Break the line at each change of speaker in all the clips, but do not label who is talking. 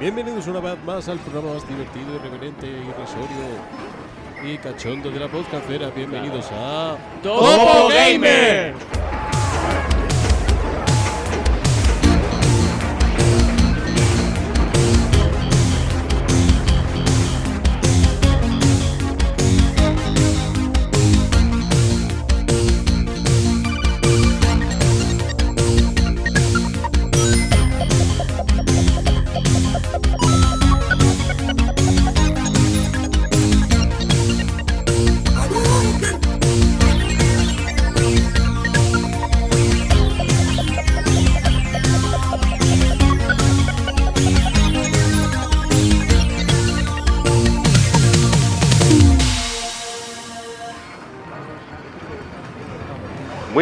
Bienvenidos una vez más al programa más divertido, irreverente, irrisorio y cachondo de la podcastera. Bienvenidos a
¡Topo Gamer!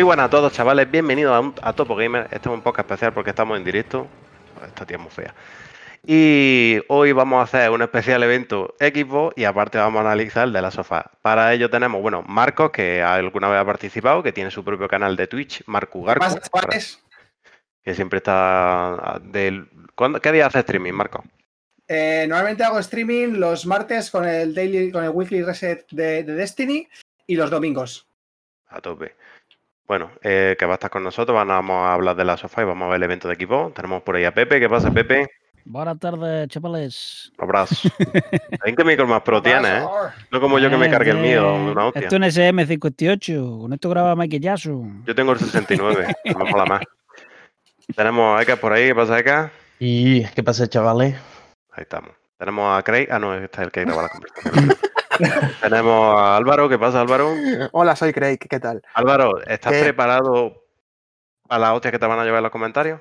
Buenas a todos, chavales. Bienvenidos a, un- a Topo Gamer. Este es un podcast especial porque estamos en directo. Esta tía es muy fea. Y hoy vamos a hacer un especial evento Xbox y aparte vamos a analizar el de la sofá. Para ello tenemos, bueno, Marcos, que alguna vez ha participado, que tiene su propio canal de Twitch, Marco
¿Qué
Garco, que siempre está del... ¿Cuándo- ¿Qué día hace streaming, Marco?
Eh, normalmente hago streaming los martes con el daily, con el weekly reset de, de Destiny y los domingos.
A tope. Bueno, eh, que va a estar con nosotros, vamos a hablar de la sofá y vamos a ver el evento de equipo. Tenemos por ahí a Pepe. ¿Qué pasa, Pepe?
Buenas tardes, chavales.
Un abrazo. ¿En qué micro más pro tienes, eh? No como yo que me cargue el mío, una hostia.
Esto es un SM58. Con esto graba Michael Jackson.
Yo tengo el 69, que me mola más. Tenemos a Eka por ahí, ¿qué pasa, Eka?
¿Y qué pasa, chavales?
Ahí estamos. Tenemos a Craig, ah, no, este es el que graba la conversación. Tenemos a Álvaro, ¿qué pasa, Álvaro?
Hola, soy Craig, ¿qué tal?
Álvaro, ¿estás
¿Qué?
preparado a las hostias que te van a llevar en los comentarios?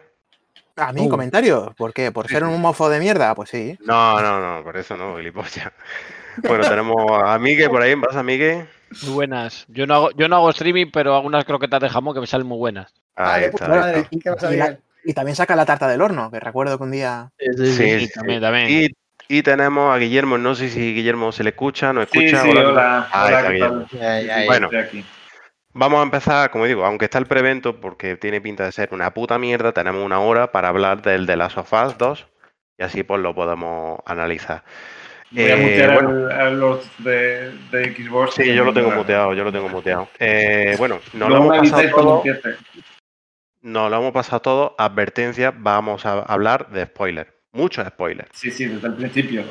¿A mí
Uh.
comentario? ¿Por qué? ¿Por
Sí,
ser
sí.
un mofo de mierda? Pues sí.
No, no, no, por eso no, gilipollas. Bueno, tenemos a Migue por ahí, ¿en pasa, Migue?
Muy buenas. Yo no hago, yo no hago streaming, pero hago unas croquetas de jamón que me salen muy buenas.
Ahí está,
puta
ahí
madre,
está.
¿qué pasa,
Y la- también saca la tarta del horno, que recuerdo que un día...
Sí, sí.
también, también.
Y, y tenemos a Guillermo, no sé si Guillermo se le escucha, no
Sí,
escucha.
sí, hola.
Ahí
hola,
está,
¿qué
Guillermo. Bueno. Vamos a empezar, como digo, aunque está el prevento, porque tiene pinta de ser una puta mierda, tenemos una hora para hablar del de las sofás 2 y así pues lo podemos analizar.
Voy a
Eh,
mutear
bueno.
al, al Lord de, de Xbox.
Sí, yo lo tengo muteado, yo lo tengo muteado. Eh, bueno, nos lo hemos pasado todo, nos lo hemos pasado todo, advertencias, vamos a hablar de spoilers, muchos spoilers.
Sí, sí, desde el principio.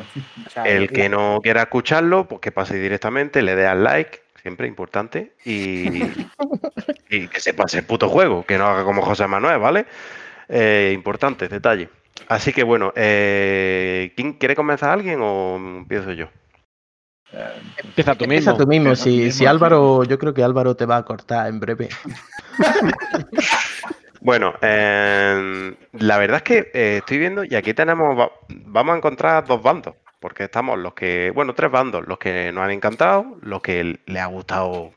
El que no quiera escucharlo, pues que pase directamente, le dé al like, siempre importante, y, y que se pase el puto juego, que no haga como José Manuel, ¿vale? Eh, importante, detalle. Así que bueno, eh, ¿quién quiere comenzar alguien o empiezo yo?
Empieza tú
Empieza
mismo.
tú mismo.
Empieza tú
Si,
mismo,
si
sí.
Álvaro, yo creo que Álvaro te va a cortar en breve.
Bueno, eh, la verdad es que eh, estoy viendo y aquí tenemos, va- vamos a encontrar dos bandos, porque estamos los que, bueno, tres bandos, los que nos han encantado, los que le ha gustado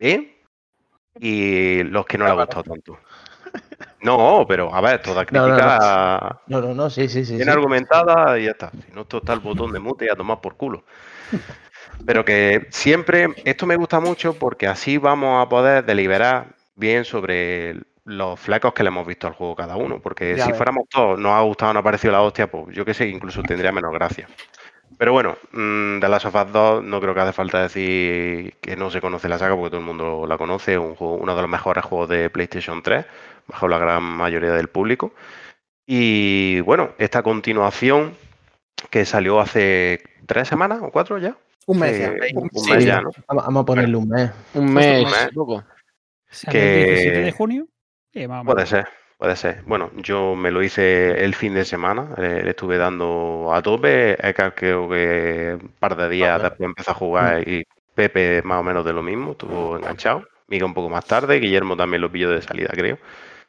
bien y los que no le ha gustado tanto. No, pero a ver, toda
no,
crítica
No, no, no, sí, sí, sí.
bien
sí.
argumentada y ya está. Si no, esto está el botón de mute y a tomar por culo. Pero que siempre, esto me gusta mucho porque así vamos a poder deliberar bien sobre los flecos que le hemos visto al juego cada uno. Porque
Ya
si
ves.
fuéramos todos, nos ha gustado, no ha parecido la hostia, pues yo que sé, incluso tendría menos gracia. Pero bueno, mm, de Last of Us 2 no creo que hace falta decir que no se conoce la saga porque todo el mundo la conoce, un juego, uno de los mejores juegos de PlayStation 3, bajo la gran mayoría del público. Y bueno, esta continuación que salió hace tres semanas o cuatro ya.
Un mes
Sí,
ya.
un
Sí,
mes ya, ¿no?
Vamos, a ponerle un mes.
Un mes,
mes.
loco.
¿Sale
Que-
el 17 de junio? Sí, más o
Puede ser, puede ser. Bueno, yo me lo hice el fin de semana, eh, le estuve dando a tope, creo que un par de días después empezó a jugar y Pepe más o menos de lo mismo, estuvo enganchado. Miga un poco más tarde, Guillermo también lo pilló de salida, creo.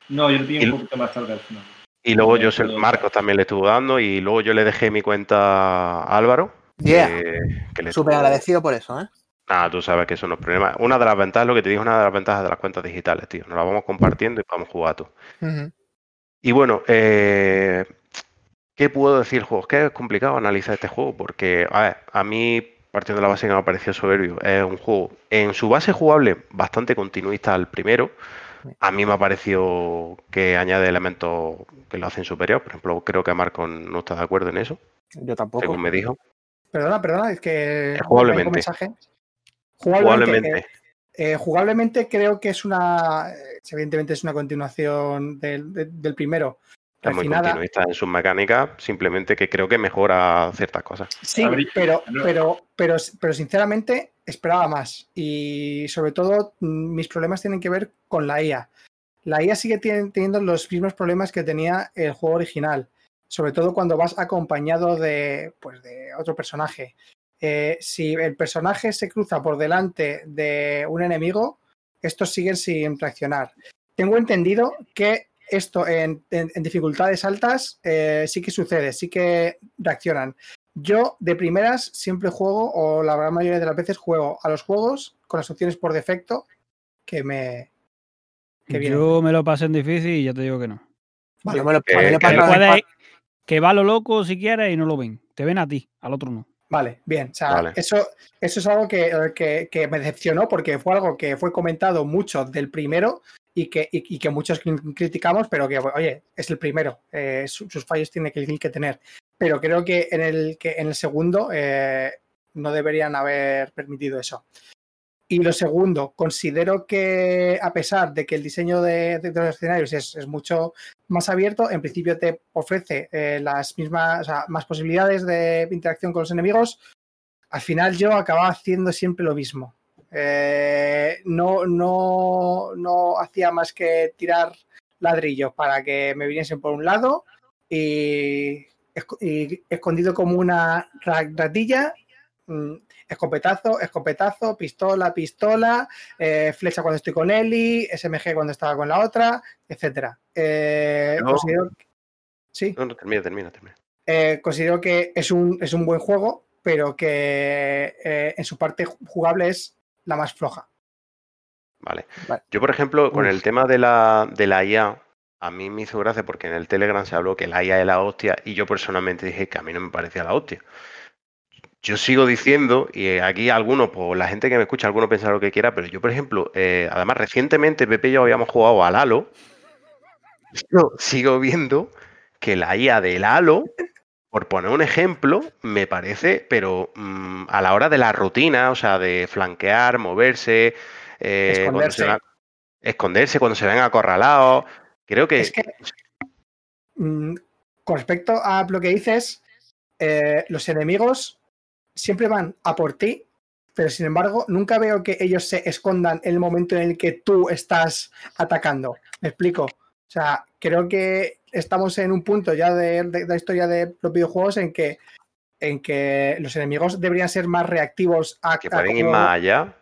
No, yo lo pillé
Y-
un poquito más tarde al final.
Y luego yo, Marcos también le estuvo dando y luego yo le dejé mi cuenta a Álvaro.
Yeah.
que- que le
Súper
estuvo-
agradecido por eso, ¿eh?
Nada, tú sabes que eso no es problema. Una de las ventajas, lo que te digo, una de las ventajas de las cuentas digitales, tío. Nos las vamos compartiendo y vamos.
Ujú.
Y bueno, eh, ¿qué puedo decir del juego? Es que es complicado analizar este juego porque, a ver, a mí, partiendo de la base que me ha parecido soberbio, es un juego en su base jugable bastante continuista al primero, A mí me ha parecido que añade elementos que lo hacen superior. Por ejemplo, creo que Marco no está de acuerdo en eso,
Yo tampoco.
según me dijo.
Perdona, perdona, es que.
jugablemente.
mensaje. Jugablemente.
Jugablemente.
eh, jugablemente creo que es una. eh, Evidentemente es una continuación del, de- del primero.
Es muy
refinada.
continuista en sus mecánicas, simplemente que creo que mejora ciertas cosas.
Sí, pero, pero, pero, pero sinceramente esperaba más. Y sobre todo, mm, mis problemas tienen que ver con la IA. La IA sigue tien- teniendo los mismos problemas que tenía el juego original. Sobre todo cuando vas acompañado de, pues, de otro personaje. Eh, si el personaje se cruza por delante de un enemigo, estos siguen sin reaccionar. Tengo entendido que esto en, en- en dificultades altas eh, sí que sucede, sí que reaccionan. Yo de primeras siempre juego, o la gran mayoría de las veces juego a los juegos con las opciones por defecto que me... que vienen.
Yo me lo pasé en difícil y ya te digo que no.
Vale.
Yo me lo, mí
Que-
me
que
Que,
pasa-
puedes- que va lo loco si quieres y no lo ven. Te ven a ti, al otro no.
Vale, bien. O sea,
Vale.
eso, eso es algo que, que- que me decepcionó porque fue algo que fue comentado mucho del primero y que, y, y que muchos cri- criticamos, pero que, oye, es el primero. eh, su- sus fallos tiene que, que tener. Pero creo que en el, que en el segundo eh, no deberían haber permitido eso. Y lo segundo, considero que a pesar de que el diseño de, los escenarios es, mucho más abierto, en principio te ofrece eh, las mismas, más posibilidades de interacción con los enemigos. Al final yo acababa haciendo siempre lo mismo. Eh, no, no, no hacía más que tirar ladrillos para que me viniesen por un lado y, y escondido como una ra- ratilla, mm, escopetazo, escopetazo, pistola, pistola, eh, flecha cuando estoy con Eli, SMG cuando estaba con la otra, etcétera. Eh,
Yo-
considero- sí,
No, no, termina, termina, termina.
eh, considero que es un, es un buen juego, pero que eh, en su parte jugable es la más floja.
Vale.
Vale.
Yo, por ejemplo, con
Uf.
el tema de la, de la IA, a mí me hizo gracia porque en el Telegram se habló que la IA es la hostia y yo personalmente dije que a mí no me parecía la hostia. Yo sigo diciendo, y aquí algunos, pues la gente que me escucha, algunos pensará lo que quiera, pero yo, por ejemplo, eh, además recientemente Pepe y yo habíamos jugado al Halo. Yo sigo viendo que la IA del Halo, por poner un ejemplo, me parece, pero mm, a la hora de la rutina, o sea, de flanquear, moverse, eh, cuando se
Esconderse.
esconderse cuando se ven acorralados. Creo que,
Es que, mm, con respecto a lo que dices, eh, los enemigos siempre van a por ti, pero sin embargo, nunca veo que ellos se escondan en el momento en el que tú estás atacando. ¿Me explico? O sea, creo que estamos en un punto ya de, de- de la historia de los videojuegos en que, en que los enemigos deberían ser más reactivos a,
que
a
pueden ir más allá.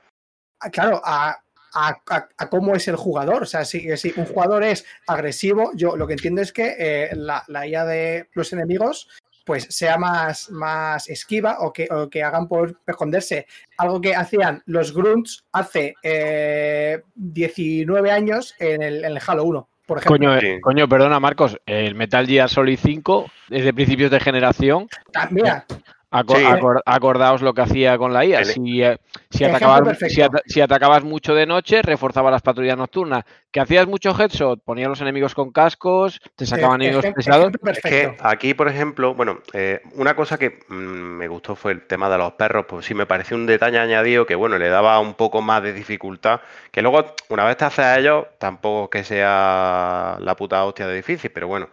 a- claro, a, a- a- a cómo es el jugador. O sea, si, si un jugador es agresivo, yo lo que entiendo es que eh, la, la IA de los enemigos pues sea más, más esquiva o que, o que hagan por esconderse. Algo que hacían los grunts hace eh, 19 años en el, en el Halo 1, por ejemplo.
Coño, eh, perdona, Marcos. El Metal Gear Solid 5 es de principios de generación.
Ah, Mira,
Aco-
Sí.
acor- acordaos lo que hacía con la IA. Si, eh, si, atacabas,
perfecto.
si, ata- si atacabas mucho de noche, reforzaba las patrullas nocturnas. Que hacías mucho headshot, ponía a los enemigos con cascos, te sacaban
ejem-
pesados.
Es que aquí, por ejemplo, bueno, eh, una cosa que mm, me gustó fue el tema de los perros, pues sí me pareció un detalle añadido que, bueno, le daba un poco más de dificultad, que luego, una vez te haces a ellos, tampoco es que sea la puta hostia de difícil, pero bueno,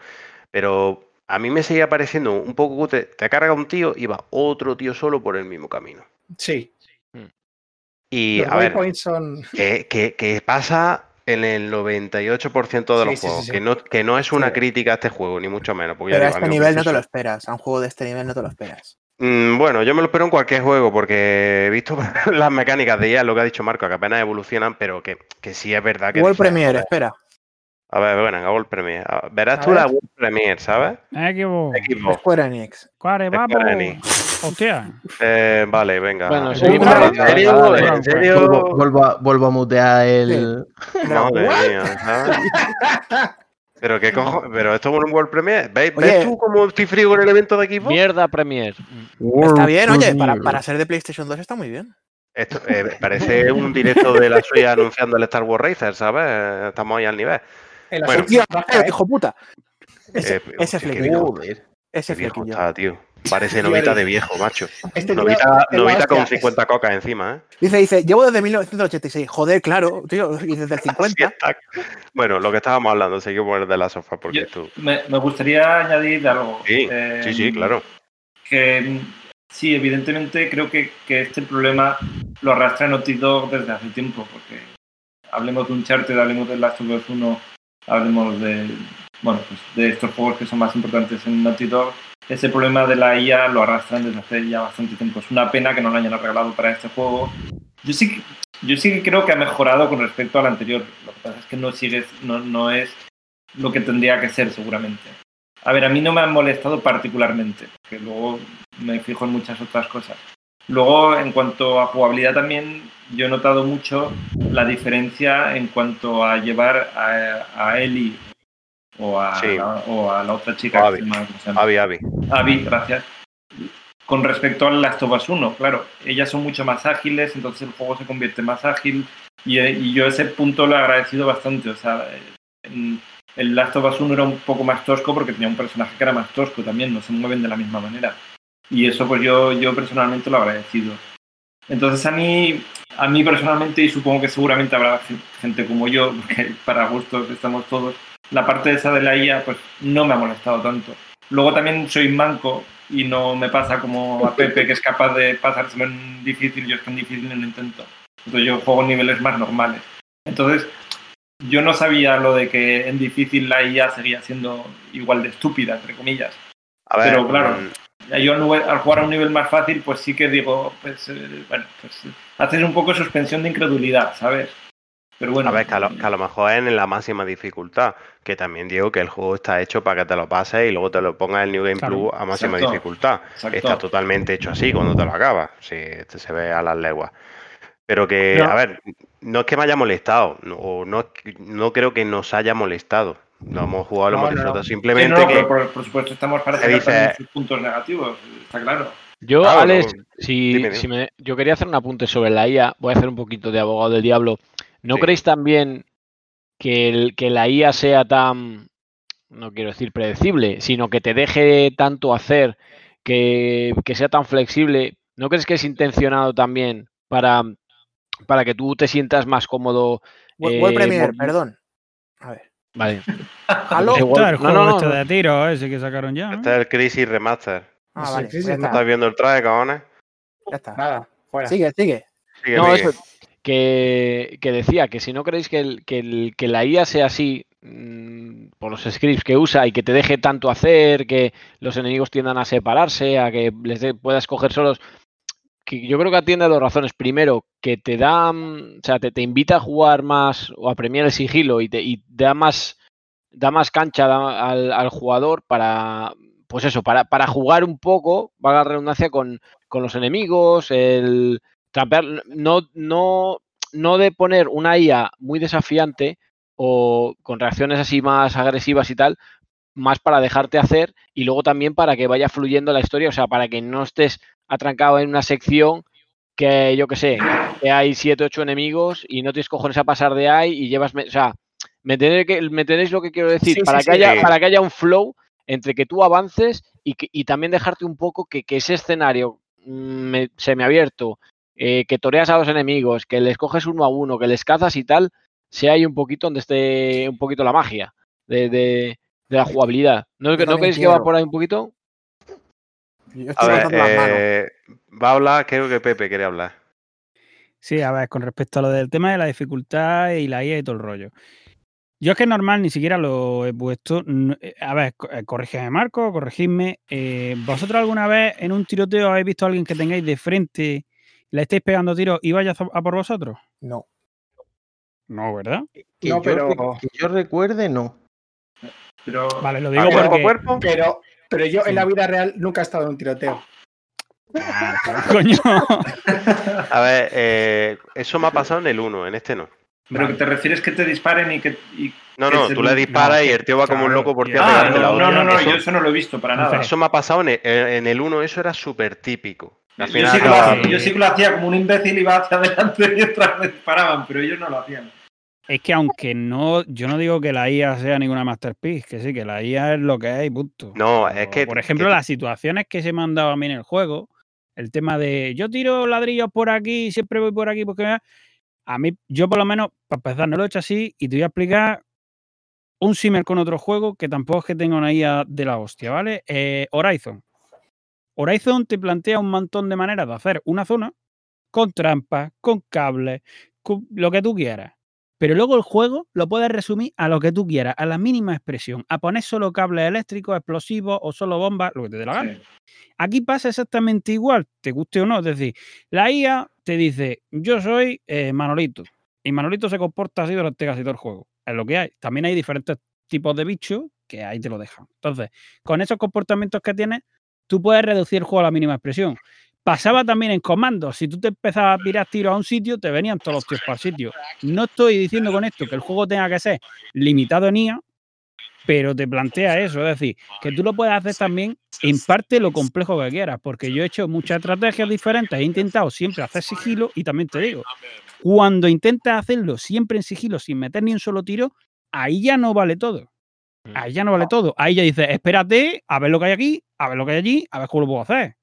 pero a mí me seguía pareciendo un poco que te, te carga un tío y va otro tío solo por el mismo camino.
Sí,
Y,
los
a ver,
son...
que, que- que pasa en el 98% de
Sí,
los
sí,
juegos,
sí.
que no, que no es una
Sí.
crítica a este juego, ni mucho menos. Porque ya
Pero a este nivel no te lo esperas. A un juego de este nivel no te lo esperas.
Mm, bueno, yo me lo espero en cualquier juego porque he visto las mecánicas de IA, lo que ha dicho Marco, que apenas evolucionan, pero que, que sí es verdad que...
World Premiere,
joder,
espera.
A ver, bueno, a World Premiere. Verás
A
tú
ver.
la World Premiere, ¿sabes?
Equipo.
Equipo.
Square Enix.
Vamos.
Square Enix.
Hostia.
Eh, vale, venga.
Bueno,
¿En
seguimos
hablando,
serio? ¿En serio?
Vuelvo, vuelvo a, vuelvo a mutear el.
Madre mía, ¿sabes? Pero qué cojo, pero esto es un World Premiere. ¿Ves,
Oye.
¿Ves tú cómo estoy frío con el evento de equipo?
Mierda Premier.
Está bien, oye, para, para ser de PlayStation 2 está muy bien.
Esto eh, parece un directo de la suya anunciando el Star Wars Racer, ¿sabes? Estamos ahí al nivel.
En la
Bueno.
sección
Tío,
baja, ¿eh?
hijo puta. Ese,
Eh,
ese
hostia, qué
flequillo. Ese flequillo.
está, tío. Parece novita de viejo, macho.
Este
Novita, con
hostia.
50 cocas encima, ¿eh?
Dice, dice, llevo desde 1986. Joder, claro, tío. Y desde el 50.
Bueno, lo que estábamos hablando, seguimos con el de la sofá porque
Yo-
tú.
Me, me gustaría añadir algo.
Sí,
Eh,
sí, sí, claro.
Que sí, evidentemente creo que, que este problema lo arrastra Naughty Dog desde hace tiempo, porque hablemos de Uncharted, hablemos de Last of Us 1, hablemos de, bueno, pues de estos juegos que son más importantes en Naughty Dog, ese problema de la IA lo arrastran desde hace ya bastante tiempo. Es una pena que no lo hayan arreglado para este juego. Yo sí yo sí que creo que ha mejorado con respecto al anterior. Lo que pasa es que no sigue, no, no es lo que tendría que ser seguramente. A ver, a mí no me han molestado particularmente, porque luego me fijo en muchas otras cosas. Luego, en cuanto a jugabilidad también, yo he notado mucho la diferencia en cuanto a llevar a, a Ellie o a,
Sí.
la, o a la otra chica.
Abby. Avi. Avi,
gracias. Con respecto a Last of Us 1, claro, ellas son mucho más ágiles, entonces el juego se convierte más ágil y, eh, y yo ese punto lo he agradecido bastante. O sea, en- el Last of Us 1 era un poco más tosco porque tenía un personaje que era más tosco también, no se mueven de la misma manera. Y eso pues yo, yo personalmente lo agradecido. Entonces a mí, a mí personalmente, y supongo que seguramente habrá gen- gente como yo, porque para gustos estamos todos, la parte esa de la IA pues no me ha molestado tanto. Luego también soy manco y no me pasa como a Pepe, que es capaz de pasárselo en difícil, yo es que en difícil no lo intento. Entonces yo juego niveles más normales. Entonces, yo no sabía lo de que en difícil la IA seguía siendo igual de estúpida, entre comillas.
A ver,
Pero, claro,
mm,
Yo al, jugar a un nivel más fácil, pues sí que digo, pues, eh, bueno, pues haces un poco suspensión de incredulidad, ¿sabes? Pero bueno.
A ver, que a, lo, que a lo mejor es en la máxima dificultad, que también digo que el juego está hecho para que te lo pases y luego te lo pongas en el New Game
Claro.
Plus a máxima
Exacto.
dificultad.
Exacto.
Está totalmente hecho así cuando te lo acabas. Sí, este se ve a las leguas. Pero que,
No.
a ver, no es que me haya molestado, no, o no, es que- no creo que nos haya molestado. Lo hemos jugado, lo
No,
hemos
no, no.
Sí,
Simplemente
no, no,
que.
pero por, por supuesto estamos para
dice-
también sus puntos negativos, está claro.
Yo,
Claro,
Alex,
no,
si,
dime,
si me- yo quería hacer un apunte sobre la IA, voy a hacer un poquito de abogado del diablo. ¿No
Sí.
creéis también que, el, que la IA sea tan, no quiero decir predecible, sino que te deje tanto hacer, que, que sea tan flexible? ¿No crees que es intencionado también para, para que tú te sientas más cómodo?
World World
eh, por-
perdón.
Vale.
Halo.
Está el
no,
juego
no, no,
este
no.
de tiro ese que sacaron ya. ¿no?
Este es el Crisis Remaster.
Ah,
Sí,
vale.
sí, sí,
ya
¿No
está.
estás viendo el traje, cojones?
Ya está.
Nada, fuera.
Sigue, sigue.
Sigue,
No,
sigue.
eso, que, que decía que si no creéis que, el- que, el- que la IA sea así mm, por los scripts que usa y que te deje tanto hacer, que los enemigos tiendan a separarse, a que les dé- puedas coger solos, yo creo que atiende a dos razones. Primero, que te da, mm, o sea, te, te invita a jugar más o a premiar el sigilo y te y da más, da más cancha al, al jugador para, pues eso, para, para jugar un poco, valga la redundancia, con, con los enemigos, el trampear, no, no, no de poner una IA muy desafiante o con reacciones así más agresivas y tal, más para dejarte hacer y luego también para que vaya fluyendo la historia, o sea, para que no estés atrancado en una sección que yo que sé, que hay siete, ocho enemigos y no tienes cojones a pasar de ahí y llevas, me- o sea, ¿me entendéis, que, ¿me entendéis lo que quiero decir?
Sí,
para,
sí,
que
sí.
haya, para que haya un flow entre que tú avances y, que, y también dejarte un poco que, que ese escenario mm, me- semiabierto, eh, que toreas a los enemigos, que les coges uno a uno, que les cazas y tal, sea ahí un poquito donde esté un poquito la magia de, de- de la jugabilidad. ¿No, ¿no creéis que va por ahí un poquito?
Yo
A ver, eh, va a hablar, creo que Pepe quiere hablar.
Sí, a ver, con respecto a lo del tema de la dificultad y la IA y todo el rollo. Yo es que normal ni siquiera lo he puesto. eh, A ver, eh, corrígeme, Marco, corregidme. eh, ¿Vosotros alguna vez en un tiroteo habéis visto a alguien que tengáis de frente, le estáis pegando tiros y vaya a por vosotros?
No.
No, ¿verdad?
Que,
No,
yo,
pero-
que yo recuerde, no.
Pero
Vale, lo
¿A
digo
cuerpo a
porque.
cuerpo?
Pero, pero yo
Sí.
en la vida real nunca he estado en un tiroteo.
Ah, coño.
A ver, eh, eso me ha pasado en el 1, en este no.
Pero que te refieres que te disparen y que. y-
No, no, tú le disparas
no,
y el tío va como un loco por ti a
Ah,
la
no, no, no, no,
eso,
yo eso no lo he visto para nada.
eso me ha pasado en el, en el 1, eso era súper típico. Al
Yo sí, que lo hacía, yo sí que lo hacía como un imbécil, iba hacia adelante y otras veces paraban, pero ellos no lo hacían.
Es que aunque no, yo no digo que la IA sea ninguna masterpiece, que sí, que la IA es lo que es y punto.
No,
Pero,
es que-
Por ejemplo,
que-
las situaciones que se me han dado a mí en el juego, el tema de yo tiro ladrillos por aquí, siempre voy por aquí, porque me- a mí, yo por lo menos, para empezar, no lo he hecho así y te voy a explicar un simmer con otro juego que tampoco es que tenga una IA de la hostia, ¿vale? Eh, Horizon. Horizon te plantea un montón de maneras de hacer una zona con trampas, con cables, con lo que tú quieras. Pero luego el juego lo puedes resumir a lo que tú quieras, a la mínima expresión, a poner solo cables eléctricos, explosivos o solo bombas, lo que te dé la gana.
Sí.
Aquí pasa exactamente igual, te guste o no. Es decir, la IA te dice, yo soy eh, Manolito. Y Manolito se comporta así durante casi todo el juego. Es lo que hay. También hay diferentes tipos de bichos que ahí te lo dejan. Entonces, con esos comportamientos que tienes, tú puedes reducir el juego a la mínima expresión. Pasaba también en comandos. Si tú te empezabas a tirar tiros a un sitio, te venían todos los tíos para el sitio. No estoy diciendo con esto que el juego tenga que ser limitado en IA, pero te plantea eso. Es decir, que tú lo puedes hacer también en parte lo complejo que quieras, porque yo he hecho muchas estrategias diferentes, he intentado siempre hacer sigilo y también te digo, cuando intentas hacerlo siempre en sigilo sin meter ni un solo tiro, ahí ya no vale todo. Ahí ya no vale todo. Ahí ya dices, espérate, a ver lo que hay aquí, a ver lo que hay allí, a ver cómo lo puedo hacer.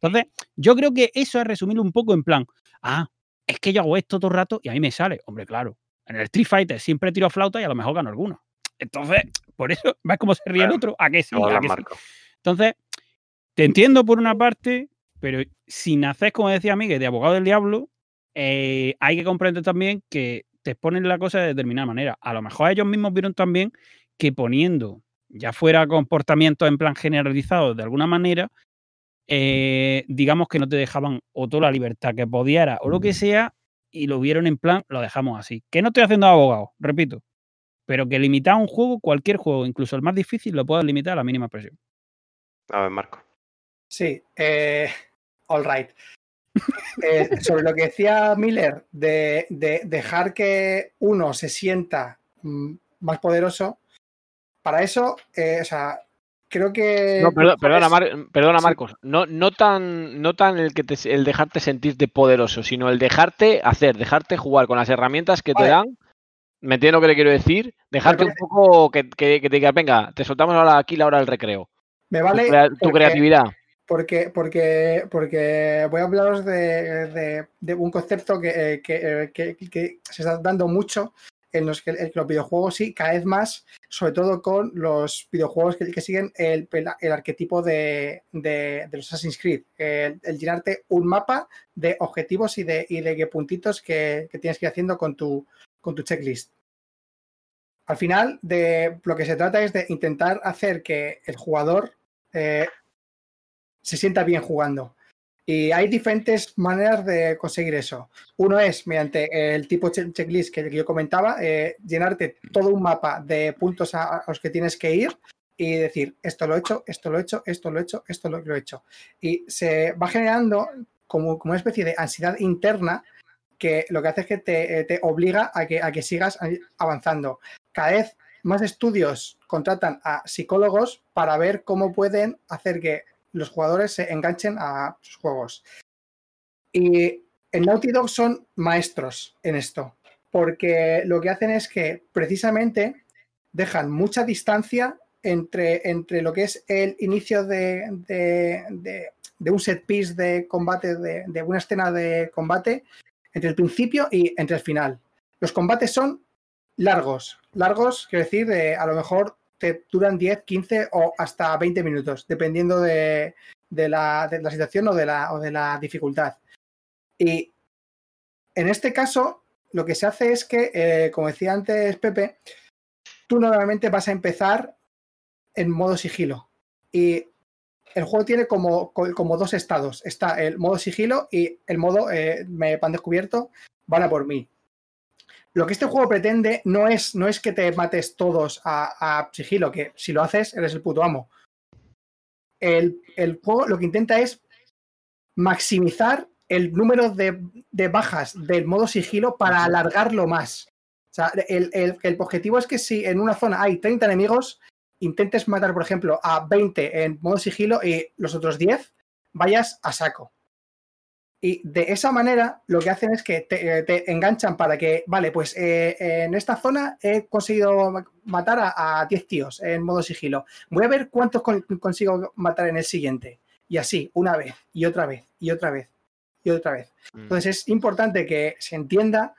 Entonces, yo creo que eso es resumirlo un poco en plan, ah, es que yo hago esto todo el rato y a mí me sale. Hombre, claro, en el Street Fighter siempre tiro flauta y a lo mejor gano alguno. Entonces, por eso, ¿ves cómo se ríe el otro? ¿A que sí?
Todas
¿A
las
que sí?
marcas.
Entonces, te entiendo por una parte, pero sin hacer, como decía Miguel, de abogado del diablo, eh, hay que comprender también que te exponen la cosa de determinada manera. A lo mejor ellos mismos vieron también que poniendo ya fuera comportamientos en plan generalizados de alguna manera, eh, digamos que no te dejaban o toda la libertad que pudiera o lo que sea, y lo vieron en plan, lo dejamos así. Que no estoy haciendo abogado, repito, pero que limitar un juego, cualquier juego, incluso el más difícil, lo puedes limitar a la mínima presión.
A ver, Marco.
Sí, eh, all right. Eh, sobre lo que decía Miller de, de dejar que uno se sienta mm, más poderoso, para eso, eh, o sea, creo que.
No, perdona, perdona, Mar- perdona,
sí.
Marcos. No, no tan, no tan el que te, el dejarte sentirte poderoso, sino el dejarte hacer, dejarte jugar con las herramientas que te dan. ¿Me entiendo lo que le quiero decir? Dejarte un poco que, que, que te digas, venga, te soltamos ahora aquí la hora del recreo.
Me vale.
tu,
porque-
creatividad.
Porque, porque, porque voy a hablaros de, de- de un concepto que, eh, que, eh, que- que se está dando mucho en los, que, en los videojuegos y cada vez más, sobre todo con los videojuegos que, que siguen el, arquetipo de, los Assassin's Creed, el, el llenarte un mapa de objetivos y de, puntitos que, que tienes que ir haciendo con tu, con tu checklist. Al final, de lo que se trata es de intentar hacer que el jugador eh, se sienta bien jugando. Y hay diferentes maneras de conseguir eso. Uno es mediante el tipo che- checklist que yo comentaba, eh, llenarte todo un mapa de puntos a, los que tienes que ir y decir, esto lo he hecho, esto lo he hecho, esto lo he hecho, esto lo, lo he hecho. Y se va generando como, como una especie de ansiedad interna que lo que hace es que te, eh, te obliga a que, a que sigas avanzando. Cada vez más estudios contratan a psicólogos para ver cómo pueden hacer que los jugadores se enganchen a sus juegos. Y en Naughty Dog son maestros en esto, porque lo que hacen es que precisamente dejan mucha distancia entre, entre lo que es el inicio de, de- un set piece de combate, de, una escena de combate, entre el principio y entre el final. Los combates son largos, largos, quiero decir, de, a lo mejor te duran 10, 15 o hasta 20 minutos, dependiendo de, de la, de la situación o de la, o de la dificultad. Y en este caso, lo que se hace es que, eh, como decía antes Pepe, tú normalmente vas a empezar en modo sigilo. Y el juego tiene como, co- como dos estados. Está el modo sigilo y el modo eh, me han descubierto, van a por mí. Lo que este juego pretende no es, no es que te mates todos a, a sigilo, que si lo haces, eres el puto amo. El, el juego lo que intenta es maximizar el número de, de bajas del modo sigilo para alargarlo más. O sea, el, el- el objetivo es que si en una zona hay 30 enemigos, intentes matar, por ejemplo, a 20 en modo sigilo y los otros 10 vayas a saco. Y de esa manera lo que hacen es que te, eh, te enganchan para que, vale, pues eh, en esta zona he conseguido ma- matar a, a 10 tíos en modo sigilo. Voy a ver cuántos con- consigo matar en el siguiente. Y así, una vez, y otra vez, y otra vez, y otra vez.
Mm.
Entonces es importante que se entienda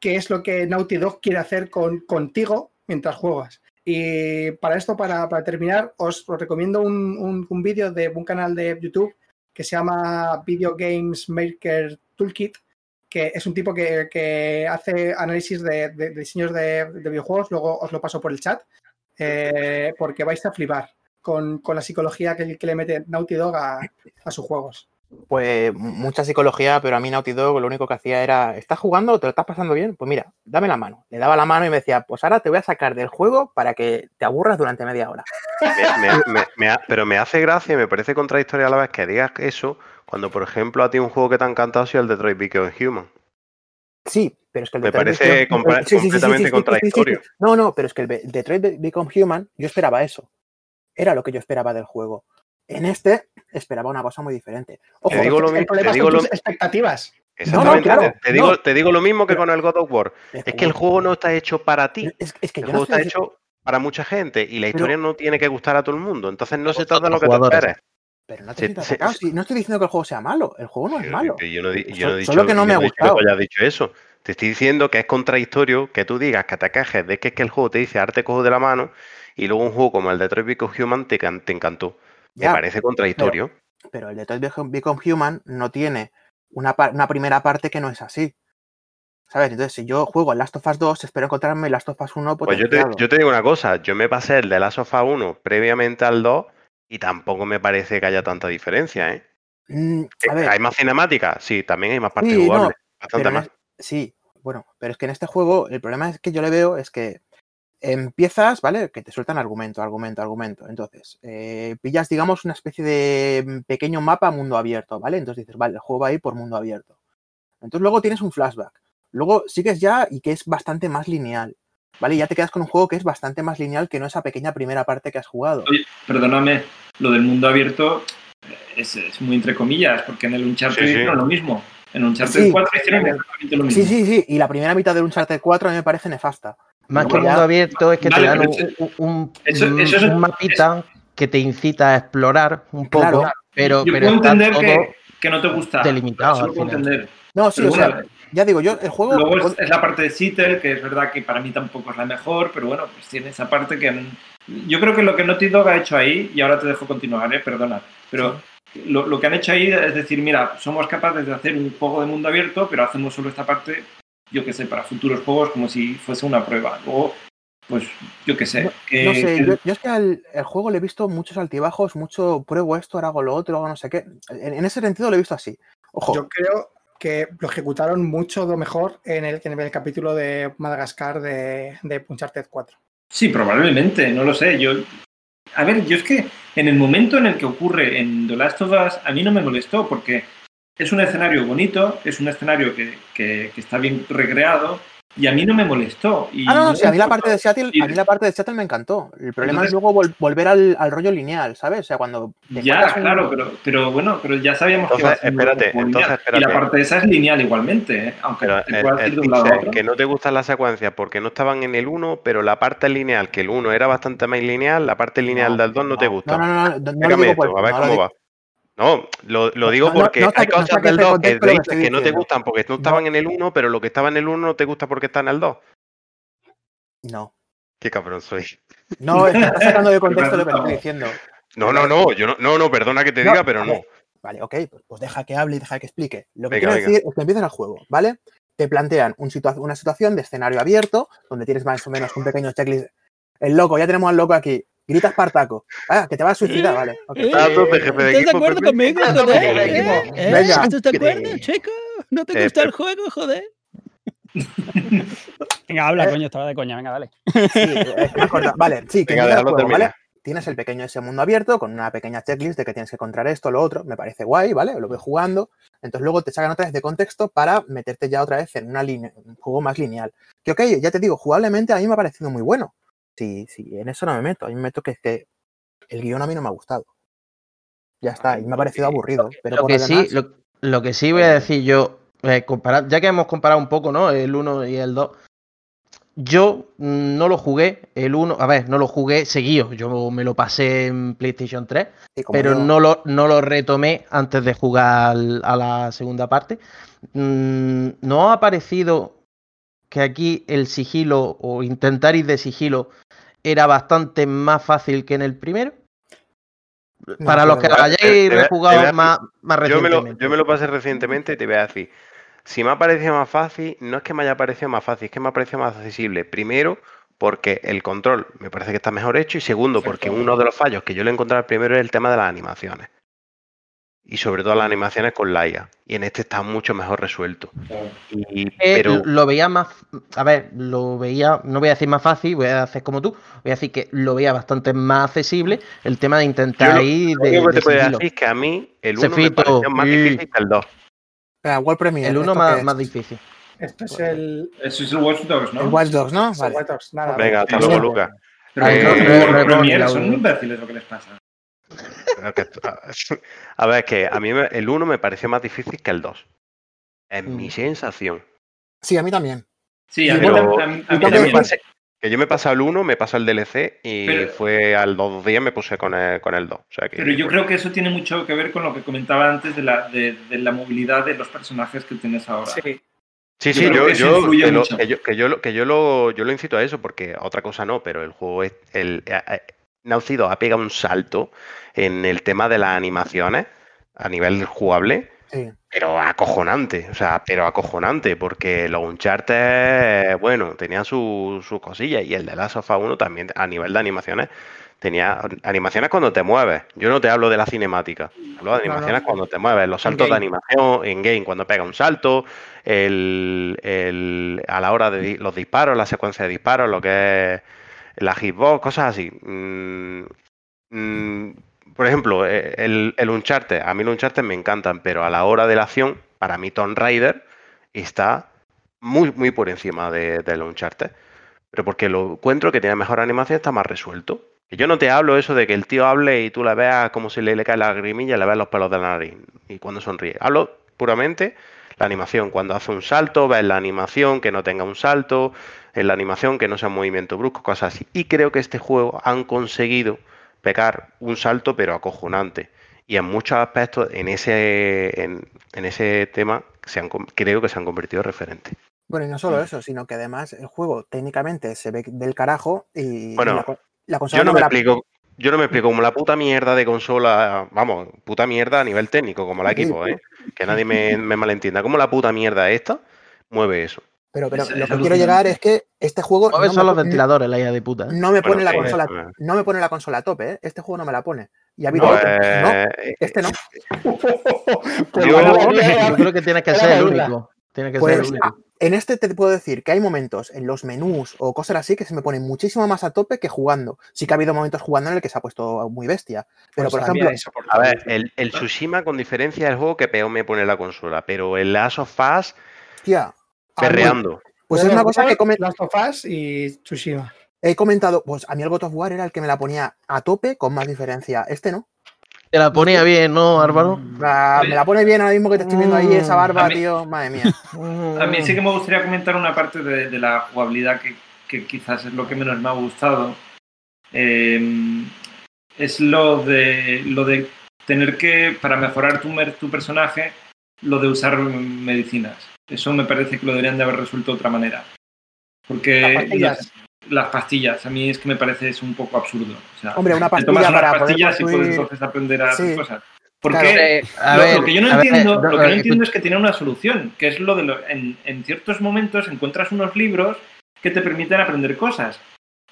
qué es lo que Naughty Dog quiere hacer con, contigo mientras juegas. Y para esto, para, para terminar, os, os recomiendo un, un- un vídeo de un canal de YouTube que se llama Video Games Maker Toolkit, que es un tipo que, que hace análisis de, diseños de, de videojuegos, luego os lo paso por el chat, eh, porque vais a flipar con, con la psicología que, que le mete Naughty Dog a, a sus juegos.
Pues mucha psicología, pero a mí Naughty Dog lo único que hacía era, ¿estás jugando? ¿Te lo estás pasando bien? Pues mira, dame la mano. Le daba la mano y me decía, pues ahora te voy a sacar del juego para que te aburras durante media hora.
Me- me- me- me ha- pero me hace gracia y me parece contradictorio a la vez que digas eso cuando, por ejemplo, a ti un juego que te ha encantado ha sido el Detroit Become Human.
Sí, pero es que el
Me
Detroit
parece
Become-
compa-
Sí, sí,
completamente
sí,
contradictorio.
No, no, pero es que el Detroit Be- Become Human, yo esperaba eso. Era lo que yo esperaba del juego. En este esperaba una cosa muy diferente. Ojo,
Te digo lo
el
mismo.
problema
Te lo,
expectativas.
exactamente,
claro,
te, digo,
no.
te digo lo mismo que
Pero-
con el God of War. Es que el juego no está hecho para ti.
Es, es que
El
yo
juego está hecho para mucha gente y la
Pero-
historia no tiene que gustar a todo el mundo. Entonces no se trata de lo que te esperes.
Pero no te
se-
no estoy diciendo que el juego sea malo. El juego no es malo.
Yo, no, di- yo
So-
no he dicho,
solo que no
yo
me ha
dicho
gustado.
hayas dicho eso. Te estoy diciendo que es contradictorio que tú digas que te quejes de que es que el juego te dice arte cojo de la mano y luego un juego como el Detroit Become Human te, can- te encantó. Me parece contradictorio.
pero el Detroit Become Become Human no tiene una, una primera parte que no es así. ¿Sabes? Entonces, si yo juego el Last of Us 2, espero encontrarme el Last of Us 1
Pues yo te,
potenciado.
yo te digo una cosa, yo me pasé el de Last of Us 1 previamente al 2 y tampoco me parece que haya tanta diferencia, ¿eh?
Mm, a
Eh,
ver,
¿Hay más cinemática? Sí, también hay más partes
Sí, no,
jugables. Bastante
pero en
más.
es- sí, bueno, pero es que en este juego el problema es que yo le veo es que empiezas, ¿vale? Que te sueltan argumento, argumento, argumento. Entonces, eh, pillas, digamos, una especie de mm, pequeño mapa mundo abierto, ¿vale? Entonces dices, vale, el juego va a ir por mundo abierto. Entonces luego tienes un flashback. Luego sigues ya y que es bastante más lineal, ¿vale? Y ya te quedas con un juego que es bastante más lineal que no esa pequeña primera parte que has jugado.
Oye, perdóname, lo del mundo abierto es, es muy entre comillas, porque en el Uncharted
Sí, sí.
hicieron lo mismo. En Uncharted
Sí.
4 hicieron exactamente lo mismo.
Sí, sí, sí. Y la primera mitad del Uncharted 4 a mí me parece nefasta.
Más que
Luego ya-
mundo abierto es que
Vale,
te dan un,
eso-
un-
eso-
un-
eso es-
un mapita que te incita a explorar un poco,
Claro.
pero,
Yo
pero
puedo entender
todo
que, que no te gusta.
delimitado
puedo
final.
entender.
No, sí,
Pero
o sea, ya digo, yo el juego.
Luego es, es la parte de Seattle, que es verdad que para mí tampoco es la mejor, pero bueno, pues tiene esa parte que... Yo creo que lo que Naughty Dog ha hecho ahí, y ahora te dejo continuar, ¿eh? perdona, pero lo, lo que han hecho ahí es decir, mira, somos capaces de hacer un juego de mundo abierto, pero hacemos solo esta parte, yo qué sé, para futuros juegos como si fuese una prueba. Luego, pues, yo qué sé. que-
No sé,
que-
yo, yo es que al el juego le he visto muchos altibajos, mucho pruebo esto, ahora hago lo otro, hago no sé qué. En, en ese sentido lo he visto así. Ojo,
Yo creo que lo ejecutaron mucho lo mejor en el, en el capítulo de Madagascar de, de Uncharted 4.
Sí, probablemente, no lo sé. Yo, a ver, yo es que en el momento en el que ocurre en The Last of Us, a mí no me molestó porque es un escenario bonito, es un escenario que, que- que está bien recreado y a mí no me molestó. Y
Ah, no, no,
no
sí, a mí la parte de Seattle, a mí la parte de Seattle me encantó. El problema
Entonces-
es luego vol- volver al, al rollo lineal, ¿sabes? O sea, cuando
Ya,
encuentras un-
claro, pero, pero bueno, pero ya sabíamos que iba a
Entonces, espérate, entonces,
lineal. Y la
espérate.
parte esa es lineal igualmente, ¿eh? aunque
Pero
te
él,
puedas
él
ir de un lado a otro.
que no te gustan las secuencias porque no estaban en el 1, pero la parte lineal, que el 1 era bastante más lineal, la parte lineal
No,
del 2 no, te gusta.
No, no, no, no, no lo digo
esto,
por
a ver
no lo
cómo
digo-
va. No, lo, lo digo
No,
porque
no
hay cosas del
de
2 que
que
dices
estoy
que no te gustan porque no estaban en el 1, pero lo que estaba en el 1 no te gusta porque está en el 2.
No.
Qué cabrón soy.
No, estás sacando de contexto lo que estoy diciendo.
No, no, no, yo no, no, no, perdona que te
No,
diga, pero no.
Vale, ok, pues, pues deja que hable y deja que explique. Lo que
Venga,
quiero
venga.
decir es que empiezas el juego, ¿vale? Te plantean un situa- una situación de escenario abierto, donde tienes más o menos un pequeño checklist. El loco, ya tenemos al loco aquí. Grita Espartaco. Ah, que te vas a suicidar, vale.
jefe de
¿Estás de acuerdo conmigo, joder? ¿Eh? ¿Eh?
Venga.
¿Estás de acuerdo, chico? ¿No te
Eh,
gusta el juego, joder? Venga, habla,
Eh.
coño, estaba de coña, venga, dale.
Sí, eh. Vale, sí, que
Venga,
juego. ¿vale? Tienes el pequeño ese mundo abierto con una pequeña checklist de que tienes que encontrar esto, lo otro. Me parece guay, ¿vale? Lo voy jugando. Entonces luego te sacan otra vez de contexto para meterte ya otra vez en una línea, un juego más lineal. Que ok, ya te digo, jugablemente a mí me ha parecido muy bueno. Sí, sí, en eso no me meto. A mí me meto que es que el guion a mí no me ha gustado. Ya está, y me ha parecido aburrido. Pero
lo que sí,
demás,
lo, Lo que sí voy a decir yo, eh, comparar- ya que hemos comparado un poco, ¿no? El 1 y el 2. Yo mm, no lo jugué, el 1, a ver, no lo jugué seguido, yo me lo pasé en PlayStation 3,
Sí, como
pero
yo.
no lo, no lo retomé antes de jugar a la segunda parte. Mm, ¿No ha parecido que aquí el sigilo o intentar ir de sigilo era bastante más fácil que en el primero?
No,
Para los que lo hayáis rejugado
a-
más, más
Yo me, lo,
recientemente.
yo me lo pasé recientemente y te voy a decir, si me ha parecido más fácil, no es que me haya parecido más fácil, es que me ha parecido más accesible. Primero, porque el control me parece que está mejor hecho y segundo, porque uno de los fallos que yo le encontré al primero es el tema de las animaciones. Y sobre todo las animaciones con la IA. Y en este está mucho mejor resuelto. Y,
Eh,
pero
lo veía más, a ver, lo veía, no voy a decir más fácil, voy a hacer como tú, voy a decir que lo veía bastante más accesible el tema de intentar
lo,
ir
lo
de,
único que te puedo decir es que a mí el
Se
1 me pareció más
sí.
difícil que el 2.
Espera, World Premiere.
El uno
¿esto
más,
qué es?
más difícil.
Esto es el,
Eso es el Watch Dogs, ¿no?
El Watch Dogs, ¿no? Vale.
White Ops, nada.
Venga, hasta luego. Lucas.
Pero
Eh,
re-
son imbéciles lo que les pasa.
A ver, es que a mí el 1 me pareció más difícil que el 2. Es mi
Mm.
sensación.
Sí, a mí también.
Sí, a mí,
Pero-
a mí- a mí
Que yo, me
también.
pasé, que yo me pasé al 1, me pasé al DLC y
Pero-
fue al dos días me puse con el, con el 2. O sea que,
Pero yo creo que eso tiene mucho que ver con lo que comentaba antes de la, de, de la movilidad de los personajes que tienes ahora.
Sí,
Sí,
Yo
sí, yo,
que
yo, que lo- que yo, que yo lo- que yo lo, yo lo incito a eso, porque otra cosa no, pero el juego es. El, eh, eh, Naughty ha pegado un salto en el tema de las animaciones a nivel jugable,
Sí.
pero acojonante, o sea, pero acojonante, porque los Uncharted, bueno, tenían sus su cosillas, y el de Last of Us 1 también, a nivel de animaciones, tenía animaciones cuando te mueves. Yo no te hablo de la cinemática, hablo de
No, no.
animaciones cuando te mueves, los saltos de animación, en game, cuando pega un salto, el, el- a la hora de los disparos, la secuencia de disparos, lo que es la hitbox, cosas así. Mm, mm, por ejemplo, eh, el, el Uncharted, a mí los Uncharted me encantan, pero a la hora de la acción, para mí Tomb Raider está muy, muy por encima de, del Uncharted. Pero porque lo encuentro que tiene mejor animación, está más resuelto. Que yo no te hablo eso de que el tío hable y tú le veas como si le, le cae la lagrimilla y le veas los pelos de la nariz y cuando sonríe. Hablo puramente la animación. Cuando hace un salto, ves la animación que no tenga un salto, en la animación que no sea un movimiento brusco, cosas así. Y creo que este juego han conseguido pegar un salto, pero acojonante. Y en muchos aspectos, en ese, en, en ese tema, se han, creo que se han convertido en referentes.
Bueno, y no solo eso, sino que además el juego técnicamente se ve del carajo y, y
Bueno,
la, co- la consola
Yo no
no
me
me la-
explico. Yo no me explico como la puta mierda de consola, vamos, puta mierda a nivel técnico, como la equipo, ¿eh? Que nadie me, me malentienda. ¿Cómo la puta mierda esta mueve eso?
Pero, pero
Es-
lo
es
que quiero llegar es que este juego no
son
me,
los ventiladores, la hija de puta. ¿eh?
no me pone
Bueno,
la consola,
eh.
no me pone la consola a tope, ¿eh? Este juego no me la pone. Y ha habido otros. No,
eh,
este no.
Pues
Yo-
creo que tienes que ser el único. Tienes que ser
Pues
el único.
ah, en este te puedo decir que hay momentos en los menús o cosas así que se me ponen muchísimo más a tope que jugando. Sí que ha habido momentos jugando en el que se ha puesto muy bestia. Pero
Pues
por ejemplo,
a ver, el, el Tsushima con diferencia es el juego que peor me pone la consola, pero el Last of Us
hostia,
perreando.
pues
Yo
es una
me
cosa que
acuerdo
come-
Last of Us y Tsushima.
he comentado, pues a mí el God of War era el que me la ponía a tope con más diferencia. Este no.
Te la ponía bien, ¿no, Álvaro?
La- me la pone bien ahora mismo que te estoy viendo ahí esa barba,
mí-
tío. Madre mía.
A mí sí que me gustaría comentar una parte de, de la jugabilidad que, que quizás es lo que menos me ha gustado. Eh, es lo de, lo de tener que, para mejorar tu, tu personaje, lo de usar medicinas. Eso me parece que lo deberían de haber resuelto de otra manera. Porque
Las pastillas.
las, las pastillas, a mí es que me parece es un poco absurdo. O sea,
Hombre, una
te tomas
pastilla
unas
para poder
pastillas y puedes entonces aprender a hacer
Sí.
cosas. ¿Por
Claro.
qué?
Eh,
lo,
ver,
lo que yo no
ver,
entiendo, lo que no entiendo es que tiene una solución, que es lo de lo- en, en ciertos momentos encuentras unos libros que te permiten aprender cosas.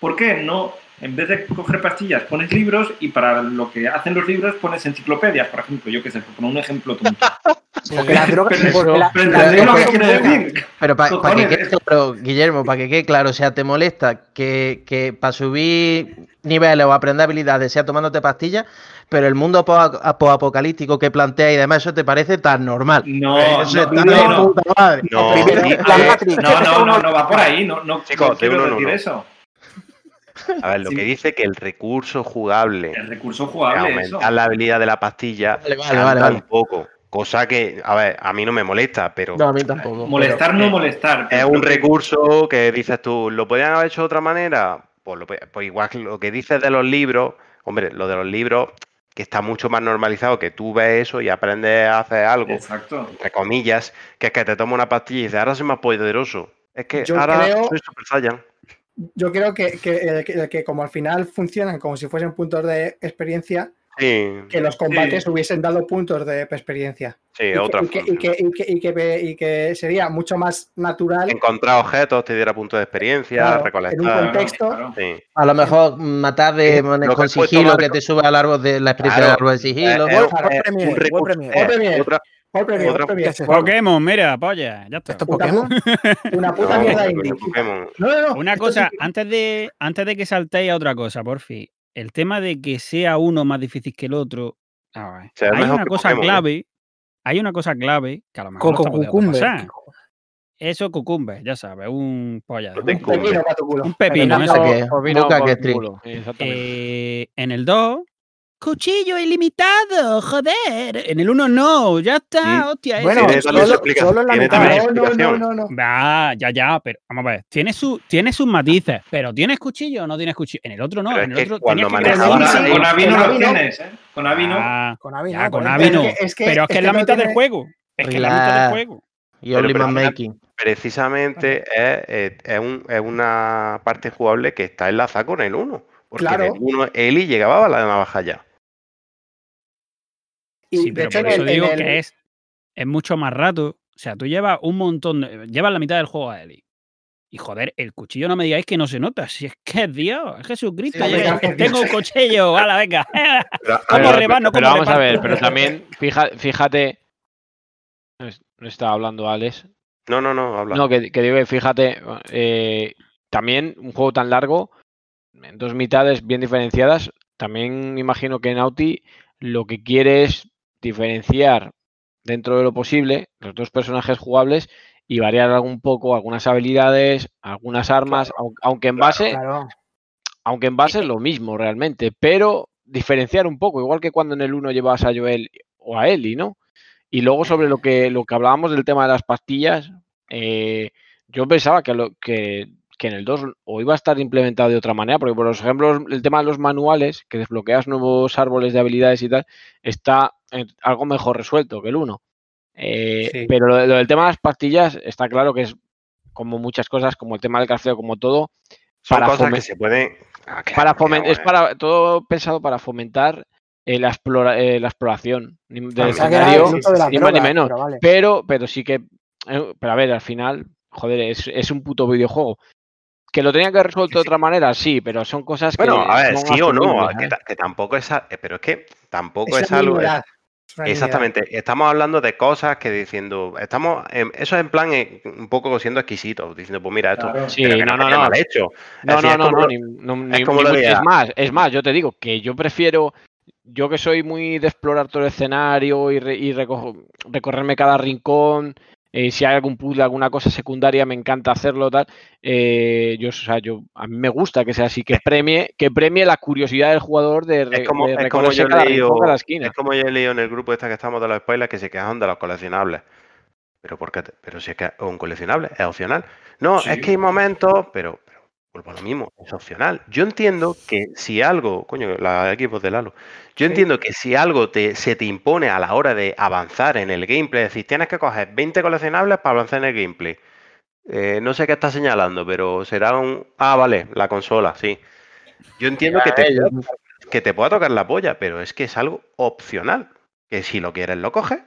¿Por qué no? En vez de coger pastillas, pones libros y para lo que hacen los libros pones enciclopedias, por ejemplo. Yo qué sé, por poner un ejemplo tonto.
Porque las drogas.
Pero-
la-
decir.
Para que quede claro, Guillermo, para que quede claro, o sea, te molesta que, que para subir niveles o aprender habilidades sea tomándote pastillas, pero el mundo apo- apocalíptico que plantea y demás, eso te parece tan normal.
No,
Eso
no, no, no.
puta madre.
No,
va por ahí. No, no,
Chicos,
no quiero decir eso.
A ver, lo
Sí.
que dice que el recurso jugable
El recurso jugable, eso.
aumentar la habilidad de la pastilla
Vale, vale, vale, vale.
un poco. Cosa que, a ver, a mí no me molesta, pero
No, a mí tampoco.
Molestar
pero,
no
eh,
molestar.
es un
que-
recurso que dices tú, ¿lo podrían haber hecho de otra manera? Pues, lo, pues igual que lo que dices de los libros, hombre, lo de los libros, que está mucho más normalizado, que tú ves eso y aprendes a hacer algo,
Exacto.
entre comillas, que es que te tomas una pastilla y dices, ahora soy más poderoso. Es que
Yo
ahora
creo-
soy Super Saiyan.
Yo creo que, que, el que- el que como al final funcionan como si fuesen puntos de experiencia,
Sí,
que los combates
Sí.
hubiesen dado puntos de experiencia.
sí,
y, que,
otra
y, que, y, que, y, que, y que- y que sería mucho más natural
Encontrar objetos te diera puntos de experiencia,
Claro, en un
recolectar.
contexto-
Claro.
Sí.
A lo mejor matar de
Eh,
con sigilo, que te sube al árbol de la experiencia
Claro,
del árbol de sigilo.
Eh,
World-
eh, eh, un
World
recurso-
Premiere.
eh,
World Premiere.
otra-
Paul Premier,
Otra-
Paul Premier,
¿Qué es
Pokémon, mira, polla, ya está.
¿Esto es Pokémon?
una puta
no,
mierda indie.
Pokémon.
No, no, no.
Una cosa,
sí-
antes de, antes de que saltéis a otra cosa, por fin. El tema de que sea uno más difícil que el otro. a ver,
Sea
hay una cosa
Pokémon, ¿eh?
clave. Hay una cosa clave que a lo mejor
Coco Cucumber.
pasar. Eso cucumbe, ya sabes, un polla. de
No te
un-
pepino para tu culo.
Un pepino, eso.
que-
Pues por
que.
Eh, en el 2, cuchillo ilimitado, joder. En el 1 no, ya está,
Mm.
hostia.
Bueno, solo- solo en la
tiene
mitad.
No, no, no, no, no.
Va, ya, ya, pero vamos a ver. Tiene, su, tiene sus matices, pero ¿tienes cuchillo o no tienes cuchillo? En el otro no,
Pero
en el otro
cuando
que
Con Avino
con
lo tienes, ¿eh? Con Avino.
Ah,
Con Avi, ¿no?
con
Con
Avi no.
Es que- es que-
pero es que
es
la
no
mitad del juego. Es que es la mitad del juego.
Y Only Man Making.
Precisamente es, es, un- es una parte jugable que está enlazada con el 1. Porque
Claro.
en el 1 Eli llegaba a la navaja ya.
Y
Sí, pero por eso
el-
digo
el-
que es, es mucho más rato. O sea, tú llevas un montón, de- llevas la mitad del juego a Eli. Y joder, el cuchillo no me digáis que no se nota. Si es que es Dios, es Jesucristo.
Sí,
llega,
es
tengo un cuchillo, hala, venga.
Pero,
pero
¿Cómo
vamos a ver, pero también, fija- fíjate. No es- no estaba hablando Alex.
no, no, no, habla.
No, que, que digo que fíjate, eh, también un juego tan largo, en dos mitades bien diferenciadas, también imagino que Naughty lo que quiere es diferenciar dentro de lo posible los dos personajes jugables y variar un poco algunas habilidades, algunas armas, au- aunque en base,
Claro.
aunque en base es lo mismo realmente, pero diferenciar un poco, igual que cuando en el 1 llevabas a Joel o a Ellie, ¿no? Y luego sobre lo que, lo que hablábamos del tema de las pastillas, eh, yo pensaba que, lo, que, que en el 2 o iba a estar implementado de otra manera, porque por ejemplo el tema de los manuales, que desbloqueas nuevos árboles de habilidades y tal, está eh, algo mejor resuelto que el 1. Eh,
Sí.
Pero lo, lo del tema de las pastillas está claro que es como muchas cosas, como el tema del crafteo, como todo,
Son
para
cosas que se pueden. Ah, claro,
para
que
fomen-
vamos
es
ver.
para todo pensado para fomentar eh, la, explora- eh, la exploración ni- del escenario, ni más ni menos.
pero vale.
Pero, pero sí que, eh, pero a ver, al final, joder, es, es un puto videojuego. Que lo tenían que haber resuelto de otra manera, sí, pero son cosas que.
Bueno, a ver, sí o no, que,
¿eh?
que tampoco es. eh, Pero es que tampoco
es
es, algo.
es nimiedad.
Exactamente, estamos hablando de cosas que diciendo, estamos, en- eso es en plan eh, un poco siendo exquisitos, diciendo, pues mira, esto,
Claro.
Sí,
pero que
no,
no,
no,
mal hecho.
No,
decir,
no,
es
no, no, ni,
como
ni es más, es más, yo te digo que yo prefiero, yo que soy muy de explorar todo el escenario y, re- y reco- recorrerme cada rincón, eh, si hay algún puzzle, alguna cosa secundaria, me encanta hacerlo, tal. eh, yo, o sea, yo, a mí me gusta que sea así, que premie, que premie la curiosidad del jugador de, re-
Es como,
de
es como yo
cada cada esquina.
es como yo he leído en el grupo esta que estamos de los spoilers que se quejan de los coleccionables. Pero ¿por qué? te- Pero si es que es un coleccionable, es opcional. No,
Sí.
es que hay momentos, pero vuelvo a lo mismo, es opcional. Yo entiendo que si algo, coño, la equipos de Lalo, yo entiendo que si algo te, se te impone a la hora de avanzar en el gameplay, es decir, tienes que coger 20 coleccionables para avanzar en el gameplay. Eh, no sé qué está señalando, pero será un. Ah, vale, la consola, sí. Yo entiendo que te,
ellos.
que te pueda tocar la polla, pero es que es algo opcional. Que si lo quieres, lo coges.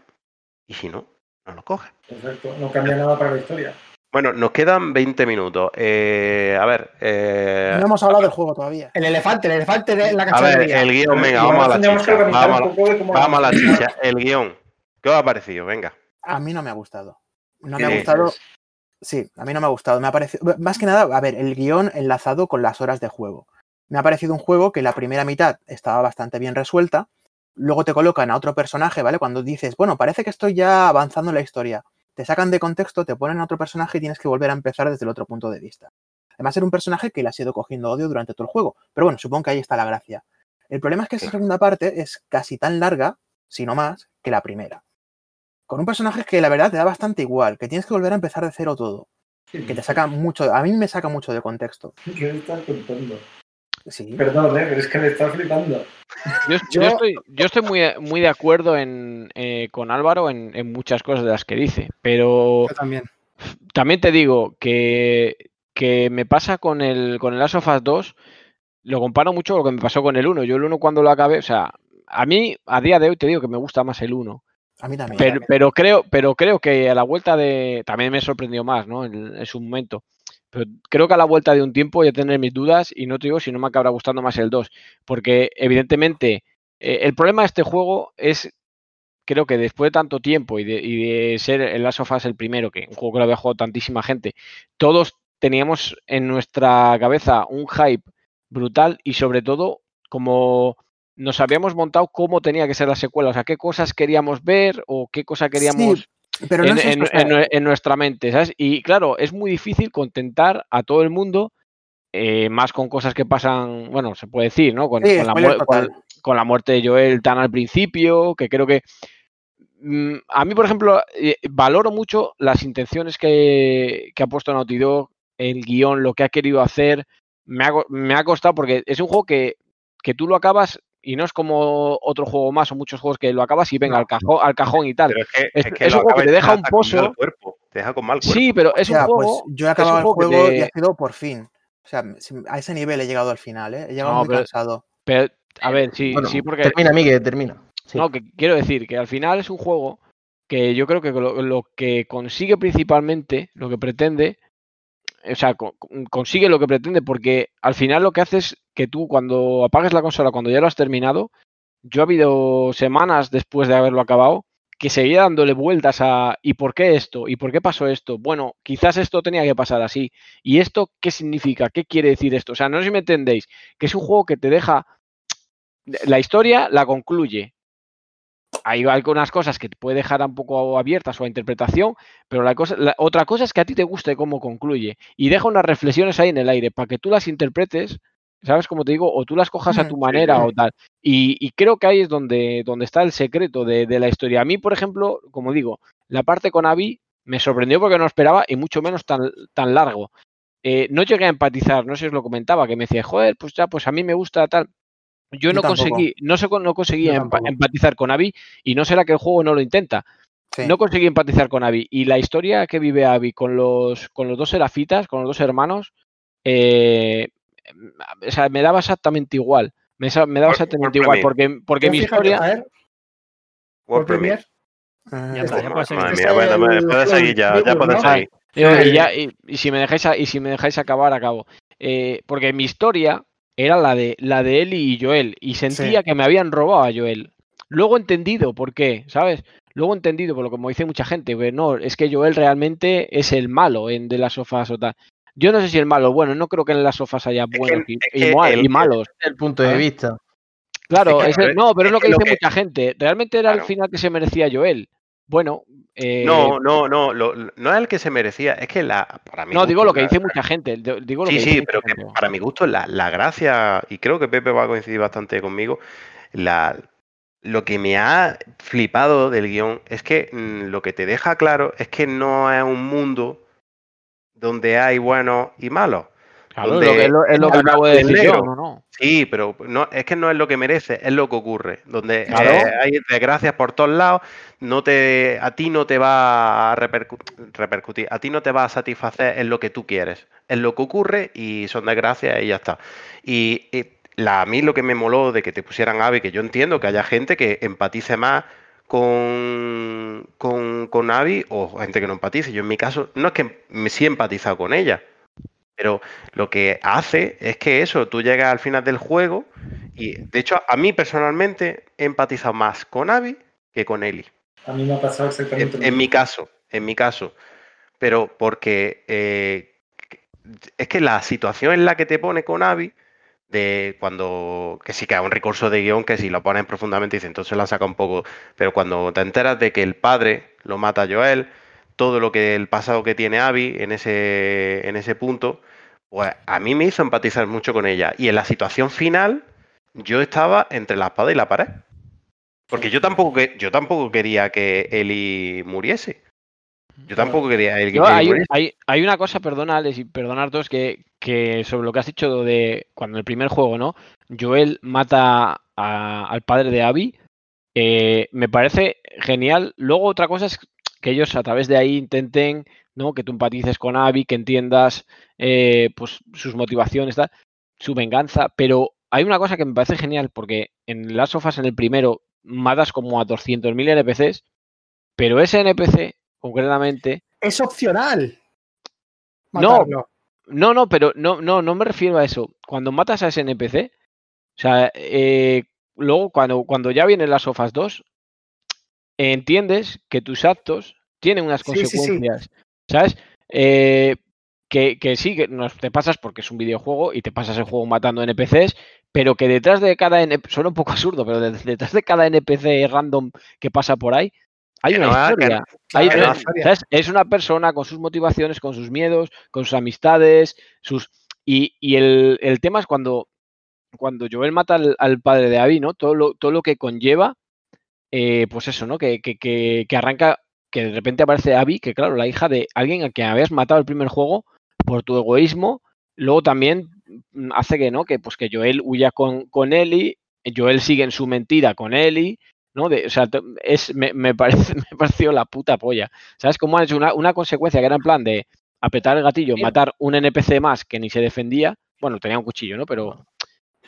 Y si no, no lo coges.
Perfecto, no cambia nada para la historia.
Bueno, nos quedan 20 minutos. Eh, a ver. eh,
No hemos hablado del juego todavía.
El elefante, el elefante de la
a ver,
cachorrería.
el guion, venga, vamos a la chicha. Vamos a la, vamos a chicha. El guion. ¿Qué os ha parecido? Venga.
A mí no me ha gustado. No
¿Qué
me ha gustado. Sí, a mí no me ha gustado. Me ha parecido. Más que nada, a ver, el guion enlazado con las horas de juego. Me ha parecido un juego que la primera mitad estaba bastante bien resuelta. Luego te colocan a otro personaje, ¿vale? Cuando dices, bueno, parece que estoy ya avanzando en la historia. Te sacan de contexto, te ponen a otro personaje y tienes que volver a empezar desde el otro punto de vista. Además, era un personaje que le ha sido cogiendo odio durante todo el juego. Pero bueno, supongo que ahí está la gracia. El problema es que esa segunda parte es casi tan larga, si no más, que la primera. con un personaje que la verdad te da bastante igual, que tienes que volver a empezar de cero todo. Que te saca mucho, a mí me saca mucho de contexto.
¿Qué me estás contando?
Sí.
Perdón, ¿eh? pero es que me está flipando.
Yo, yo estoy, yo estoy muy, muy de acuerdo en, eh, con Álvaro en, en muchas cosas de las que dice, pero
Yo también.
también te digo que, que me pasa con el, con el Last of Us 2, lo comparo mucho con lo que me pasó con el 1. Yo el 1 cuando lo acabé, o sea, a mí a día de hoy te digo que me gusta más el 1.
A mí también.
Pero, pero creo, pero creo que a la vuelta de. También me sorprendió más, ¿no? En, en su momento. Pero creo que a la vuelta de un tiempo voy a tener mis dudas y no te digo si no me acabará gustando más el 2. Porque evidentemente eh, el problema de este juego es, creo que después de tanto tiempo y de, y de ser el Last of Us el primero, que un juego que lo había jugado tantísima gente, todos teníamos en nuestra cabeza un hype brutal y sobre todo como nos habíamos montado cómo tenía que ser la secuela, o sea, qué cosas queríamos ver o qué cosa queríamos
pero no
en, nuestra mente, ¿sabes? Y claro, es muy difícil contentar a todo el mundo, eh, más con cosas que pasan, bueno, se puede decir, ¿no? Con,
sí,
con la, con- con muerte de Joel tan al principio, que creo que... mm, A mí, por ejemplo, eh, valoro mucho las intenciones que, que ha puesto Naughty Dog, el guion, lo que ha querido hacer. Me ha, me ha costado porque es un juego que, que tú lo acabas y no es como otro juego más o muchos juegos que lo acabas y venga
No.
al, cajón, al cajón y tal.
Pero es que,
Es-
es que
es
lo
un juego que te deja un
hasta con mal
pozo.
cuerpo. Te deja con mal cuerpo.
Sí, pero es un
pues
juego.
yo he acabado el
juego
y ha sido por fin. O sea, a ese nivel he llegado al final, ¿eh? He llegado
No,
muy
pero-
cansado.
pero, a ver, sí,
Bueno,
sí, porque.
Termina, Miguel, termina. Sí.
No, que quiero decir que al final es un juego que yo creo que lo, lo que consigue principalmente, lo que pretende, o sea, co- consigue lo que pretende porque al final lo que hace es que tú cuando apagues la consola, cuando ya lo has terminado, yo ha habido semanas después de haberlo acabado que seguía dándole vueltas a ¿y por qué esto? ¿y por qué pasó esto? Bueno, quizás esto tenía que pasar así. ¿Y esto qué significa? ¿Qué quiere decir esto? O sea, no sé si me entendéis, que es un juego que te deja la historia la concluye. Hay algunas cosas que te puede dejar un poco abiertas o a interpretación, pero la cosa, otra cosa es que a ti te guste cómo concluye y deja unas reflexiones ahí en el aire para que tú las interpretes, ¿sabes? Como te digo, o tú las cojas a tu manera o tal. Y, y creo que ahí es donde, donde está el secreto de, de la historia. A mí, por ejemplo, como digo, la parte con Abby me sorprendió porque no esperaba y mucho menos tan, tan largo. Eh, no llegué a empatizar, no sé si os lo comentaba, que me decía, joder, pues ya, pues a mí me gusta tal. Yo,
Yo
no
tampoco.
conseguí, no, sé, no conseguí empa- empatizar con Abby y no será que el juego no lo intenta.
Sí.
No conseguí empatizar con Abby. Y la historia que vive Abby con los, con los dos serafitas, con los dos hermanos, eh, o sea, me daba exactamente igual. Me, daba exactamente igual, porque, porque mi historia.
a ver, por
World Premier.
Premier.
Ah,
Ya está, ya
bueno, puedes seguir ya, ya puedes seguir.
Y, ya, y, y si me dejáis a- y si me dejáis acabar, acabo. Eh, porque mi historia era la de la de Ellie y Joel. Y sentía que me habían robado a Joel. Luego he entendido por qué, ¿sabes? Luego he entendido, por lo que me dice mucha gente, que no, es que Joel realmente es el malo en de las sofás o tal. Yo no sé si el malo, bueno, no creo que en las sofás haya
que-
buenos y,
es que el-
malos.
el punto de
¿sabes?
vista.
Claro,
que,
es el- no, pero es,
es
lo que
que lo
dice
que-
mucha gente. Realmente era el
Claro.
final que se merecía Joel. Bueno, eh,
No, no, no, lo- no es el que se merecía, es que la, para mí.
no, digo lo que dice mucha gente. Digo lo
Sí,
que
sí, pero que
gente.
para mi gusto la, la gracia, y creo que Pepe va a coincidir bastante conmigo, la, lo que me ha flipado del guion es que mm, lo que te deja claro es que no es un mundo donde hay buenos y malos.
Claro, es lo que, es lo, es lo que
el
acabo de decir yo,
negro.
no, no.
Sí, pero no, es que no es lo que merece, es lo que ocurre. Donde
Claro.
eh, hay desgracias por todos lados, no te, a ti no te va a repercu- repercutir, a ti no te va a satisfacer en lo que tú quieres. Es lo que ocurre y son desgracias y ya está. Y, y la, a mí lo que me moló de que te pusieran Abby, que yo entiendo que haya gente que empatice más con, con, con Abby o gente que no empatice. Yo en mi caso, no es que me sí he empatizado con ella, pero lo que hace es que eso, tú llegas al final del juego y de hecho a mí personalmente he empatizado más con Abby que con Ellie.
A mí me ha pasado
En,
exactamente lo
en mi caso, en mi caso. Pero porque eh, es que la situación en la que te pone con Abby, de cuando, que sí que es un recurso de guion que si lo ponen profundamente dice, entonces la saca un poco, pero cuando te enteras de que el padre lo mata a Joel, todo lo que el pasado que tiene Abby en ese, en ese punto, pues a mí me hizo empatizar mucho con ella. Y en la situación final, yo estaba entre la espada y la pared. Porque yo tampoco, yo tampoco quería que Eli muriese. Yo tampoco quería
Yo,
Eli
hay,
muriese.
hay- hay una cosa, perdona, Alex, y perdonar todos, que, que sobre lo que has dicho de cuando en el primer juego, ¿no? Joel mata a- al padre de Abby. eh, me parece genial. Luego, otra cosa es que ellos a través de ahí intenten, ¿no? Que tú empatices con Abby, que entiendas eh, pues sus motivaciones, tal, su venganza. Pero hay una cosa que me parece genial, porque en las sofas en el primero matas como a 200.000 NPCs, pero ese NPC, concretamente,
Es opcional.
No.
matarlo.
No, no, pero no, no, no me refiero a eso. Cuando matas a ese NPC, o sea, eh, luego cuando, cuando ya vienen las sofas 2, entiendes que tus actos tienen unas
Sí, sí, sí.
consecuencias, ¿sabes? Eh, que, que sí, que no te pasas porque es un videojuego y te pasas el juego matando NPCs, pero que detrás de cada NPC, suena un poco absurdo, pero de- detrás de cada NPC random que pasa por ahí, hay una historia. Hay. Es una persona con sus motivaciones, con sus miedos, con sus amistades, sus. Y, y el, el tema es cuando, cuando Joel mata al, al padre de Abby, ¿no? Todo lo, todo lo que conlleva, eh, pues eso, ¿no? Que, que, que, que arranca, que de repente aparece Abby, que claro, la hija de alguien a quien habías matado el primer juego por tu egoísmo, luego también hace que, ¿no? Que pues que Joel huya con, con Ellie, Joel sigue en su mentira con Ellie, ¿no? De, o sea, es, me, me parece, me pareció la puta polla. ¿Sabes cómo han hecho una, una consecuencia que era en plan de apretar el gatillo, matar un NPC más que ni se defendía? Bueno, tenía un cuchillo, ¿no? Pero,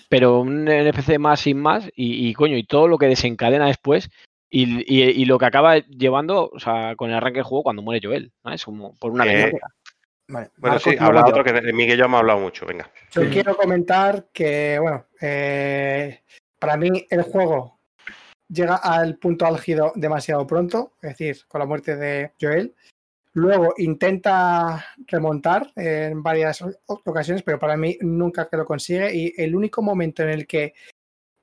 pero un NPC más sin más y, y, coño, y todo lo que desencadena después y, y- y lo que acaba llevando, o sea, con el arranque del juego cuando muere Joel, ¿sabes? Como por una
Eh.
Vale,
Bueno,
Marcos,
sí, habla otro que de Miguel y yo hemos hablado mucho. Venga.
Yo
Sí.
quiero comentar que, bueno, eh, para mí el juego llega al punto álgido demasiado pronto, es decir, con la muerte de Joel. Luego intenta remontar en varias ocasiones, pero para mí nunca que lo consigue. Y el único momento en el que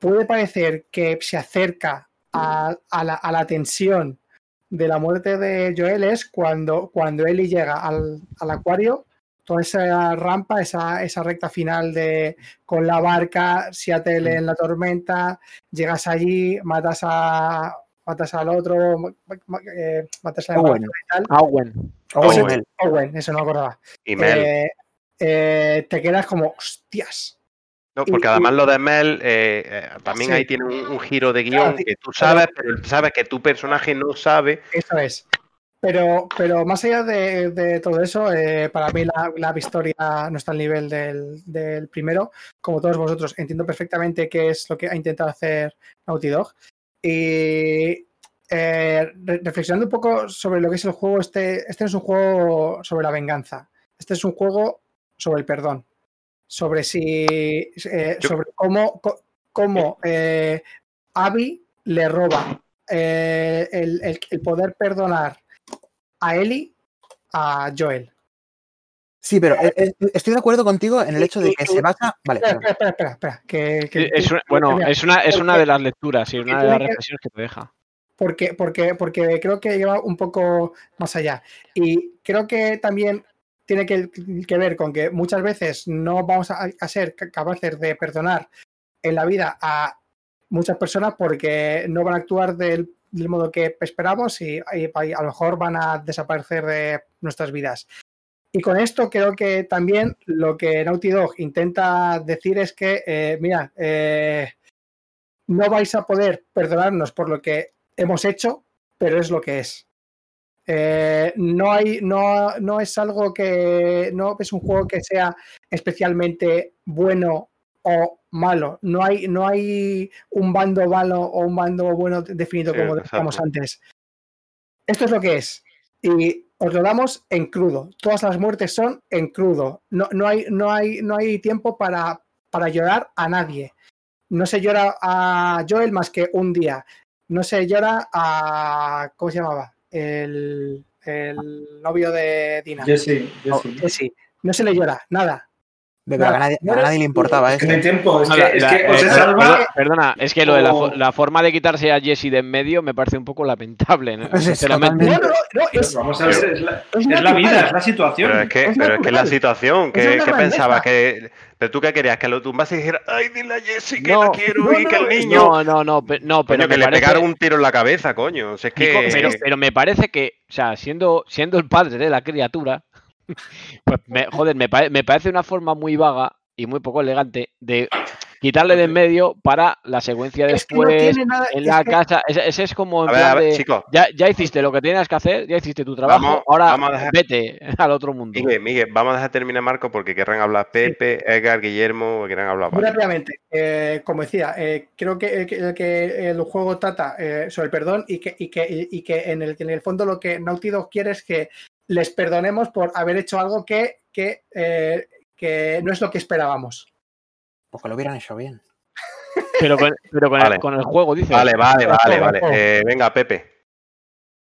puede parecer que se acerca a, a la, a la tensión de la muerte de Joel es cuando, cuando Ellie llega al, al acuario, toda esa rampa, esa, esa recta final de con la barca, Seattle en la tormenta, llegas allí, matas a matas al otro, eh, matas a la
Owen.
y tal.
Owen.
Owen,
Owen.
Eso no me acordaba.
Y Mel.
Eh, eh, te quedas como, hostias.
No, porque
y-
además lo de Mel eh, eh, también
Sí.
ahí tiene un, un giro de
Claro,
guion
sí,
que tú sabes, pero sabes que tu personaje no sabe.
Eso es. Pero, pero más allá de, de todo eso, eh, para mí la, la historia no está al nivel del, del primero. Como todos vosotros, entiendo perfectamente qué es lo que ha intentado hacer Naughty Dog. Y eh, re- reflexionando un poco sobre lo que es el juego, este, este no es un juego sobre la venganza. Este es un juego sobre el perdón. Sobre si. eh, sobre cómo, cómo eh, Abby le roba el, el- el poder perdonar a Ellie a Joel.
Sí, pero eh, eh, estoy de acuerdo contigo en el hecho de que se basa. Vale,
Espera, espera, espera, espera, espera, que- que-
Es una- bueno, es una, es una de las lecturas y una de las reflexiones que te deja.
porque, porque, porque creo que lleva un poco más allá. Y creo que también tiene que, que ver con que muchas veces no vamos a, a ser capaces de perdonar en la vida a muchas personas porque no van a actuar del, del modo que esperamos y, a lo mejor van a desaparecer de nuestras vidas. Y con esto creo que también lo que Naughty Dog intenta decir es que, eh, mira, eh, no vais a poder perdonarnos por lo que hemos hecho, pero es lo que es. Eh, no hay, no, no es algo que, no es un juego que sea especialmente bueno o malo. No hay, no hay un bando malo o un bando bueno definido
Sí,
como decíamos antes. Esto es lo que es. Y os lo damos en crudo. Todas las muertes son en crudo. No, no, hay, no, hay, no hay tiempo para, para llorar a nadie. No se llora a Joel más que un día. No se llora a. ¿Cómo se llamaba? El, el novio de Dina.
Jesse, Jesse.
Jesse. No se le llora, nada.
Pero a nadie, a nadie le importaba
Es que no hay
esto.
tiempo, es
No,
que,
la-
es
la-
que o
eh,
se salva
perdona, es que lo de la, fo-
o-
la forma de quitarse a Jesse de en medio me parece un poco lamentable, ¿no?
Pues es
sinceramente.
No, no, no, es,
Vamos a ver, es la,
es
es la
natural.
vida, es la situación.
Pero es que,
Es
pero es que la situación, que, que pensabas que. Pero tú qué querías, que lo tumbase y dijera, ay, dile a Jessy que
No,
la quiero
no,
y que el niño.
No, no, no, pe- no, pero
Coño, que le
parece-
pegaron un tiro en la cabeza, coño. O sea, es
Nico,
que.
pero, pero me parece que, o sea, siendo, siendo el padre de la criatura, pues me, joder, me, pare- me parece una forma muy vaga y muy poco elegante de quitarle de en medio para la secuencia
es que no
después
tiene nada.
en
es
la
que-
casa. Ese, ese es como en
A ver,
plan
a ver,
de,
chicos.
ya, ya hiciste lo que tenías que hacer, ya hiciste tu trabajo,
Vamos-
ahora
vamos a dejar-
vete al otro mundo.
Miguel, Miguel, vamos a dejar terminar Marco porque querrán hablar Pepe, Edgar, Guillermo, querrán hablar
Muy rápidamente, eh, como decía, eh, creo que, que- que el juego trata eh, sobre el perdón y que, y que, y que en, el, en el fondo lo que Naughty Dog quiere es que les perdonemos por haber hecho algo que, que, eh, que no es lo que esperábamos.
Porque lo hubieran hecho bien.
Pero con, pero con,
Vale.
el, con el juego, dices.
Vale, vale, vale, vale. Eh, venga, Pepe.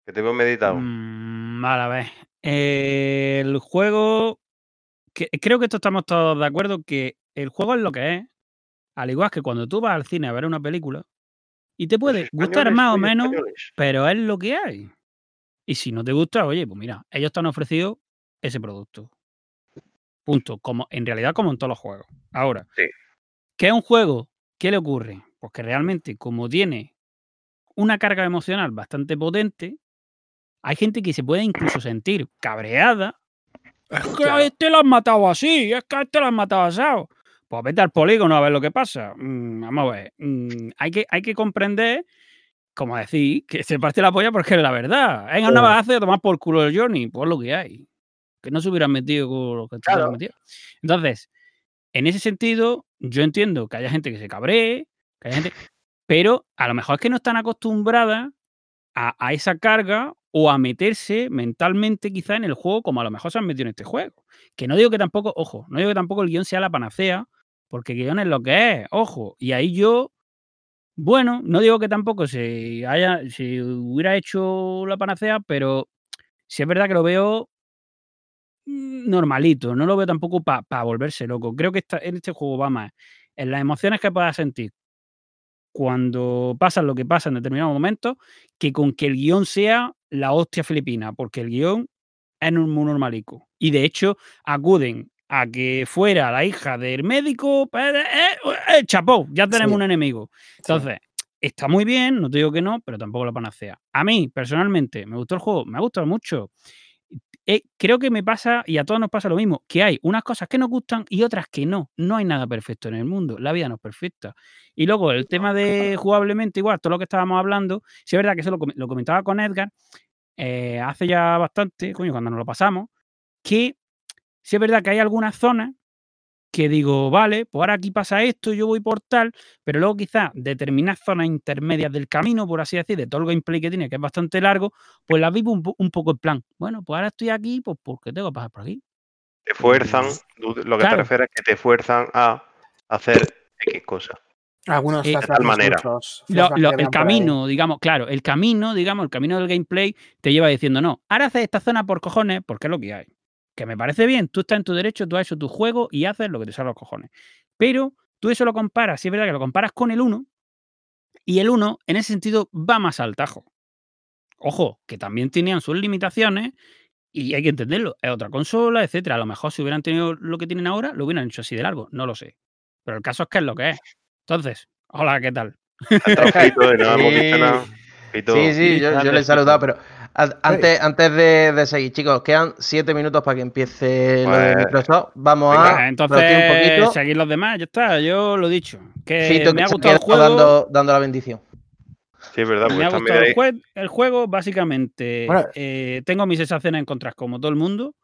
Que te veo meditado.
Mm, vale, a ver. Eh, el juego. que- creo que esto estamos todos de acuerdo que el juego es lo que es. Al igual que cuando tú vas al cine a ver una película y te puede gustar más o menos,
españoles.
pero es lo que hay. Y si no te gusta, oye, pues mira, ellos te han ofrecido ese producto. Punto. Como, en realidad, como en todos los juegos. Ahora,
Sí.
¿qué es un juego? ¿Qué le ocurre? Pues que realmente, como tiene una carga emocional bastante potente, hay gente que se puede incluso sentir cabreada. Es que a este lo han matado así, es que a este lo han matado asado. Pues vete al polígono a ver lo que pasa. Mm, vamos a ver. mm, hay, que, hay que comprender, como decir, que se parte la polla porque es la verdad. Venga, una bagazo a tomar por culo el Johnny, pues lo que hay. Que no se hubieran metido con lo que se
Claro.
hubieran metido. Entonces, en ese sentido, yo entiendo que haya gente que se cabree, que haya gente, pero a lo mejor es que no están acostumbradas a, a esa carga o a meterse mentalmente quizá en el juego como a lo mejor se han metido en este juego. Que no digo que tampoco, ojo, no digo que tampoco el guion sea la panacea, porque el guion es lo que es, ojo. Y ahí yo, bueno, no digo que tampoco se haya, si hubiera hecho la panacea, pero sí es verdad que lo veo normalito, no lo veo tampoco para volverse loco. Creo que esta- en este juego va más en las emociones que puedas sentir cuando pasa lo que pasa en determinados momentos, que con que el guion sea la hostia filipina, porque el guion es muy normalico. Y de hecho, acuden a que fuera la hija del médico, pero, eh, eh, chapó, ya tenemos
Sí.
un enemigo. Entonces, está muy bien, no te digo que no, pero tampoco la panacea. A mí, personalmente, me gustó el juego, me ha gustado mucho. Eh, creo que me pasa, y a todos nos pasa lo mismo, que hay unas cosas que nos gustan y otras que no. No hay nada perfecto en el mundo, la vida no es perfecta. Y luego el tema de jugablemente, igual, todo lo que estábamos hablando, sí es verdad que eso lo, lo comentaba con Edgar eh, hace ya bastante, coño, cuando nos lo pasamos, que sí es verdad que hay algunas zonas que digo, vale, pues ahora aquí pasa esto, yo voy por tal, pero luego quizás determinadas zonas intermedias del camino, por así decir, de todo el gameplay que tiene, que es bastante largo, pues las vivo un, po- un poco en plan, bueno, pues ahora estoy aquí, pues porque tengo que pasar por aquí.
Te fuerzan, tú lo que
Claro.
te refieres es que te fuerzan a hacer X cosas.
Algunos
Eh, de
tal manera.
Lo- lo- el camino, digamos, claro, el camino, digamos, el camino del gameplay te lleva diciendo, no, ahora haces esta zona por cojones porque es lo que hay. Que me parece bien, tú estás en tu derecho, tú has hecho tu juego y haces lo que te sale a los cojones. Pero tú eso lo comparas, sí es verdad que lo comparas con el 1 y el 1 en ese sentido va más al tajo. Ojo, que también tenían sus limitaciones y hay que entenderlo. Es otra consola, etcétera. A lo mejor si hubieran tenido lo que tienen ahora, lo hubieran hecho así de largo. No lo sé. Pero el caso es que es lo que es. Entonces, hola, ¿qué tal?
No
Sí. Sí, sí, yo, yo le he saludado, pero antes, antes de, de seguir, chicos, quedan siete minutos para que empiece lo de
Pues,
Microsoft. Vamos
venga,
a un
entonces,
poquito.
seguir los demás, ya está. Yo lo he dicho. Que
Fito,
me
que
ha gustado el juego.
dando, dando la bendición.
Sí, es verdad,
Me ha gustado el,
ahí.
jue- el juego, básicamente.
Bueno.
eh, tengo mis sensaciones encontradas como todo el mundo,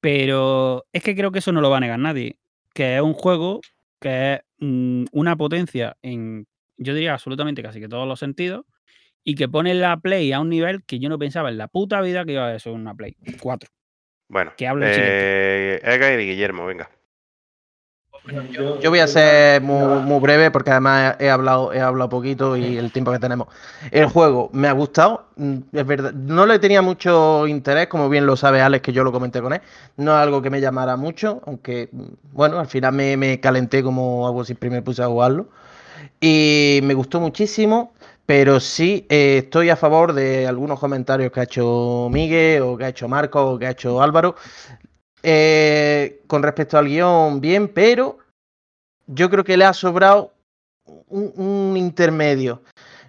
pero es que creo que eso no lo va a negar nadie. Que es un juego que es mm, una potencia en, yo diría, absolutamente casi que todos los sentidos, y que pone la Play a un nivel que yo no pensaba en la puta vida que iba a ser una Play 4.
Bueno,
que hable
eh, Edgar y Guillermo, venga.
Yo,
Yo voy a ser muy, muy breve porque además he hablado, he hablado poquito y el tiempo que tenemos. El juego me ha gustado, mm, es verdad. No le tenía mucho interés, como bien lo sabe Alex, que yo lo comenté con él. No es algo que me llamara mucho, aunque, mm, bueno, al final me, me calenté como algo siempre me puse a jugarlo. Y me gustó muchísimo, pero sí eh, estoy a favor de algunos comentarios que ha hecho Miguel o que ha hecho Marco o que ha hecho Álvaro. Eh, con respecto al guion, bien, pero yo creo que le ha sobrado un, intermedio.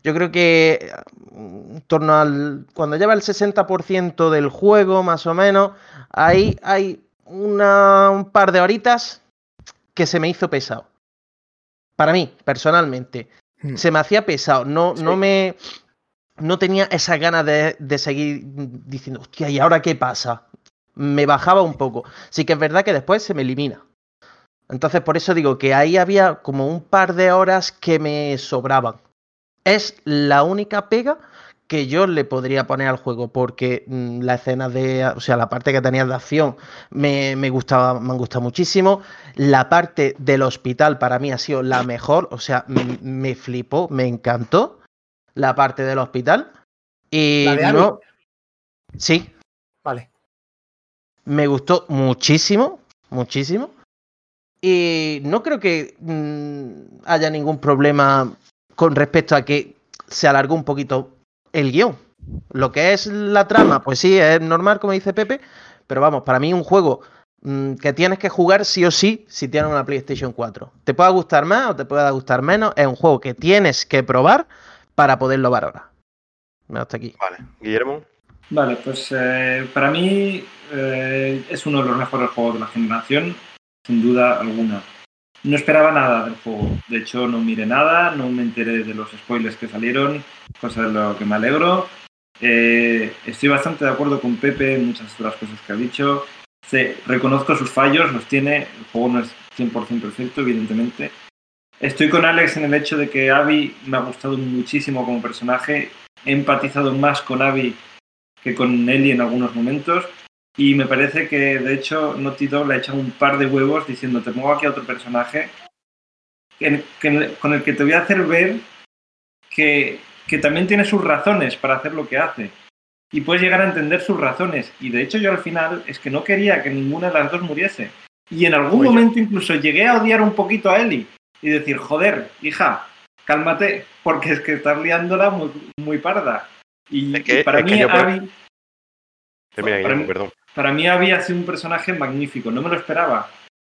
Yo creo que mm, en torno al. Cuando lleva el 60% del juego, más o menos, hay una- un par de horitas que se me hizo pesado. Para mí, personalmente.
Hmm.
Se me hacía pesado. No, no me. No tenía esas ganas de, de seguir diciendo, hostia, ¿y ahora qué pasa? Me bajaba un poco. Sí que es verdad que después se me elimina. Entonces, por eso digo que ahí había como un par de horas que me sobraban. Es la única pega que yo le podría poner al juego, porque mm, la escena de, o sea, la parte que tenía de acción me, me gustaba, me han gustado muchísimo. La parte del hospital para mí ha sido la mejor, o sea, me flipó, me encantó la parte del hospital. Y
¿La de Abby?
no, sí,
Vale.
me gustó muchísimo, muchísimo. Y no creo que mm, haya ningún problema con respecto a que se alargó un poquito el guion. Lo que es la trama, pues sí, es normal, como dice Pepe, pero vamos, para mí un juego mm, que tienes que jugar sí o sí si tienes una PlayStation 4. Te pueda gustar más o te pueda gustar menos, es un juego que tienes que probar para poderlo valorar. Hasta aquí.
Vale, Guillermo.
Vale, pues eh, para mí eh, es uno de los mejores juegos de la generación, sin duda alguna. No esperaba nada del juego, de hecho no miré nada, no me enteré de los spoilers que salieron, cosa de lo que me alegro. Eh, estoy bastante de acuerdo con Pepe en muchas de las cosas que ha dicho. Reconozco sus fallos, los tiene, el juego no es 100% perfecto, evidentemente. Estoy con Alex en el hecho de que Abby me ha gustado muchísimo como personaje, he empatizado más con Abby que con Ellie en algunos momentos. Y me parece que, de hecho, Naughty Dog le ha echado un par de huevos diciendo, te pongo aquí a otro personaje que- que- con el que te voy a hacer ver que, que también tiene sus razones para hacer lo que hace. Y puedes llegar a entender sus razones. Y de hecho yo al final es que no quería que ninguna de las dos muriese. Y en algún
Pues
momento incluso llegué a odiar un poquito a Ellie. Y decir, joder, hija, cálmate, porque es que estás liándola muy, muy parda. Y,
Es que-
y para
es
mí
yo
Abby, Para
perdón.
Para mí había sido un personaje magnífico, no me lo esperaba.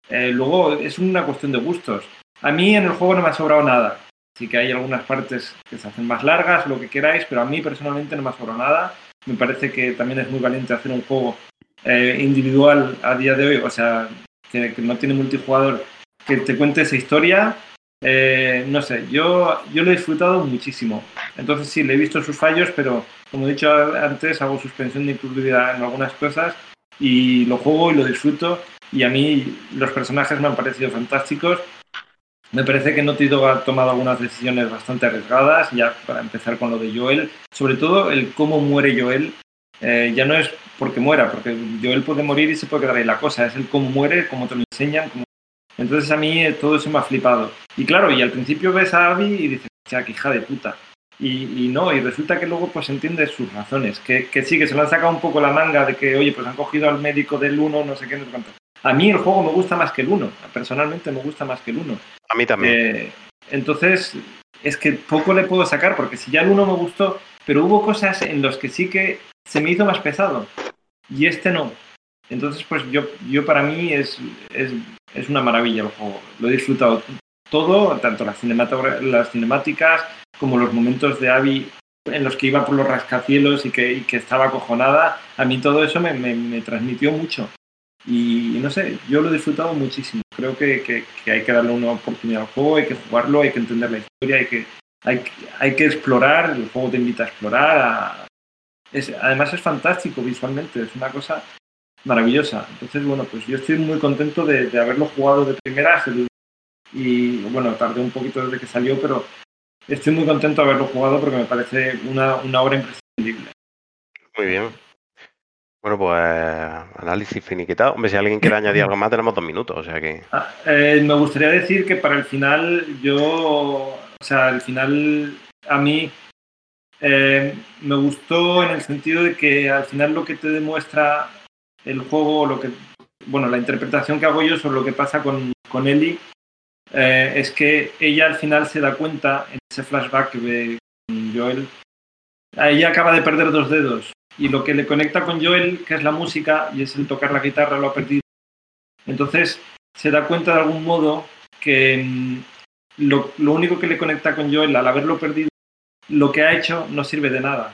Eh, luego es una cuestión de gustos. A mí en el juego no me ha sobrado nada. Sí que hay algunas partes que se hacen más largas, lo que queráis, pero a mí personalmente no me ha sobrado nada. Me parece que también es muy valiente hacer un juego eh, individual a día de hoy, o sea, que, que no tiene multijugador, que te cuente esa historia. Eh, no sé, yo, yo lo he disfrutado muchísimo. Entonces sí, le he visto sus fallos, pero como he dicho antes, hago suspensión de inclusividad en algunas cosas y lo juego y lo disfruto. Y a mí los personajes me han parecido fantásticos. Me parece que Naughty Dog ha tomado algunas decisiones bastante arriesgadas, ya para empezar con lo de Joel, sobre todo el cómo muere Joel. eh, ya no es porque muera, porque Joel puede morir y se puede quedar ahí la cosa, es el cómo muere, cómo te lo enseñan. Entonces a mí todo eso me ha flipado. Y claro, y al principio ves a Abby y dices, hija de puta. Y, y no, y resulta que luego pues entiendes sus razones, que, que sí, que se le han sacado un poco la manga de que, oye, pues han cogido al médico del 1, no sé qué, no sé cuánto. A mí el juego me gusta más que el 1, personalmente me gusta más que el 1.
A mí también.
Eh, entonces, es que poco le puedo sacar, porque si ya el 1 me gustó, pero hubo cosas en las que sí que se me hizo más pesado, y este no. Entonces, pues yo, yo para mí es, es, es una maravilla el juego. Lo he disfrutado todo, tanto las, las cinemáticas como los momentos de Abby en los que iba por los rascacielos y que, y que estaba acojonada. A mí todo eso me, transmitió mucho. Y, no sé, yo lo he disfrutado muchísimo. Creo que, hay que darle una oportunidad al juego, hay que jugarlo, hay que entender la historia, hay que, hay, que- explorar, el juego te invita a explorar. a- es- además es fantástico visualmente, es una cosa maravillosa. Entonces, bueno, pues yo estoy muy contento de, de haberlo jugado de primeras el- y, bueno, tardé un poquito desde que salió, pero estoy muy contento de haberlo jugado porque me parece una, una obra imprescindible.
Muy bien. Bueno, pues análisis finiquitado. Hombre, si alguien quiere añadir algo más, tenemos dos minutos, o sea que.
Ah, eh, me gustaría decir que para el final, yo, o sea, el final a mí eh, me gustó en el sentido de que al final lo que te demuestra el juego, lo que, bueno, la interpretación que hago yo sobre lo que pasa con, con Ellie, eh, es que ella al final se da cuenta en ese flashback que ve con Joel, ella acaba de perder dos dedos y lo que le conecta con Joel, que es la música y es el tocar la guitarra, lo ha perdido. Entonces se da cuenta de algún modo que mm, lo, lo único que le conecta con Joel al haberlo perdido, lo que ha hecho no sirve de nada.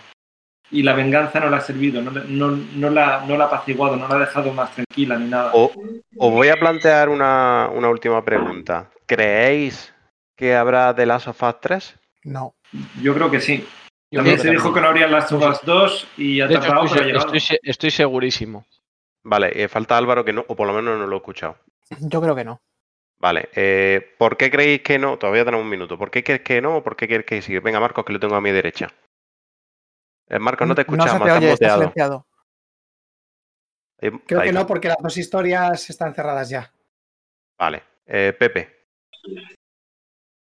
Y la venganza no la ha servido, no, le- no, no la, no la ha apaciguado, no la ha dejado más tranquila ni nada.
O- os voy a plantear una, una última pregunta. ¿Creéis que habrá The Last of Us 3?
No.
Yo creo que sí.
Yo
También se dijo que no habría las Us 2 y ha tardado,
estoy,
pero ha
se-
llegado.
estoy se- estoy segurísimo.
Vale, eh, falta Álvaro que no, o por lo menos no lo he escuchado.
Yo creo que no.
Vale, eh, ¿por qué creéis que no? Todavía tenemos un minuto. ¿Por qué creéis que no o por qué creéis que sí? Venga, Marcos, que lo tengo a mi derecha. Eh, Marcos, no te
se
escuchamos,
te
estás
oye, está silenciado.
Creo
ahí
que no, porque las dos historias están cerradas ya.
Vale, eh, Pepe.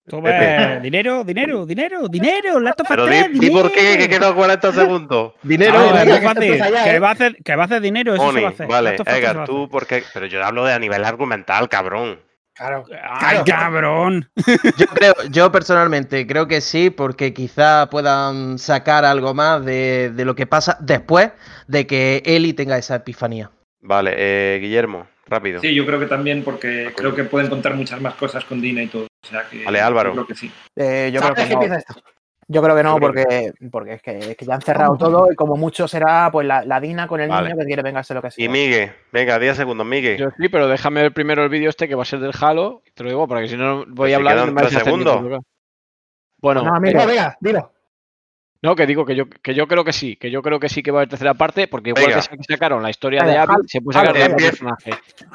Toma,
Pepe.
dinero, dinero, dinero, dinero,
Pero
3,
di, por qué, que
dinero.
quedan 40 segundos.
Dinero,
Ah, es
que
fácil, que
¿eh?
va a hacer, que va a hacer dinero, eso se
Oni,
va a hacer.
vale,
Last of Us 3 se va
Edgar, tú, porque. Pero yo hablo de a nivel argumental, cabrón.
Claro.
Ay, cabrón.
Yo creo, yo personalmente creo que sí, porque quizá puedan sacar algo más de, de lo que pasa después de que Eli tenga esa epifanía.
Vale, eh, Guillermo, rápido.
Sí, yo creo que también, porque creo que pueden contar muchas más cosas con Dina y todo. O sea que
Vale, Álvaro.
yo creo que sí.
Eh, yo, creo
¿Sabes
que
qué
no.
empieza esto?
Yo creo que no, porque, porque es, que, es que ya han cerrado todo y como mucho será pues la, la Dina con el
Vale.
niño que quiere vengarse lo que sea.
Y Migue, venga, 10 segundos, Migue.
Yo sí, pero déjame ver primero el vídeo este que va a ser del Halo. Te lo digo, porque si no voy
Pues
a
si
hablar no hacer ni
segundos.
Bueno,
Pues nada, mira.
Venga, venga, dilo.
no, que digo que yo, que yo creo que sí, que yo creo que sí que va a haber tercera parte, porque igual
Venga.
que sa- sacaron la historia
Venga,
de Abby, se puede sacar de otro
empieza.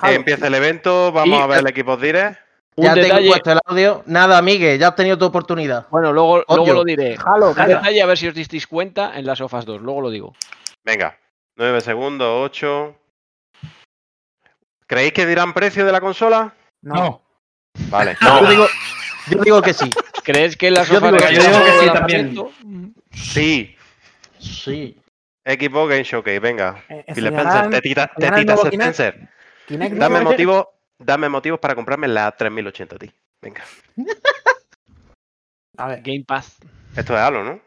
Empieza el evento, vamos
Y-
a ver el equipo direct.
Un
ya tengo
detalle,
puesto el audio. Nada, Miguel, ya has tenido tu oportunidad.
bueno, luego, luego lo diré.
Jalo,
Un detalle, a ver si os disteis cuenta en las Ofas 2, luego lo digo.
Venga, 9 segundos, 8. ¿Creéis que dirán precio de la consola?
No.
Vale.
Yo, digo, yo digo que sí.
¿Crees que las
Yo
Ofas
digo-
2
yo digo que sí también.
Sí.
Sí.
Equipo Game Showcase, venga.
Eh,
Phil Spencer, tetita,
Kinect.
Spencer. Dame
nuevo.
Dame motivos para comprarme la 3080 ti. Venga.
A ver,
Game Pass.
Esto es Halo, ¿no?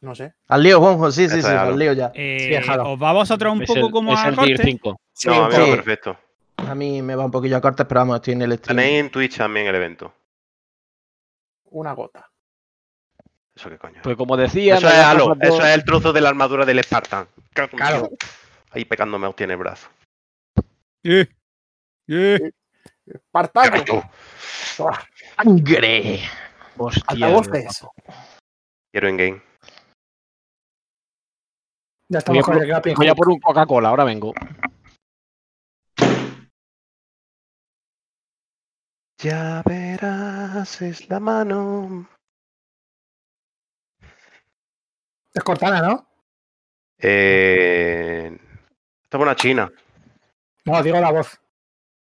no sé.
Al lío, Juanjo, sí, sí,
Esto
sí, al lío ya.
Eh,
Sí,
os va a vosotros un
Es
poco
el,
como
es
a corte.
5.
no, a mí me va
sí.
perfecto.
A mí me va un poquillo a cortes, pero vamos, estoy en el stream.
Tenéis en Twitch también el evento.
Una gota.
¿Eso qué coño?
Pues como decía,
eso es
las
Halo,
Ofas 2
eso es el trozo de la armadura del Spartan.
Claro.
Ahí pecándome hostia en el brazo.
Eh, eh.
Espartaco.
¡Sangre!
Hostia,
Altavoces.
Quiero en game.
Voy
Ya
a,
estamos con
por,
el grappling
voy a por un Coca-Cola, ahora vengo.
Ya verás, es la mano.
Es Cortana, ¿no?
Eh... Esto es una china.
No, digo la voz.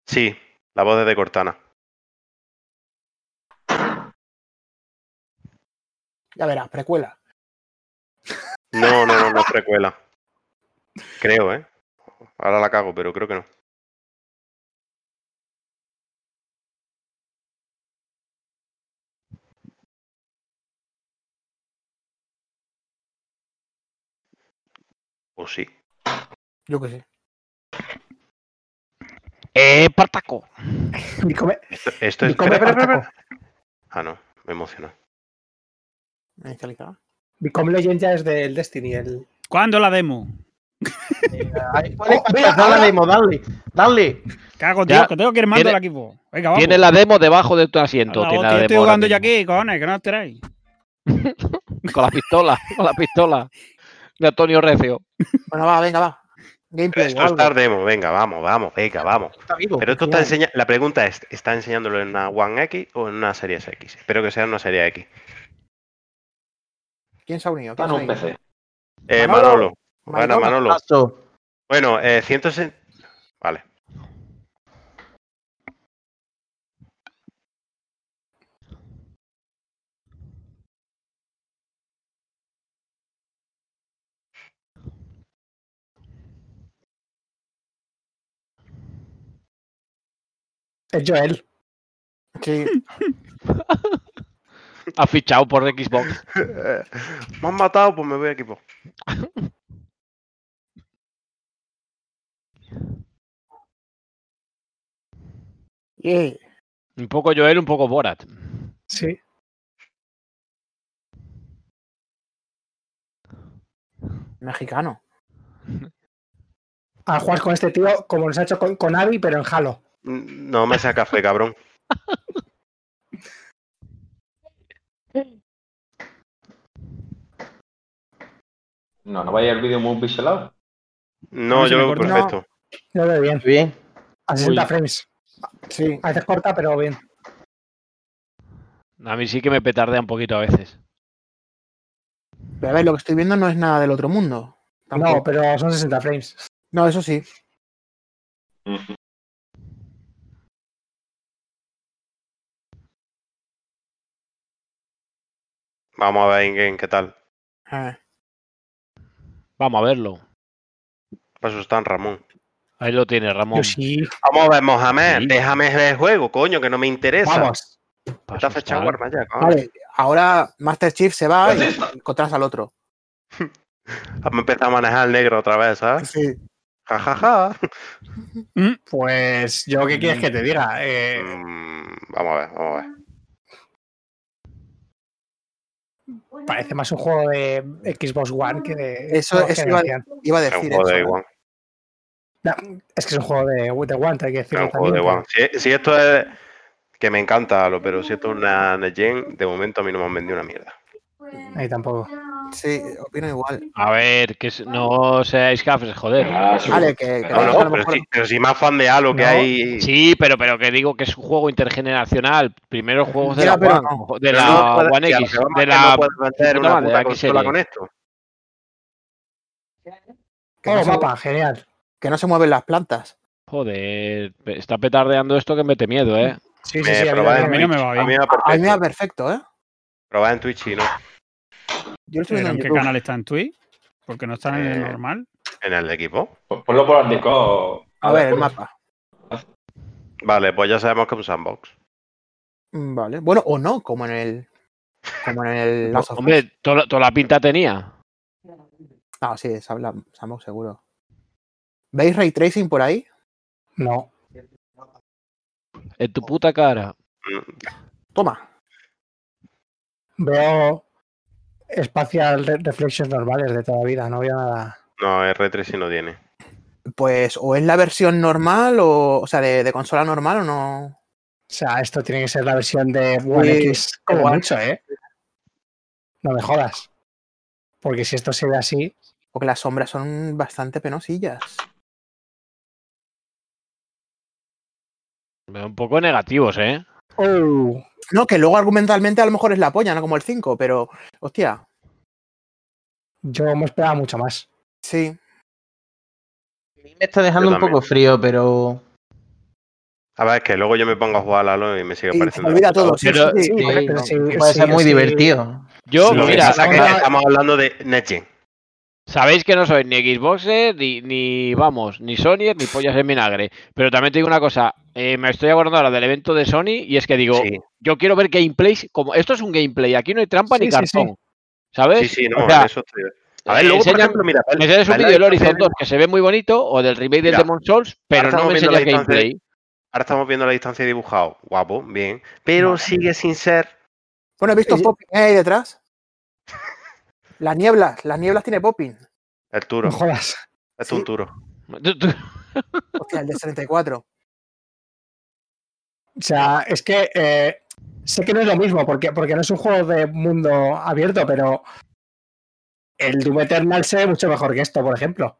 Sí, la voz es de Cortana.
Ya verás, precuela.
No, no, no, no es precuela. Creo, ¿eh? Ahora la cago, pero creo que no. O sí.
Yo qué sé.
Eh, Partaco.
Esto, esto es.
Bicome
espera, espera, espera,
Partaco.
Ah, no, me emociona.
Become Legend ya es del Destiny. El...
¿Cuándo la demo?
Oh, mira,
dale, demo, dale, dale.
Cago,
Ya,
tío, que tengo que ir
tiene-
el equipo. Venga, vamos.
Tiene la demo debajo de tu asiento.
Hala,
tiene
hostia,
la
estoy
demo
jugando yo aquí, cojones, que no os tenéis.
Con la pistola, con la pistola. De Antonio Recio.
Bueno, va, venga, va. Gameplay.
Esto es Demo, venga, vamos, vamos, venga, vamos.
Está vivo.
Pero esto está enseñando. La pregunta es: ¿está enseñándolo en una One X o en una Series X? Espero que sea en una Serie X.
¿Quién se ha unido? ¿Quién
en un
unido?
PC.
Eh,
Manolo.
Manolo. Buena,
Manolo.
Bueno, eh, 160. Vale.
Es Joel.
Sí.
Ha fichado por Xbox.
Me han matado, pues me voy a equipo.
Yeah.
Un poco Joel, un poco Borat.
Sí.
Mexicano.
A jugar con este tío como nos ha hecho con, con Abby, pero en Halo.
No me sea café, cabrón.
No, no vaya el vídeo muy pixelado.
No,
No,
yo lo veo perfecto.
Lo veo bien.
Bien.
A 60
Uy.
frames.
Sí.
A veces corta, pero bien.
A mí sí que me petardea un poquito a veces.
Pero a ver, lo que estoy viendo no es nada del otro mundo.
No, pero son 60 frames.
No, eso sí.
Vamos a ver in-game qué tal.
Eh,
Vamos a verlo.
Para eso está en Ramón.
Ahí lo tiene Ramón.
Sí.
Vamos a ver, Mohamed.
Sí.
Déjame ver el juego, coño, que no me interesa.
Vamos.
Asustar.
chaguarma ya.
Vale, ahora Master Chief se va y encontrás al otro.
Vamos a empezar a manejar el negro otra vez, ¿sabes?
Sí.
Ja, ja, ja.
Pues yo, ¿qué quieres que te diga? Eh,
Mm, vamos a ver, vamos a ver.
Parece más un juego de Xbox One que de.
Eso- iba a-
generación.
Iba a
Es un
decir
juego
eso.
de. One.
No, es que es un juego de, de One, hay que
Es
decirlo
un juego de
también,
One. Si, si esto es. Que me encanta, lo, pero si esto es una Next Gen, de momento a mí no me han vendido una mierda.
Ahí tampoco.
Sí, opino igual.
A ver, que no seáis cafres, joder.
Ah, sí.
Vale, que, que
No,
a
no,
lo
pero
mejor-
si, pero si más fan de Halo que
No.
hay.
Sí, pero, pero que digo que es un juego intergeneracional. Primero juegos de
Ya,
la
pero
One, de la One X, de la
no puedes una puta
la
consola con esto.
que no
Oh, mapa, genial.
que no se mueven las plantas.
Joder, está petardeando esto que mete miedo, ¿eh?
Sí, sí,
Me
sí. a mí
a mí
en
no me va
A mí
bien.
me va
A mí me va
perfecto.
perfecto, ¿eh?
Probad en Twitch y no.
Yo lo estoy
¿Pero
viendo
en
en
qué canal está en Twitch? Porque no está en el
Eh,
normal.
En el equipo.
Ponlo por el Discord.
A ver, el mapa.
Vale, pues ya sabemos que es un sandbox.
Vale. Bueno, o no, como en el. Como en el Last of Us.
Hombre, toda, toda la pinta tenía.
Ah, sí, es habla- Sandbox seguro. ¿Veis ray tracing por ahí?
No.
En tu puta cara.
Toma.
Veo espacial re- reflexiones normales de toda la vida, no veo nada.
No, R3 sí no tiene.
Pues o es la versión normal o. O sea, de, de consola normal o no.
O sea, esto tiene que ser la versión de One
Sí,
X como mucho, ¿eh? No me jodas. Porque si esto se ve así,
Porque las sombras son bastante penosillas.
Un poco negativos, ¿eh?
¡Oh!
No, que luego argumentalmente a lo mejor es la polla, no como el 5, pero. Hostia.
yo me esperaba mucho más.
Sí.
Me está dejando un poco frío, pero.
A ver, es que luego yo me pongo a jugar a Halo y me sigue pareciendo.
olvida todo.
Pero-
sí,
Sí,
sí.
puede
sí,
ser muy
sí.
divertido.
Yo, mira,
que estamos hablando de Next Gen.
sabéis que no soy ni Xboxer, ni, ni vamos, ni Sony, ni pollas en vinagre. Pero también te digo una cosa, eh, me estoy acordando ahora del evento de Sony y es que digo,
Sí,
yo quiero ver gameplays como esto es un gameplay, aquí no hay trampa ni
Sí, sí, sí.
cartón. ¿Sabes?
sí, sí, no,
O sea,
eso estoy. A ver, luego, por
enseñan-
ejemplo, mira,
me enseñas un
¿ves la
vídeo del Horizon
distancia
2 que se ve muy bonito o del remake del Demon Souls, pero no me
estamos viendo la
enseñas
de-
gameplay.
Ahora estamos viendo la distancia dibujado. Guapo, bien. Pero sigue sin ser
Bueno, he visto
Oye.
popping ahí detrás. Las nieblas, las nieblas tiene popping.
el turo.
No jodas.
Es
Sí.
un turo.
Hostia, el de 34.
O sea, es que eh, sé que no es lo mismo, porque, porque no es un juego de mundo abierto, pero el Doom Eternal se ve mucho mejor que esto, por ejemplo.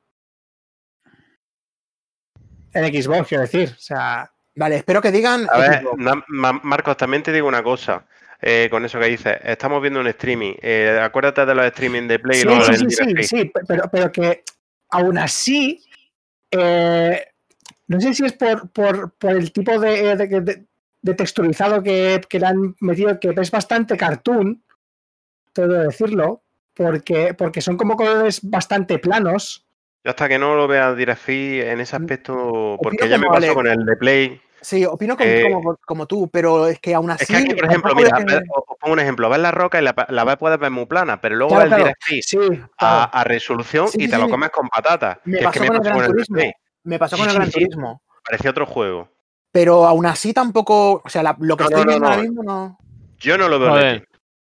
En Xbox, quiero decir. O sea,
Vale, espero que digan.
A ver, Marcos, también te digo una cosa. Eh, con eso que dices, estamos viendo un streaming. eh, acuérdate de los streaming de Play y
sí,
luego
sí, sí, sí, sí, pe- pero, pero que aún así eh, no sé si es por, por, por el tipo de, de- de- de texturizado que, que le han metido, que es bastante cartoon, todo decirlo, porque, porque son como colores bastante planos.
Yo hasta que no lo vea DirectFi en ese aspecto, porque ya me
como
pasó
Ale.
con el de Play.
Sí, opino como,
Eh,
como, como tú, pero es que aún así.
Es que aquí, por ejemplo, mira,
que-
os pongo un ejemplo, ves la roca y la, la ves- puedes ver muy plana, pero luego
Claro,
ves el
claro.
Sí,
a,
claro.
a resolución
Sí,
y
sí,
te lo comes con patatas.
Me
que es
pasó
que
con el
pasó
Gran
el
Turismo.
Play.
Me pasó con
Sí,
el Gran
sí.
Turismo.
Parecía otro juego.
Pero aún así tampoco. O sea, la- lo que
No,
estoy
no,
viendo
no.
ahora mismo no.
Yo no lo veo.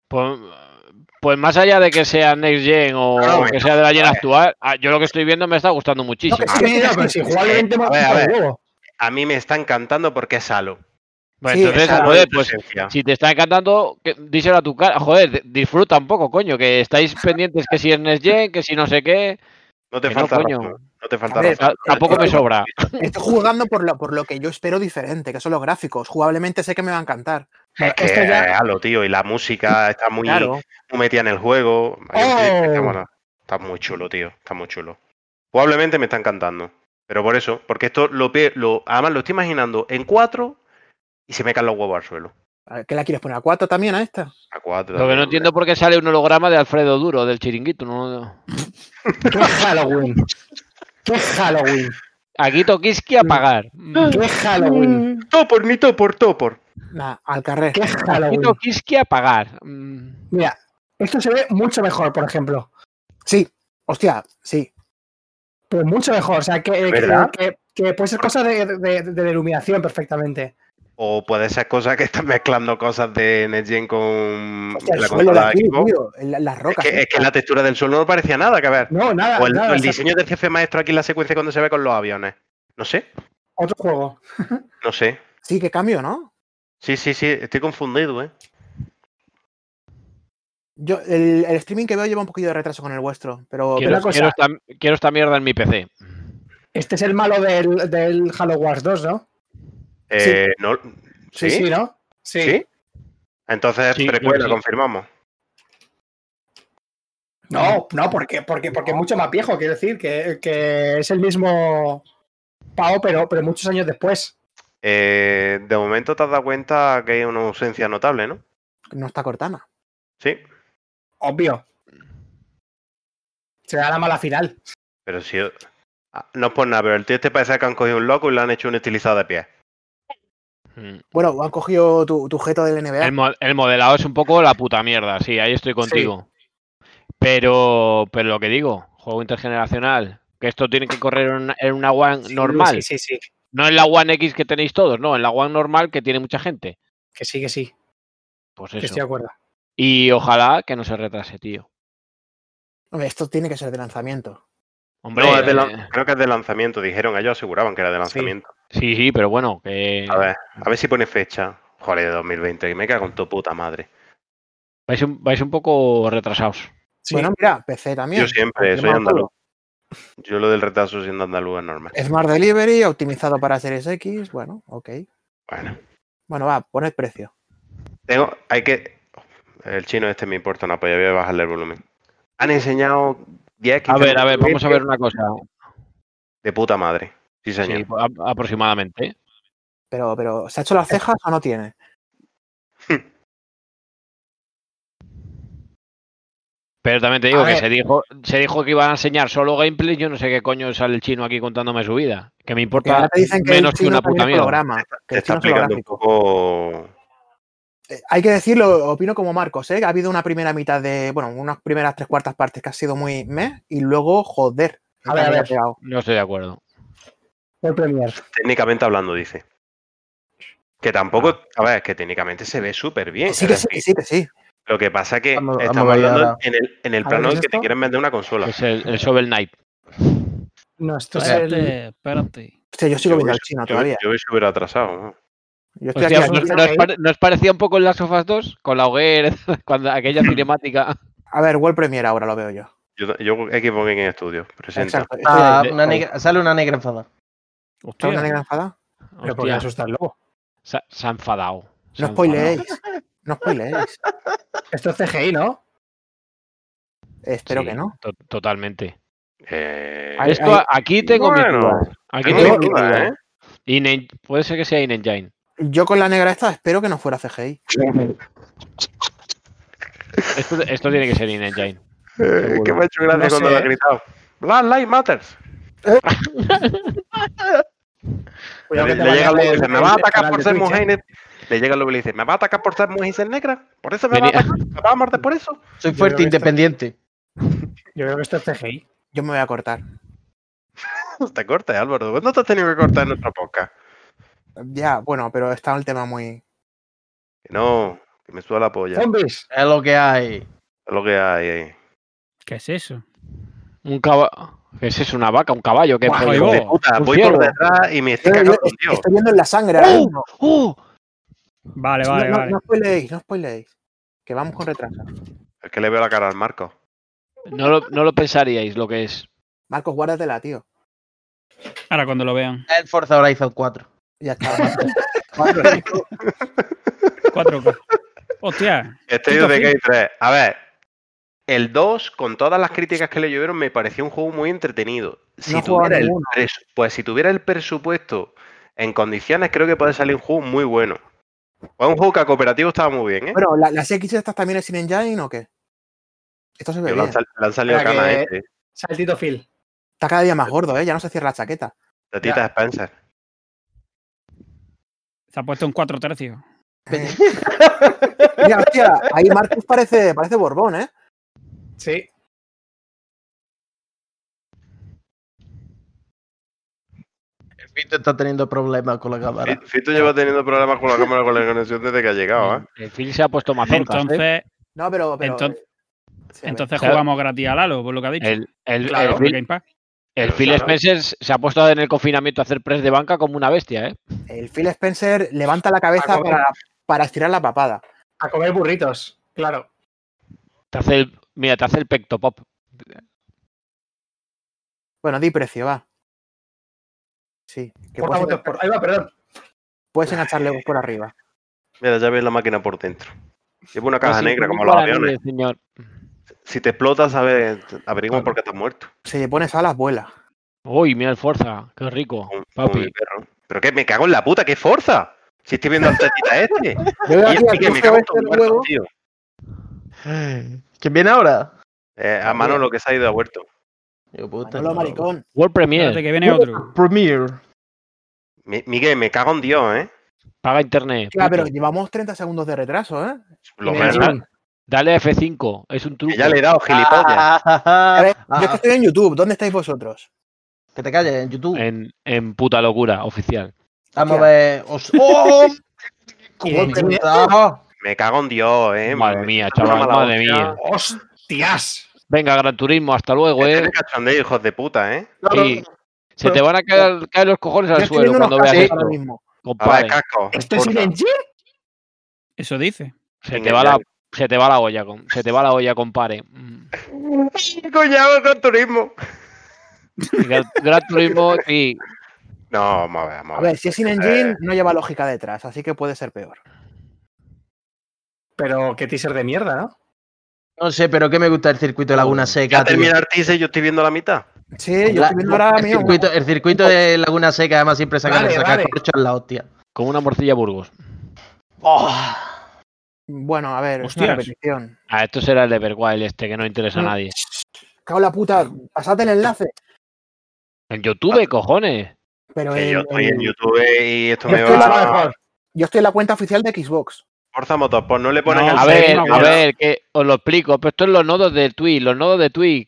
Pues, pues más allá de que sea Next Gen o
No, no,
que sea de la Gen actual, ah, yo lo que estoy viendo me está gustando muchísimo.
que
Sí, no, pero si
Eh, a mí me está encantando porque es Halo.
Sí,
entonces,
esa-
joder, pues si te está encantando, que- díselo a tu cara. Joder, de- disfruta un poco, coño, que estáis pendientes que si es Next Gen, que si no sé qué.
No te
que no,
falta
coño.
razón. No te falta
ver,
razón.
Tampoco me sobra.
Estoy jugando por lo, por lo que yo espero diferente, que son los gráficos. Jugablemente sé que me va a encantar.
Es que
Esto ya-
Halo, tío, y la música está muy,
Claro.
muy metida en el juego. Está,
Oh.
bueno, está muy chulo, tío. Está muy chulo. Probablemente me está encantando. Pero por eso, porque esto lo, lo además lo estoy imaginando en 4 y se me caen los huevos al suelo.
A ¿Qué la quieres poner a 4 también a esta?
A 4.
Lo que no entiendo por qué sale un holograma de Alfredo Duro, del chiringuito. No...
¡Qué Halloween! ¡Qué Halloween!
Aquí Tokiski a pagar. Mm.
¡Qué Halloween!
Topor, ni topor, topor.
Nah, al carrer.
¡Qué
Aquí
Halloween!
Tokiski a pagar. Mm.
Mira, esto se ve mucho mejor, por ejemplo.
Sí, hostia, sí.
Pero mucho mejor. O sea, que, que,
¿Verdad?
que- que puede ser cosa de, de- de la iluminación perfectamente.
O puede ser cosa que están mezclando cosas de Next Gen con
Hostia, el
la consola de
tío. la- Las
Es
rocas.
que, es que la textura del suelo no parecía nada, que a ver.
No, nada.
O el,
nada,
o el
o sea,
diseño del jefe maestro aquí en la secuencia cuando se ve con los aviones. No sé,
Otro juego.
no sé.
Sí, que cambio, ¿no?
Sí, sí, sí, estoy confundido, ¿eh?
Yo, el, el streaming que veo lleva un poquillo de retraso con el vuestro, pero,
Quiero,
una cosa-
quiero esta, quiero esta mierda en mi PC.
Este es el malo del, del Halo Wars 2, ¿no?
Eh, no, ¿sí?
Sí, ¿no? Sí.
¿Sí? Entonces, precuela, confirmamos.
No, no, porque, porque, porque es mucho más viejo, quiero decir, que, que es el mismo Pao, pero, pero muchos años después.
Eh, de momento te has dado cuenta que hay una ausencia notable, ¿no?
no está Cortana.
Sí,
Obvio. Será la mala final.
pero si... ah, No es por nada, pero el tío este parece que han cogido un loco y le han hecho un estilizado de pie.
Mm.
Bueno, han cogido tu, tu jeto del NBA.
El, mo- el modelado es un poco la puta mierda, sí, ahí estoy contigo. Pero, pero lo que digo, juego intergeneracional, que esto tiene que correr en una, en una One
Sí,
normal,
Sí, sí, sí.
no en la One X que tenéis todos, no, en la One normal que tiene mucha gente.
Que sí, que sí.
Pues
Que
eso.
estoy de acuerdo.
Y ojalá que no se retrase, tío.
Hombre, Esto tiene que ser de lanzamiento.
Hombre,
No, es de
eh,
creo que es de lanzamiento, dijeron, ellos aseguraban que era de lanzamiento.
sí, sí, pero bueno, que
A ver, a ver si pone fecha. Joder, de 2020, que me cago en tu puta madre.
vais un, vais un poco retrasados.
Sí.
Bueno, mira, PC también.
Yo siempre, soy andaluz. Yo lo del retraso siendo andaluz es normal.
Smart Delivery, optimizado para Series X. Bueno, ok.
Bueno,
Bueno, va, poned precio.
tengo, hay que... El chino este me importa una polla, voy a bajarle el volumen. Han enseñado 10, 15
A ver, a ver, vamos a ver una cosa.
De puta madre. Sí, señor.
Sí, a- aproximadamente.
Pero, pero, ¿se ha hecho las cejas o no tiene?
Pero también te digo
A
que
ver.
se dijo, se dijo que iban a enseñar solo gameplay. Yo no sé qué coño sale el chino aquí contándome su vida. Que me importa
dicen que
menos
el
que una puta mierda.
holograma. Que
Te
el
está
chino es
explicando un
holográfico.
poco...
Eh, Hay que decirlo, opino como Marcos, ¿eh? Ha habido una primera mitad de, bueno, unas primeras tres cuartas partes que ha sido muy meh y luego, joder.
A ver, a ver.
No estoy de acuerdo.
Por Premier.
Técnicamente hablando, dice. Que tampoco... A ver, es que técnicamente se ve súper bien.
Sí, que sí, que sí, que sí.
Lo que pasa que
Vamos-
estamos hablando en el, en el plano
¿qué
en
es
que te quieren vender una consola.
Es el, el Shovel Knight.
No, esto es el.
espérate.
Hostia, yo sigo
Yo
viendo al chino
yo,
todavía.
yo voy súper atrasado. ¿no?
Yo estoy
Hostia,
aquí
¿no,
al-
no os pare- no os parecía un poco en las sofas 2? Con la hoguera, cuando aquella cinemática.
A ver, World Premiere ahora lo veo yo.
Yo, yo en estudio, presenta.
Exacto. estoy
Ah,
ahí.
una negra- sale una negra enfadada.
¿Está
Hostia,
una negra enfadada?
Pero asustas luego.
se, ha- se ha enfadado. se
No spoileéis. No spoileéis.
Esto es CGI, ¿no?
Espero
Sí,
que no.
to- totalmente.
Eh,
Esto aquí tengo
bueno,
dudas. Aquí
tengo dudas. ¿eh?
In- puede ser que sea In Engine.
Yo con la negra esta espero que no fuera CGI.
Esto, esto tiene que ser In Engine.
Eh, que me ha hecho gracia
No
cuando
sé.
lo ha gritado. Black Lives Matters. Le, le llega luego y dice, me va a atacar por ser mujer
¿eh?
y ne-". Le llega luego y le dice, me va a atacar por ser mujer y ser negra. Por eso me va a atacar. Me va a morder por eso.
Soy fuerte, independiente.
Yo creo que esto es CGI.
Yo me voy a cortar.
Te cortes, Álvaro. ¿Cuándo te has tenido que cortar en nuestra podcast?
Ya, bueno, pero está el tema muy.
Que no, que me suda la polla.
Zombies.
Es lo que hay.
Es lo que hay ahí.
¿Qué es eso?
Un caballo. ¿Qué es eso? ¿Una vaca? ¿Un caballo? ¿Qué
Guau, hijo
De puta, voy por detrás y me estoy
yo
cagando Dios.
estoy viendo en la sangre ahora mismo.
¡Oh!
Vale,
No-
vale,
no,
vale.
no spoileéis, no spoileéis. Que vamos con retraso.
Es que le veo la cara al Marco.
No lo, no lo pensaríais lo que es.
Marcos, guárdatela, tío.
Ahora cuando lo vean.
El Forza Horizon 4.
Ya está. Cuatro, cinco.
4K. Hostia.
Estoy
Tito
de
Phil.
Gate 3. A ver, el 2, con todas las críticas que le llovieron, me pareció un juego muy entretenido. Si
No
tuviera el pues si tuviera el presupuesto en condiciones, creo que puede salir un juego muy bueno. Fue un juego que a cooperativo estaba muy bien, ¿eh?
Bueno, ¿la- ¿las X estas también es in engine o qué? Esto se ve bien.
le han salido
que-
este,
Saltito Phil.
Está cada día más gordo, ¿eh? Ya no se cierra la chaqueta.
de Tita Spencer.
Se ha puesto un 4 tercios.
Eh. Mira, hostia, ahí Marcus parece, parece Borbón, ¿eh?
Sí.
El Fito está teniendo problemas con la cámara.
Fi- Fito lleva teniendo problemas con la cámara con la conexión desde que ha llegado, ¿eh?
El Phil se ha puesto mazorcas. ¿eh?
Entonces,
No, pero. pero
Entonces-
ve.
entonces jugamos gratis a Lalo, por lo que ha dicho.
El, el,
Claro,
el
Game Pass.
El Phil
claro.
Spencer se ha puesto en el confinamiento a hacer press de banca como una bestia, ¿eh?
El Phil Spencer levanta la cabeza para, para estirar la papada.
A comer burritos. Claro.
Te hace el, mira, te hace el pecto pop.
Bueno, di precio, va. Sí, que
Porta
puedes,
votos por- Ahí va, perdón.
puedes engancharle por arriba.
Mira, ya ves la máquina por dentro. Lleva una caja
Así,
negra
como
los aviones.
señor.
Si te explota, sabes, averigua por qué estás muerto.
Si le pones alas, vuela.
Uy, mira el Forza, qué rico. Papi.
perro. ¿Pero qué? Me cago en la puta, ¿qué fuerza? Si estoy viendo al tetita este. Y que me cago en tío.
¿Quién viene ahora?
Eh, a mano lo que se ha ido a huerto.
Yo, puta,
Manolo
no.
maricón.
World
Espérate
Premiere,
que viene otro.
Premiere.
Mi- Miguel, me cago en Dios, ¿eh?
paga internet.
Hostia, pero llevamos 30 segundos de retraso, ¿eh?
Lo menos.
Dale F5, es un truco.
Que ya le he dado, gilipollas.
A ver,
Ah,
yo es que estoy en YouTube. ¿Dónde estáis vosotros?
Que te calles en YouTube.
En, en puta locura, oficial.
Vamos a ver. os- ¡Oh!
Y
¿Cómo
de-
me
cago en Dios, ¿eh?
Madre mía, chaval, madre
hostia.
mía.
¡Hostias!
Venga, Gran Turismo, hasta luego,
Este es
eh.
cachondeo, hijos de puta, ¿eh?
Sí. Se te van a caer, caer los cojones
Yo
al suelo cuando veas esto,
ahora mismo.
Ver,
compadre.
casco.
¿Esto es engine?
Eso dice.
Se te va la. Se te va la olla, com- se te va la olla, compadre. Mm.
Coñado con turismo.
Gran, Gran Turismo, sí.
No, vamos a ver, vamos
A ver, si es in
Eh,
engine, no lleva lógica detrás, así que puede ser peor.
Pero qué teaser de mierda, ¿no?
No sé, pero que me gusta el circuito de Laguna Seca.
Ya termina el teaser y yo estoy viendo la mitad.
Sí, yo estoy viendo ahora
el,
mío.
circuito, el circuito de Laguna Seca, además, siempre sacan
Vale,
sacar
vale.
corcho en la hostia.
Como una morcilla Burgos.
Bueno, a ver, es una
Hostias.
repetición.
Ah, esto será el Everwild este que no interesa a nadie.
Cago en la puta, pasad el enlace.
En YouTube, cojones.
Pero
Que yo
el-
estoy en YouTube y esto
Yo
me
estoy la-
va.
mejor.
yo estoy en la cuenta oficial de Xbox.
Forza Motorsport, no le ponen
No,
el
A ver, a ver, que os lo explico. Pero esto es los nodos de Twitch, los nodos de Twitch.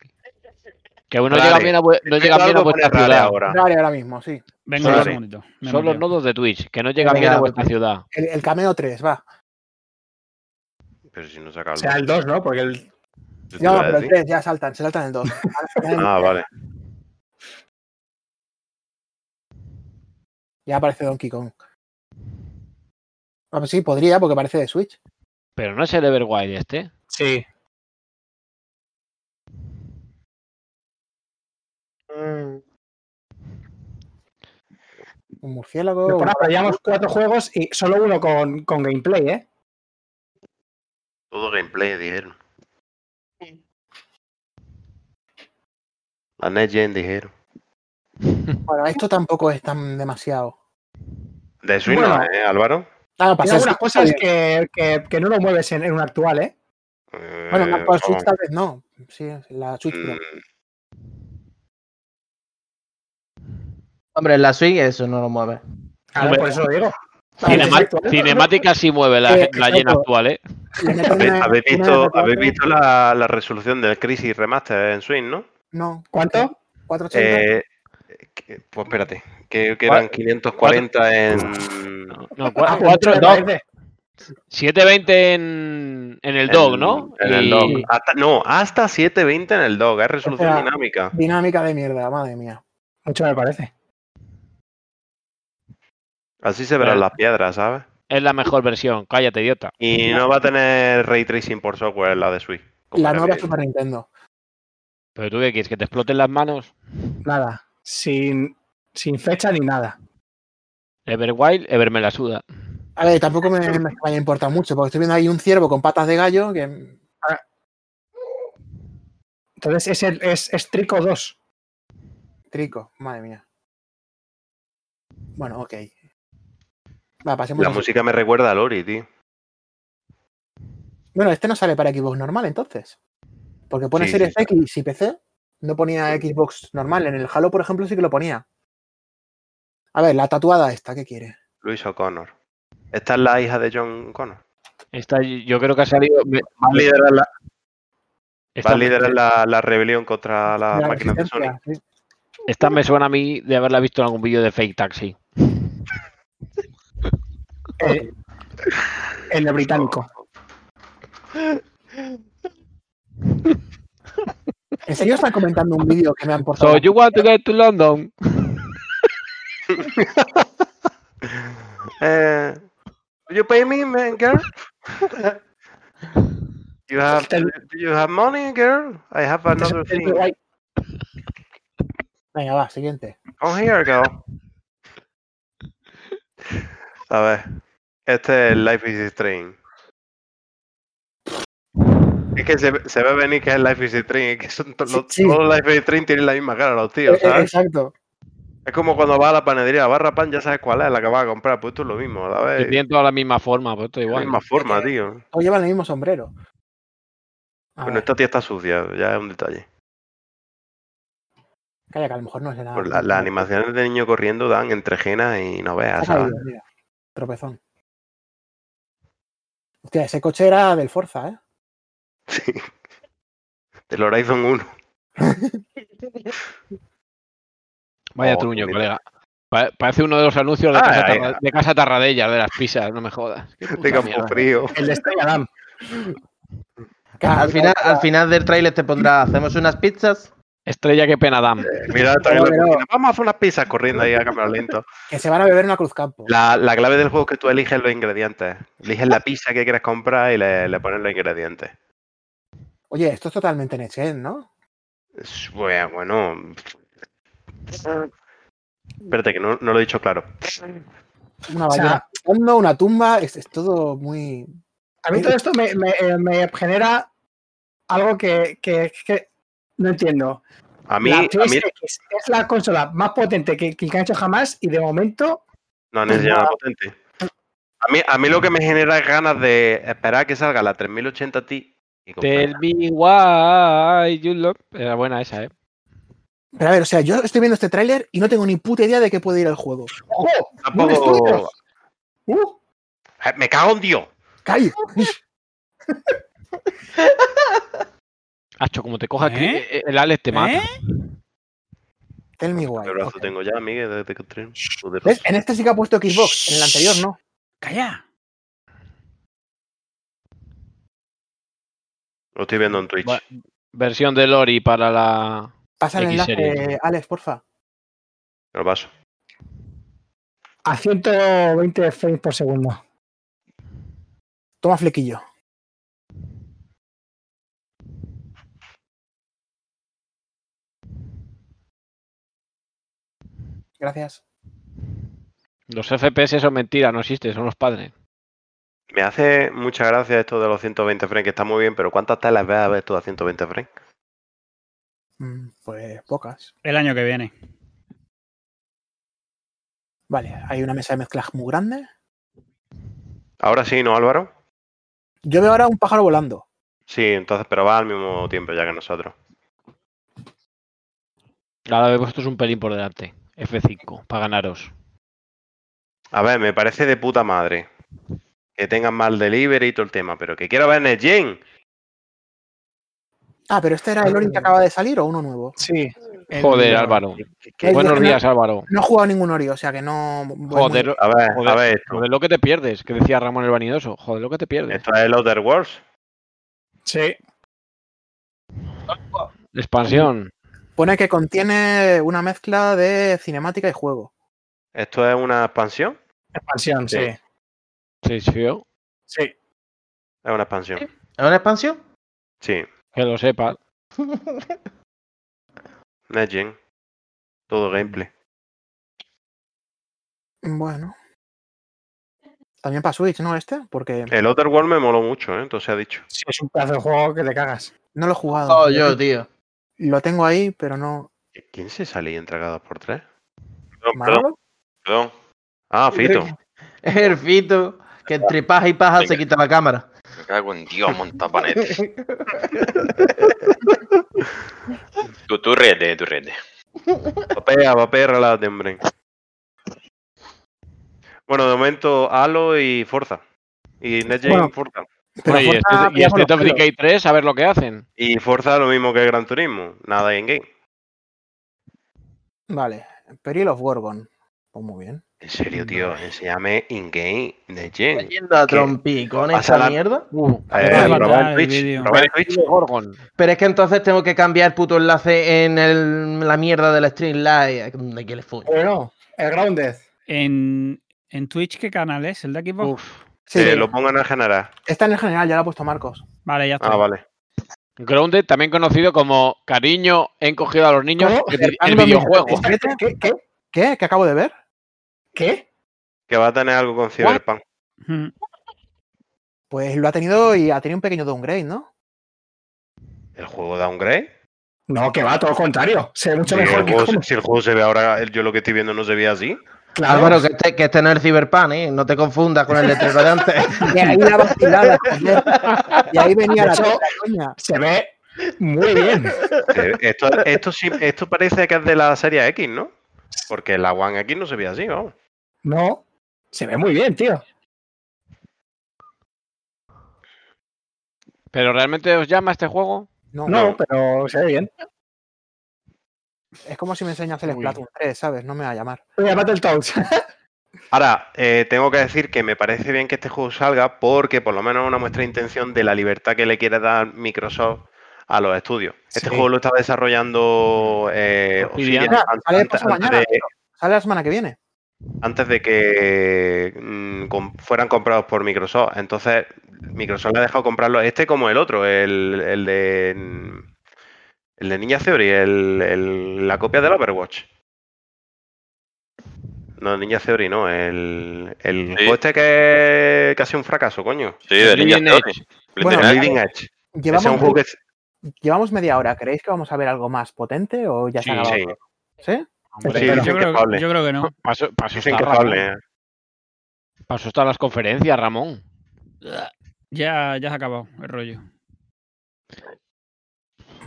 Que no
Rare.
llegan bien a, no llegan bien a vuestra
rare
ciudad.
ahora.
Dale, ahora mismo, sí.
Venga,
Son los nodos de Twitch, que no llegan
Venga,
bien a vuestra ciudad.
El, el cameo 3, va.
Pero si no saca
O sea, el 2, ¿no? Porque el.
No, pero el
decir.
3, ya saltan, se saltan el 2.
Ah, vale.
Ya aparece Donkey Kong. Ah, pues sí, podría, porque parece de Switch.
Pero no es el Everwild este.
Sí.
Un murciélago.
Pero, pará, pero llevamos cuatro juegos y solo uno con, con gameplay, ¿eh?
Todo gameplay, dijeron. La Next Gen dijeron.
Bueno, esto tampoco es tan demasiado.
De Switch
Bueno.
no, ¿eh, Álvaro?
Ah,
Hay
pasa
algunas cosas que, que, que no lo mueves en, en un actual, ¿eh?
Bueno, en
Eh,
la actual Switch tal vez no. Sí, en la Switch Pro.
mm,
Hombre, en la Switch eso no lo mueve.
Claro,
Hombre.
por eso lo digo.
Cinema-
¿eh?
cinemática sí mueve la,
Eh,
la
exacto.
actual, ¿eh?
¿Habéis,
una-
habéis
una
visto,
R4,
habéis visto la, la resolución del Crisis Remaster en Switch, no?
No.
¿Cuánto?
480.
Eh, que- pues espérate, que, que eran 540 en...
No,
Ah,
cua-
pues
cuatro-
mucho me
dos-
parece.
720 en, en el dog, ¿no?
En el
Y-
dock. Hasta- no, hasta 720 en el dock, es resolución
O sea,
dinámica.
Dinámica de mierda, madre mía.
Mucho me parece.
Así se verán
Eh.
las piedras, ¿sabes?
Es la mejor versión, cállate, idiota.
Y no va a tener ray tracing por software la de Switch.
La nueva
bien.
Super Nintendo.
Pero tú qué quieres, que te exploten las manos.
Nada. Sin, sin fecha ni nada.
Everwild, Ever me la suda.
A ver, tampoco me, me vaya a importar mucho, porque estoy viendo ahí un ciervo con patas de gallo que.
Entonces es, el, es, es Trico 2.
Trico, madre mía. Bueno, ok. Va, pasemos
La música me recuerda a Lori, tío.
Bueno, este no sale para Xbox normal entonces. Porque pone
Sí,
Series
sí,
X y PC. No ponía Xbox normal. En el Halo, por ejemplo, sí que lo ponía. A ver, la tatuada esta, ¿qué quiere?
Luis O'Connor. Esta es la hija de John Connor.
Esta, yo creo que ha salido.
Va a liderar la,
esta,
va a
me-
liderar la, la rebelión contra las
De la
máquinas de Sony.
sí.
esta me suena a mí de haberla visto en algún vídeo de Fake Taxi.
Eh, el británico.
¿En serio están comentando un vídeo que me han portado?
So you want to get to London?
Will you pay me, man, girl? you have you have money, girl? I have another
Es muy
thing.
guay.
Venga, va, siguiente.
Come here, girl. A ver, este es Life is Strange. Es que se, se ve venir que es Life is Strange, es que son to-
Sí,
los-
sí.
todos los Life is Strange tienen la misma cara, los tíos,
Eh, eh,
¿sabes?
exacto.
Es como cuando vas a la panadería, barra pan, ya sabes cuál es la que vas a comprar, pues esto es lo mismo,
Que
¿sabes?
tienen toda la misma forma, pues esto
la
igual.
misma forma, tío.
Todos llevan el mismo sombrero. A
Bueno,
ver,
esta tía está sucia, ya es un detalle.
Calla, que a lo mejor no es nada.
Pues la- las animaciones de niño corriendo dan entre genas y no veas, ¿sabes?
caído, mira. Tropezón. Hostia, ese coche era del Forza, ¿eh?
Sí. Del Horizon 1.
Vaya
Oh,
truño, colega. Pa- Parece uno de los anuncios de
Ah,
Casa, de casa Tarradellas, de las pizzas, no me jodas.
De campo
mierda.
frío.
El de Estrella Damm.
Al final, al final del tráiler te pondrá, hacemos unas pizzas.
Estrella, qué pena.
Mira,
Pero-
cocina. vamos a hacer unas pizzas corriendo ahí a cámara lento.
Que se van a beber una Cruz Campo.
La, la clave del juego es que tú eliges los ingredientes. Eliges la pizza que quieres comprar y le, le pones los ingredientes.
Oye, esto es totalmente Next Gen, ¿no?
Es- Bueno, bueno. Espérate, que no, no lo he dicho claro.
Una
O sea-
ballena flotando, una tumba, es, es todo muy.
A mí todo esto me, me- eh, me genera algo que, que- que no entiendo.
A mí,
la
a mí
es la consola más potente que, que han hecho jamás y de momento
no necesito nada potente. A mí, a mí lo que me genera es ganas de esperar que salga la 3080 Ti
Tell me why you love. Era buena esa, ¿eh?
Pero a ver, o sea, yo estoy viendo este tráiler y no tengo ni puta idea de qué puede ir el juego.
¡Ojo!
Tampoco-!
¡Uh!
Eh, Me cago en Dios.
¡Calla!
Hacho, como te coja
¿Eh?
que el Alex te mata.
¿Eh?
Tell me why.
¿Qué brazo
Ok.
tengo ya, Miguel? Desde que.
¿Ves? En este sí que ha puesto Xbox, en el anterior no.
Calla.
Lo estoy viendo en Twitch.
Va- Versión de Lori para la.
Pasa el enlace. Alex, porfa.
Lo paso.
A 120 frames por segundo.
Toma flequillo. Gracias.
Los FPS son mentiras, no existen, son los padres.
Me hace mucha gracia esto de los 120 frames, que está muy bien, pero ¿cuántas telas ves a ver tú a 120 frames?
Mm, Pues pocas.
El año que viene.
Vale, hay una mesa de mezclas muy grande.
Ahora sí, ¿no, Álvaro?
Yo veo ahora un pájaro volando.
Sí, entonces, pero va al mismo tiempo ya que nosotros.
Ahora de vosotros un pelín por delante. F5, para ganaros.
A ver, me parece de puta madre que tengan mal delivery y todo el tema, pero que quiero ver Next Gen.
Ah, pero este era el Ori que acaba de salir o uno nuevo.
Sí.
El-
Joder, Álvaro. Buenos
no-
días, Álvaro.
No he jugado ningún Ori, o sea que no.
Joder,
muy-
A ver, a
joder,
ver esto.
joder, lo que te pierdes, que decía Ramón el Vanidoso. Joder, lo que te pierdes.
Esto es el Outer Worlds.
Sí.
Expansión.
Pone que contiene una mezcla de cinemática y juego.
Esto es una expansión.
Expansión, sí.
Sí.
Sí, sí, yo.
Sí.
Es una expansión.
¿Es una expansión?
Sí.
Que lo sepas.
Next. Todo gameplay.
Bueno. También para Switch, ¿no? Este, porque
El Outer World me moló mucho, ¿eh? Entonces ha dicho.
Sí, es un pedazo de juego que te cagas.
no lo he jugado.
Oh, yo, tío.
Lo tengo ahí, pero no.
¿Quién se salía entregado por tres?
Perdón, perdón, perdón.
Ah, Fito.
Es el Fito que entre paja y paja se quita la cámara.
Me cago en Dios, montapanete. tú, tú ríete, tú ríete.
Vapea, vapea, relájate, hombre. Bueno, de momento Halo y Forza. Y Gen
Bueno.
Forza.
Pero
Oye, y
Forza
este, y este Top. Decay 3, a ver lo que hacen.
Y Forza lo mismo que Gran Turismo. Nada en game.
Vale. Peril of Gorgon. Pues muy bien.
En serio, tío. Enséñame in-game Next Gen.
Yendo a
¿Qué?
trompi con esta
la-
mierda.
Uh,
Eh, Twitch.
vídeo.
probar en Twitch.
Gorgon.
Pero es que entonces tengo que cambiar el puto enlace en el- la mierda del stream live. De que le follo.
Bueno, el Grounded.
En, en Twitch, ¿qué canal es? ¿El de Xbox?
Uf.
Sí,
Eh, lo pongan en general.
está en el general, ya lo ha puesto Marcos.
Vale, ya está.
Ah, vale.
Grounded, también conocido como Cariño, he encogido a los niños,
¿Cómo?
el, el videojuego.
2017.
¿Qué? ¿Qué?
¿Qué? ¿Qué acabo de ver?
¿Qué?
Que va a tener algo con Cyberpunk.
Mm.
Pues lo ha tenido y ha tenido un pequeño downgrade, ¿no?
¿El juego downgrade?
No, que va, todo lo contrario. Se ve mucho
Si el,
mejor que
juego, si el juego se ve ahora, yo lo que estoy viendo no se ve así.
Claro.
Álvaro, que este, que este no es el Cyberpunk, ¿eh? No te confundas con el letrero de antes.
De ahí la vacilada, joder. De ahí venía la, coña.
Se ve muy bien.
Eh, Esto, esto, sí, esto parece que es de la serie X, ¿no? Porque la One X no se ve así, vamos.
No, se ve muy bien, tío.
¿Pero realmente os llama este juego?
No,
No, pero se ve bien.
Es como si me enseñas el
Uy.
Splatoon 3, ¿sabes? No me va a llamar.
Oye, Battletoads.
Ahora, eh, tengo que decir que me parece bien que este juego salga porque por lo menos es una muestra de intención de la libertad que le quiere dar Microsoft a los estudios. Este
Sí.
juego lo está desarrollando eh,
Obsidian.
Obsidian antes-
sale
antes-
mañana.
de-
Sale la semana que viene.
antes de que mm, com- fueran comprados por Microsoft. Entonces, Microsoft le ha dejado comprarlo este como el otro, el, el de mm, el de Ninja Theory, el, el- la copia del Overwatch. No, Ninja Theory no, el, el
Sí.
juego este que es casi un fracaso, coño.
Sí, de Ninja Theory.
Edge.
Bueno,
es
Llevamos,
un juego que...
llevamos media hora. ¿Creéis que vamos a ver algo más potente o ya se
Sí,
ha acabado?
sí.
¿Sí?
Hombre,
Sí,
yo,
que
creo, yo creo que no.
Paso, paso
Dicen
está
que es
Ramón. Paso están las conferencias, Ramón.
Ya, ya se ha acabado el rollo.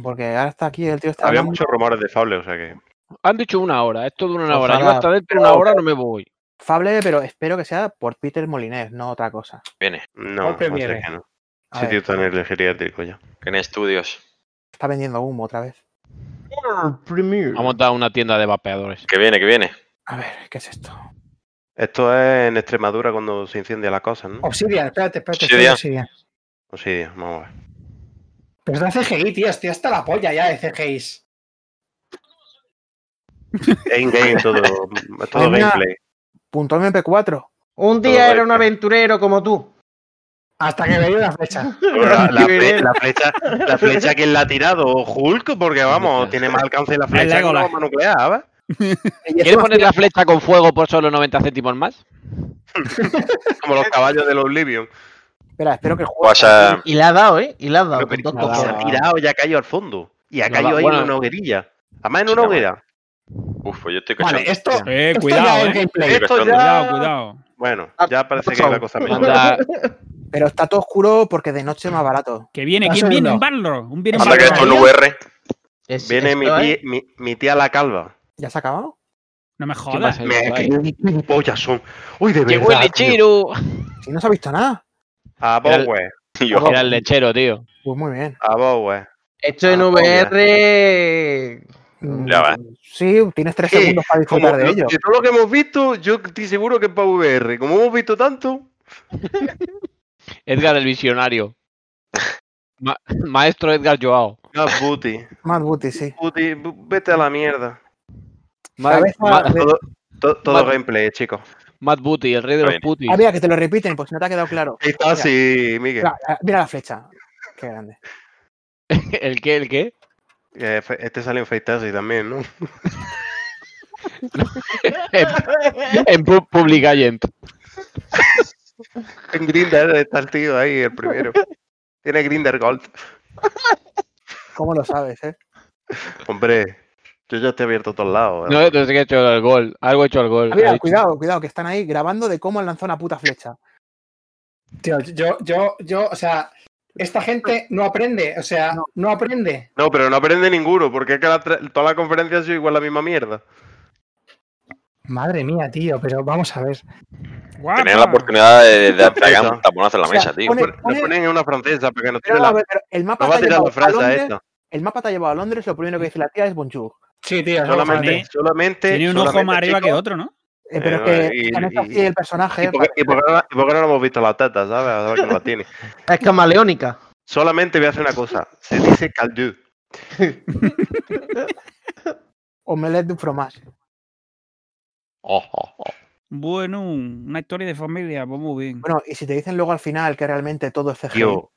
Porque ahora está aquí el tío está
Había
hablando.
muchos rumores de Fable, o sea que...
Han dicho una hora, esto dura una hora. Yo hasta dentro de una hora no me voy.
Fable, pero espero que sea por Peter Molinés, no otra cosa.
Viene,
No, no sé que no.
A
Ese
ver,
tío está en el geriátrico ya.
viene estudios.
está vendiendo humo otra vez.
Premier.
Ha montado una tienda de vapeadores.
Que viene, que viene.
A ver, ¿qué es esto?
Esto es en Extremadura cuando se incendia la cosa, ¿no?
Obsidian, espérate, espérate.
Obsidian.
Obsidian,
vamos a ver.
Pero es de CGI, tío. Estoy hasta la polla ya de CGI.
Es in-game todo, todo gameplay.
Punto MP4.
Un día era un aventurero como tú.
Hasta que me dio una flecha.
La, la
Qué
fle-
bien.
la flecha, la flecha, ¿quién la ha tirado? Hulk, porque vamos, tiene más alcance la flecha que una bomba nuclear, ¿sabes?
¿Quieres poner la flecha con fuego por solo 90 céntimos más?
Como los caballos del Oblivion.
Espera, espero que el juego.
Y le ha dado, ¿eh? Y le ha dado.
Pero, se ha tirado y ha caído al fondo. Y ha
No,
caído ahí
bueno.
en una hoguerilla. Además en una hoguera.
Uf, pues yo estoy
Vale,
cachando.
esto,
Eh,
esto
cuidado,
ya
eh.
gameplay.
Esto ya-
Cuidado, cuidado.
Bueno,
Ah,
ya parece que la cosa mejor.
Anda,
Pero está todo oscuro porque de noche es más barato.
Que viene,
Un
¿quién viene? Un barro. Un viene un
Anda que
barro.
esto es un VR.
Es-
Viene mi tía, mi, mi tía la calva.
¿Ya se ha acabado?
No me
¿Qué
jodas.
Me, qué gilipollas son. Uy, de
¡Llegó
verdad.
el
tío.
lechero!
Si no se ha visto nada.
A
Era.
Yo,
Era el lechero, tío.
Pues muy bien.
A Bowe.
Esto en
Ah,
VR.
Mm,
Ya va.
Sí, tienes tres segundos para disfrutar de
lo-
ello.
de todo lo que hemos visto, yo estoy seguro que es para VR. Como hemos visto tanto,
Edgar el visionario. Ma- Maestro Edgar Joao.
no, Booty.
Mad Booty, sí.
Booty, vete a la mierda. Todo, to- todo gameplay, chicos.
Matt Booty, el rey de los putis.
Ah, mira, que te lo repiten, pues si no te ha quedado claro.
Ahí está, sí, Miguel.
Mira, ah, mira la flecha. Qué grande.
¿El qué? ¿El qué?
Eh, Este salió en Fantasy también, ¿no?
En, en Pu- Public Agent.
En Grinder está el tío ahí, el primero. Tiene Grinder Gold.
¿Cómo lo sabes, eh?
Hombre, yo ya te he abierto a todos lados.
No, entonces que he hecho el gol. Algo he hecho el gol.
Ah, mira, cuidado, cuidado, que están ahí grabando de cómo han lanzado una puta flecha.
Tío, yo, yo, yo, o sea, esta gente no aprende, o sea, no aprende.
No, pero no aprende ninguno, porque es que la toda la conferencia ha sido igual la misma mierda.
Madre mía, tío, pero vamos a ver.
Tener la oportunidad de, de pegar un taponazo en la
O sea,
mesa, tío.
pone-
ponen en una francesa, para que no tire
no, a
la,
el mapa
no
te
va a tirar la
a
frase
Londres.
esta.
El mapa te ha llevado a Londres, lo primero que dice la tía es bonjour.
Sí, tío,
Solamente,
Tiene-
solamente.
Tiene un ojo más arriba que otro, ¿no?
Eh, pero
Eh,
es que
y-
así el personaje.
¿Y por, qué, y por qué no, y por qué no hemos visto la teta, sabes? A ver que no la tiene.
Es camaleónica.
Solamente voy a hacer una cosa. Se dice caldu.
Omelette de fromage.
Oh, oh, oh.
Bueno, una historia de familia, pues muy bien.
Bueno, y si te dicen luego al final que realmente todo es CGI,
Tío,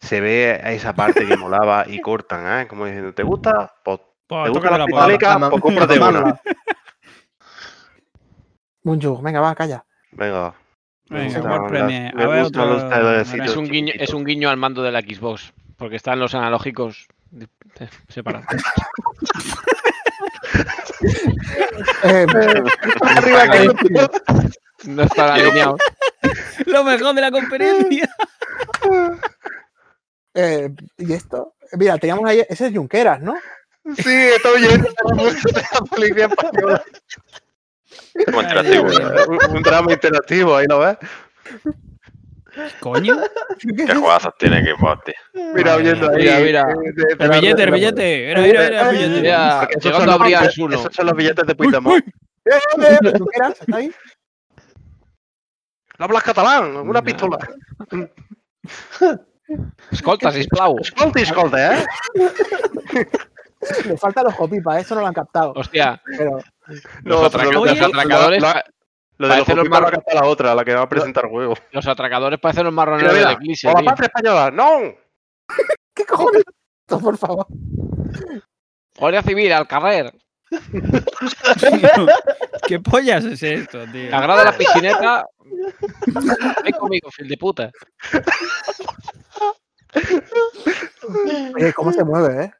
se ve a esa parte que molaba y cortan, ¿eh? Como diciendo, ¿te gusta? Pues,
Pues
¿Te gusta
tócame
la
la polla.
pistolica?
Toma,
Pues cómprate una.
venga, va, calla.
Venga.
Venga,
gustan las-
A ver,
gustan
otro-
Es un, guiño, es
chiquititos.
un guiño al mando de la Xbox. Porque están los analógicos separados.
Eh,
Arriba que
No están alineados.
Lo mejor de la conferencia.
eh, ¿Y esto? Mira, teníamos ahí. Ese es Junqueras, ¿no?
Sí, estoy oyendo la policía española.
Como interactivo.
Un, un drama interactivo, ahí lo ves.
Coño.
Qué tiene que tío.
Mira, oyendo ahí.
Mira, mira.
eh, de- de
El billete, el
la-
billete. Era, era, era el billete.
Mira,
esos son
a
los. Esos son los billetes de Puigdemont.
Eh, eh, eh, Junqueras, ¿está ahí?
¿No hablas catalán? Una
No.
pistola.
Escolta, sisplau.
Escolta, escolta, ¿eh?
Le falta los copipa, eso no lo han captado.
Hostia,
Pero
los, los
lo-
atracadores,
lo- de los
Parecen los
Jopipa lo
mar-
canta la otra, la que va a presentar juego.
los atracadores parecen los marroneros de la iglesia.
¡Por la patria española! ¡No!
¿qué cojones? Esto, por favor.
Guardia civil, al carrer.
¿Qué pollas es esto, tío?
Te agrada la piscineta. Ven conmigo, fil de puta.
Oye, ¿cómo se mueve, eh?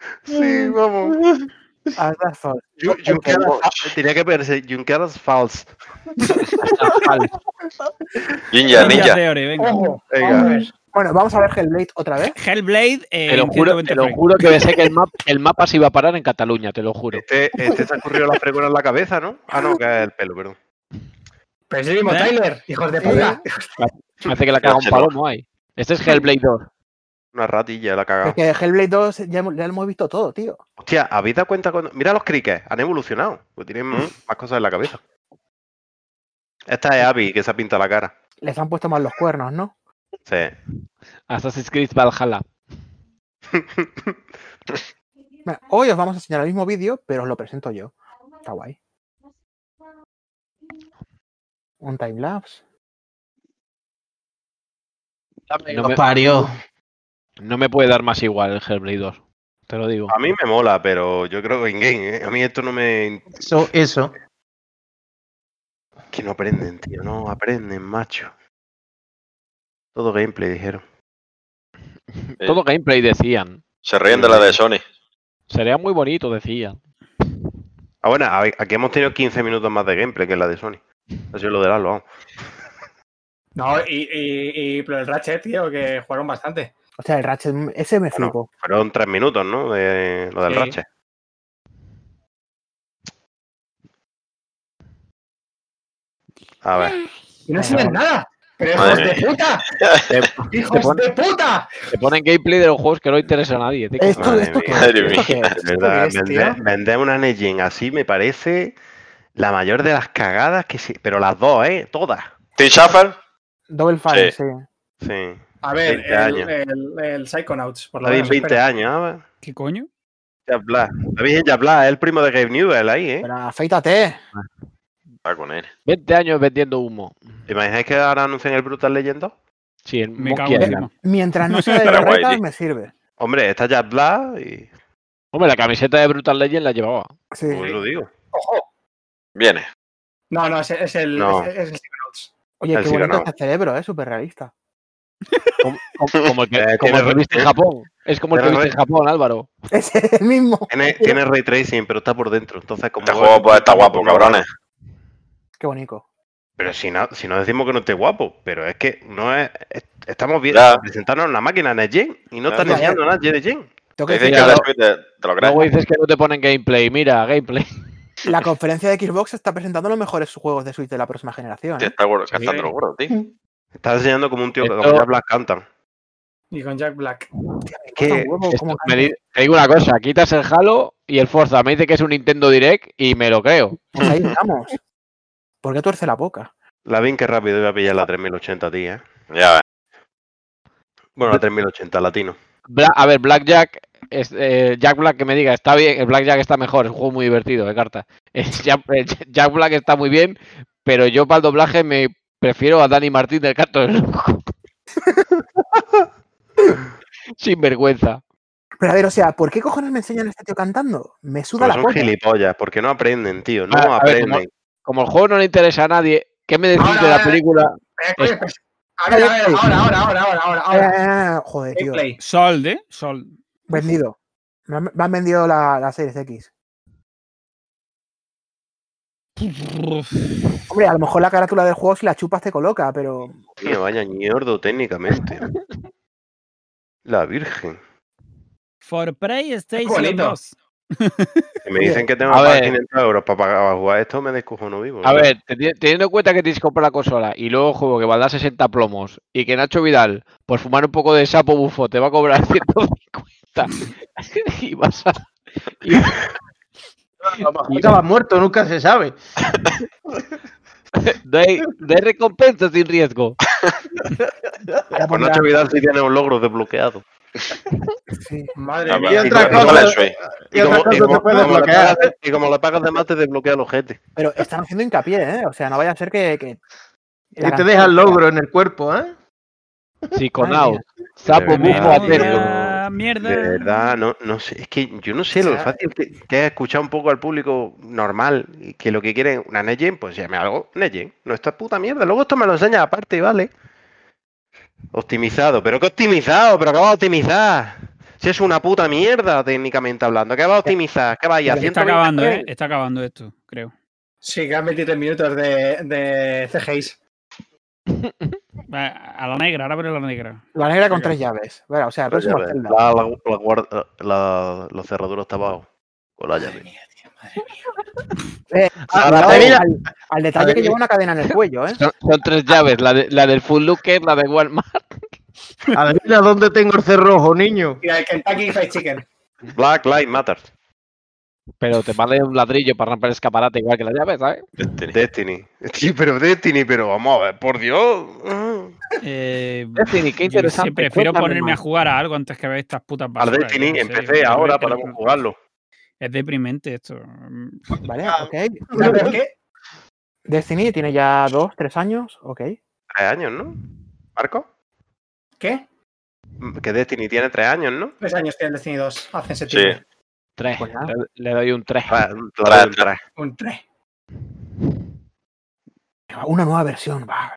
Sí, vamos.
Ah, that's false.
Ju- Junqueras, tenía que verse Junqueras False.
Ninja, ninja.
Theory, venga.
Ojo,
Venga.
vamos a ver. Bueno, vamos a ver Hellblade otra vez.
Hellblade eh,
Te lo juro,
120
te lo
frames.
juro que pensé que el, map- el mapa se iba a parar en Cataluña, te lo juro.
Este, este se ha ocurrido la fregona en la cabeza, ¿no? Ah, no, que es el pelo, perdón.
Pero es el mismo
¿Eh?
Tyler, hijos de puta.
Parece que la caga un palomo ahí. Este es Hellblade 2.
Una ratilla, la cagada.
Es que Hellblade 2 ya, hemos- ya lo hemos visto todo, tío.
Hostia, ¿habéis dado cuenta cuando.? Mira los crickets, han evolucionado. Pues tienen más cosas en la cabeza. Esta es Abby, que se ha pintado la cara.
Les han puesto más los cuernos, ¿no?
Sí.
Assassin's Creed Valhalla.
Bueno, hoy os vamos a enseñar el mismo vídeo, pero os lo presento yo. Está guay. Un timelapse.
No
Los
me,
parió.
No me puede dar más igual el Hellblade 2. Te lo digo.
A mí me mola, pero yo creo que in-game, ¿eh? A mí esto no me.
Eso, eso.
Que no aprenden, tío. No aprenden, macho. Todo gameplay, dijeron.
Eh,
Todo gameplay decían.
Se ríen de la de Sony.
Sería muy bonito, decía.
Ah, bueno, aquí hemos tenido 15 minutos más de gameplay que la de Sony. Ha sido lo de Lalo, vamos.
No, y, y, y- pero el Ratchet, tío, que jugaron bastante.
O sea, el Ratchet, ese me
Bueno,
flipó.
fueron tres minutos, ¿no? De lo del
Sí.
Ratchet. A ver.
Y no enseñan nada. Pero hijos de puta.
Te,
¡Hijos de puta!
te ponen gameplay de los juegos que no interesa a nadie.
Esto,
Madre
esto
mía.
es,
Madre
esto qué
mía.
es,
De
esto qué
verdad,
es,
vender, una Negen así me parece la mayor de las cagadas que sí. Pero las dos, ¿eh? Todas.
Team Shuffle,
Double Fire, sí.
Sí.
A ver,
20
el,
años.
el, el Psychonauts, por lo
David,
menos.
20
espera.
años, a ver.
¿Qué coño?
Jack Black. David Jack Black, es el primo de Gabe Newell ahí, ¿eh?
Pero afeítate.
va con él.
20 años vendiendo humo.
¿Te imagináis que ahora anuncian el Brutal Legend 2?
Sí, el
Me cago.
Mientras no sea de carretas,
tío.
me sirve.
Hombre, está Jack Black y.
Hombre, la camiseta de Brutal Legend la llevaba.
Sí.
Pues lo digo.
Viene.
No, no, es, es el,
No.
es, es el Psychonauts.
Oye,
El
qué bonito este cerebro, ¿eh? Súper realista.
Como, como- como el que,
Eh,
como
tiene
el que
re-
viste en Japón. Es como el que viste en Japón, Álvaro.
Es el mismo.
Tiene, tiene ray tracing, pero está por dentro. Entonces, como.
Este juego pues está guapo, cabrones.
Qué bonito.
Pero si no, si no decimos que no esté guapo, pero es que no es. es- estamos viendo
Ya.
presentarnos una máquina Next Gen y no
Ya,
están enseñando nada Next Gen.
La
la.
Luego dices que no te ponen gameplay. Mira, gameplay.
la conferencia de Xbox está presentando los mejores juegos de Switch de la próxima generación.
Sí,
¿eh?
está gordo, cantando los gordos, tío.
Está enseñando como un tío que como ya Black cantan.
Y con Jack Black.
Huevo,
Esto-
como
me di- te digo una cosa, quitas el Halo y el Forza. Me dice que es un Nintendo Direct y me lo creo.
Pues ahí estamos. ¿Por qué tuerce la boca?
la vi que rápido iba a pillar la 3080 ti, ¿eh?
Ya ves.
Bueno, la 3080 latino.
Bla- a ver, Blackjack, es, eh, Jack Black que me diga, está bien, el Blackjack está mejor, es un juego muy divertido de cartas. Es Jack, eh, Jack Black está muy bien, pero yo para el doblaje me prefiero a Dani Martín del Canto del Loco. Sin vergüenza.
Pero a ver, o sea, ¿por qué cojones me enseñan a este tío cantando? Me suda
Porque
la
son
polla.
gilipollas, porque no aprenden, tío. No
A- a ver,
aprenden.
Como el juego no le interesa a nadie, ¿qué me decís
Ahora,
de la película?
Eh, oye, pues, a ver, a ver, ahora, ahora, ahora, ahora, ahora. ahora.
Eh, joder, tío.
Sold, ¿eh? Sold.
Vendido. Me han, me han vendido la, la Series X. Hombre, a lo mejor la carátula del juego si la chupas te coloca, pero.
Tío, vaya ñordo técnicamente. La Virgen.
For PlayStation
bonito.
2.
Si me dicen que tengo
A
que pagar
ver.
500 euros para, pagar, para jugar esto, me descojono vivo.
A ver, teni- teniendo en cuenta que tienes que comprar la consola y luego juego que valdrá 60 plomos y que Nacho Vidal, por fumar un poco de sapo bufo, te va a cobrar 150 y vas a... y-
Estaba muerto, nunca se sabe.
no, hay, no hay recompensa sin riesgo.
Ahora
Pues Nacho Vidal sí tiene un logro desbloqueado.
sí.
Madre
Ah,
mía.
Y otra
Y como-
cosa-
y como-
y
y
otra
como-
cosa
y
te
como-
puede
como le
bloquear.
pagas- Y como le pagas de más, te desbloquea los gente.
Pero están haciendo hincapié, ¿eh? O sea, no vaya a ser que. que
Y te deja el logro en el cuerpo, ¿eh?
Psiconaut, sapo
De verdad,
bufo atento.
Mierda, mierda.
De verdad, no, no sé. Es que yo no sé lo
O sea,
fácil que, que es escuchar un poco al público normal que lo que quieren una Negen, pues llame algo Negen. No esta puta mierda. Luego esto me lo enseña aparte, ¿vale? Optimizado. ¿Pero qué optimizado? ¿Pero qué va a optimizar? Si es una puta mierda, técnicamente hablando. ¿Qué va a optimizar? ¿Qué vaya?
Está
120
acabando, ¿eh? Está acabando esto, creo.
Sí, quedan 23 minutos de, de CGIs.
A a la negra, ahora veré la negra.
La negra con tres llaves. Bueno, o sea,
Pero. La, la, la, guarda- la- la cerradura está abajo. Con la llave.
Eh,
Ahora mira.
al, al detalle que lleva una cadena en el cuello, ¿eh?
Son, son tres llaves, la, de- la del Full Looker, la de Walmart.
Adivina dónde tengo el cerrojo, niño.
Y el Kentucky Fried Chicken.
Black Lives Matter.
Pero te vale un ladrillo para romper el escaparate igual que la llave, ¿sabes?
Destiny.
Destiny. Sí, pero Destiny, pero vamos a ver, por Dios. Ah.
Eh,
Destiny, qué interesante.
prefiero
Cuéntame
ponerme a jugar a algo antes que ver estas putas
Al. Destiny, empecé ahora, podemos jugarlo.
Es deprimente esto.
Vale, ok.
¿Sabes qué?
Destiny tiene ya dos, tres años, ok.
Tres años, ¿no? ¿Marco?
¿Qué?
Que Destiny tiene tres años, ¿no?
Tres años tiene Destiny 2, hace en
Sí.
Septiembre.
Tres.
Pues nada.
Le, le doy un tres.
Ah, un
tres.
tres.
Un 3.
Una nueva versión, va.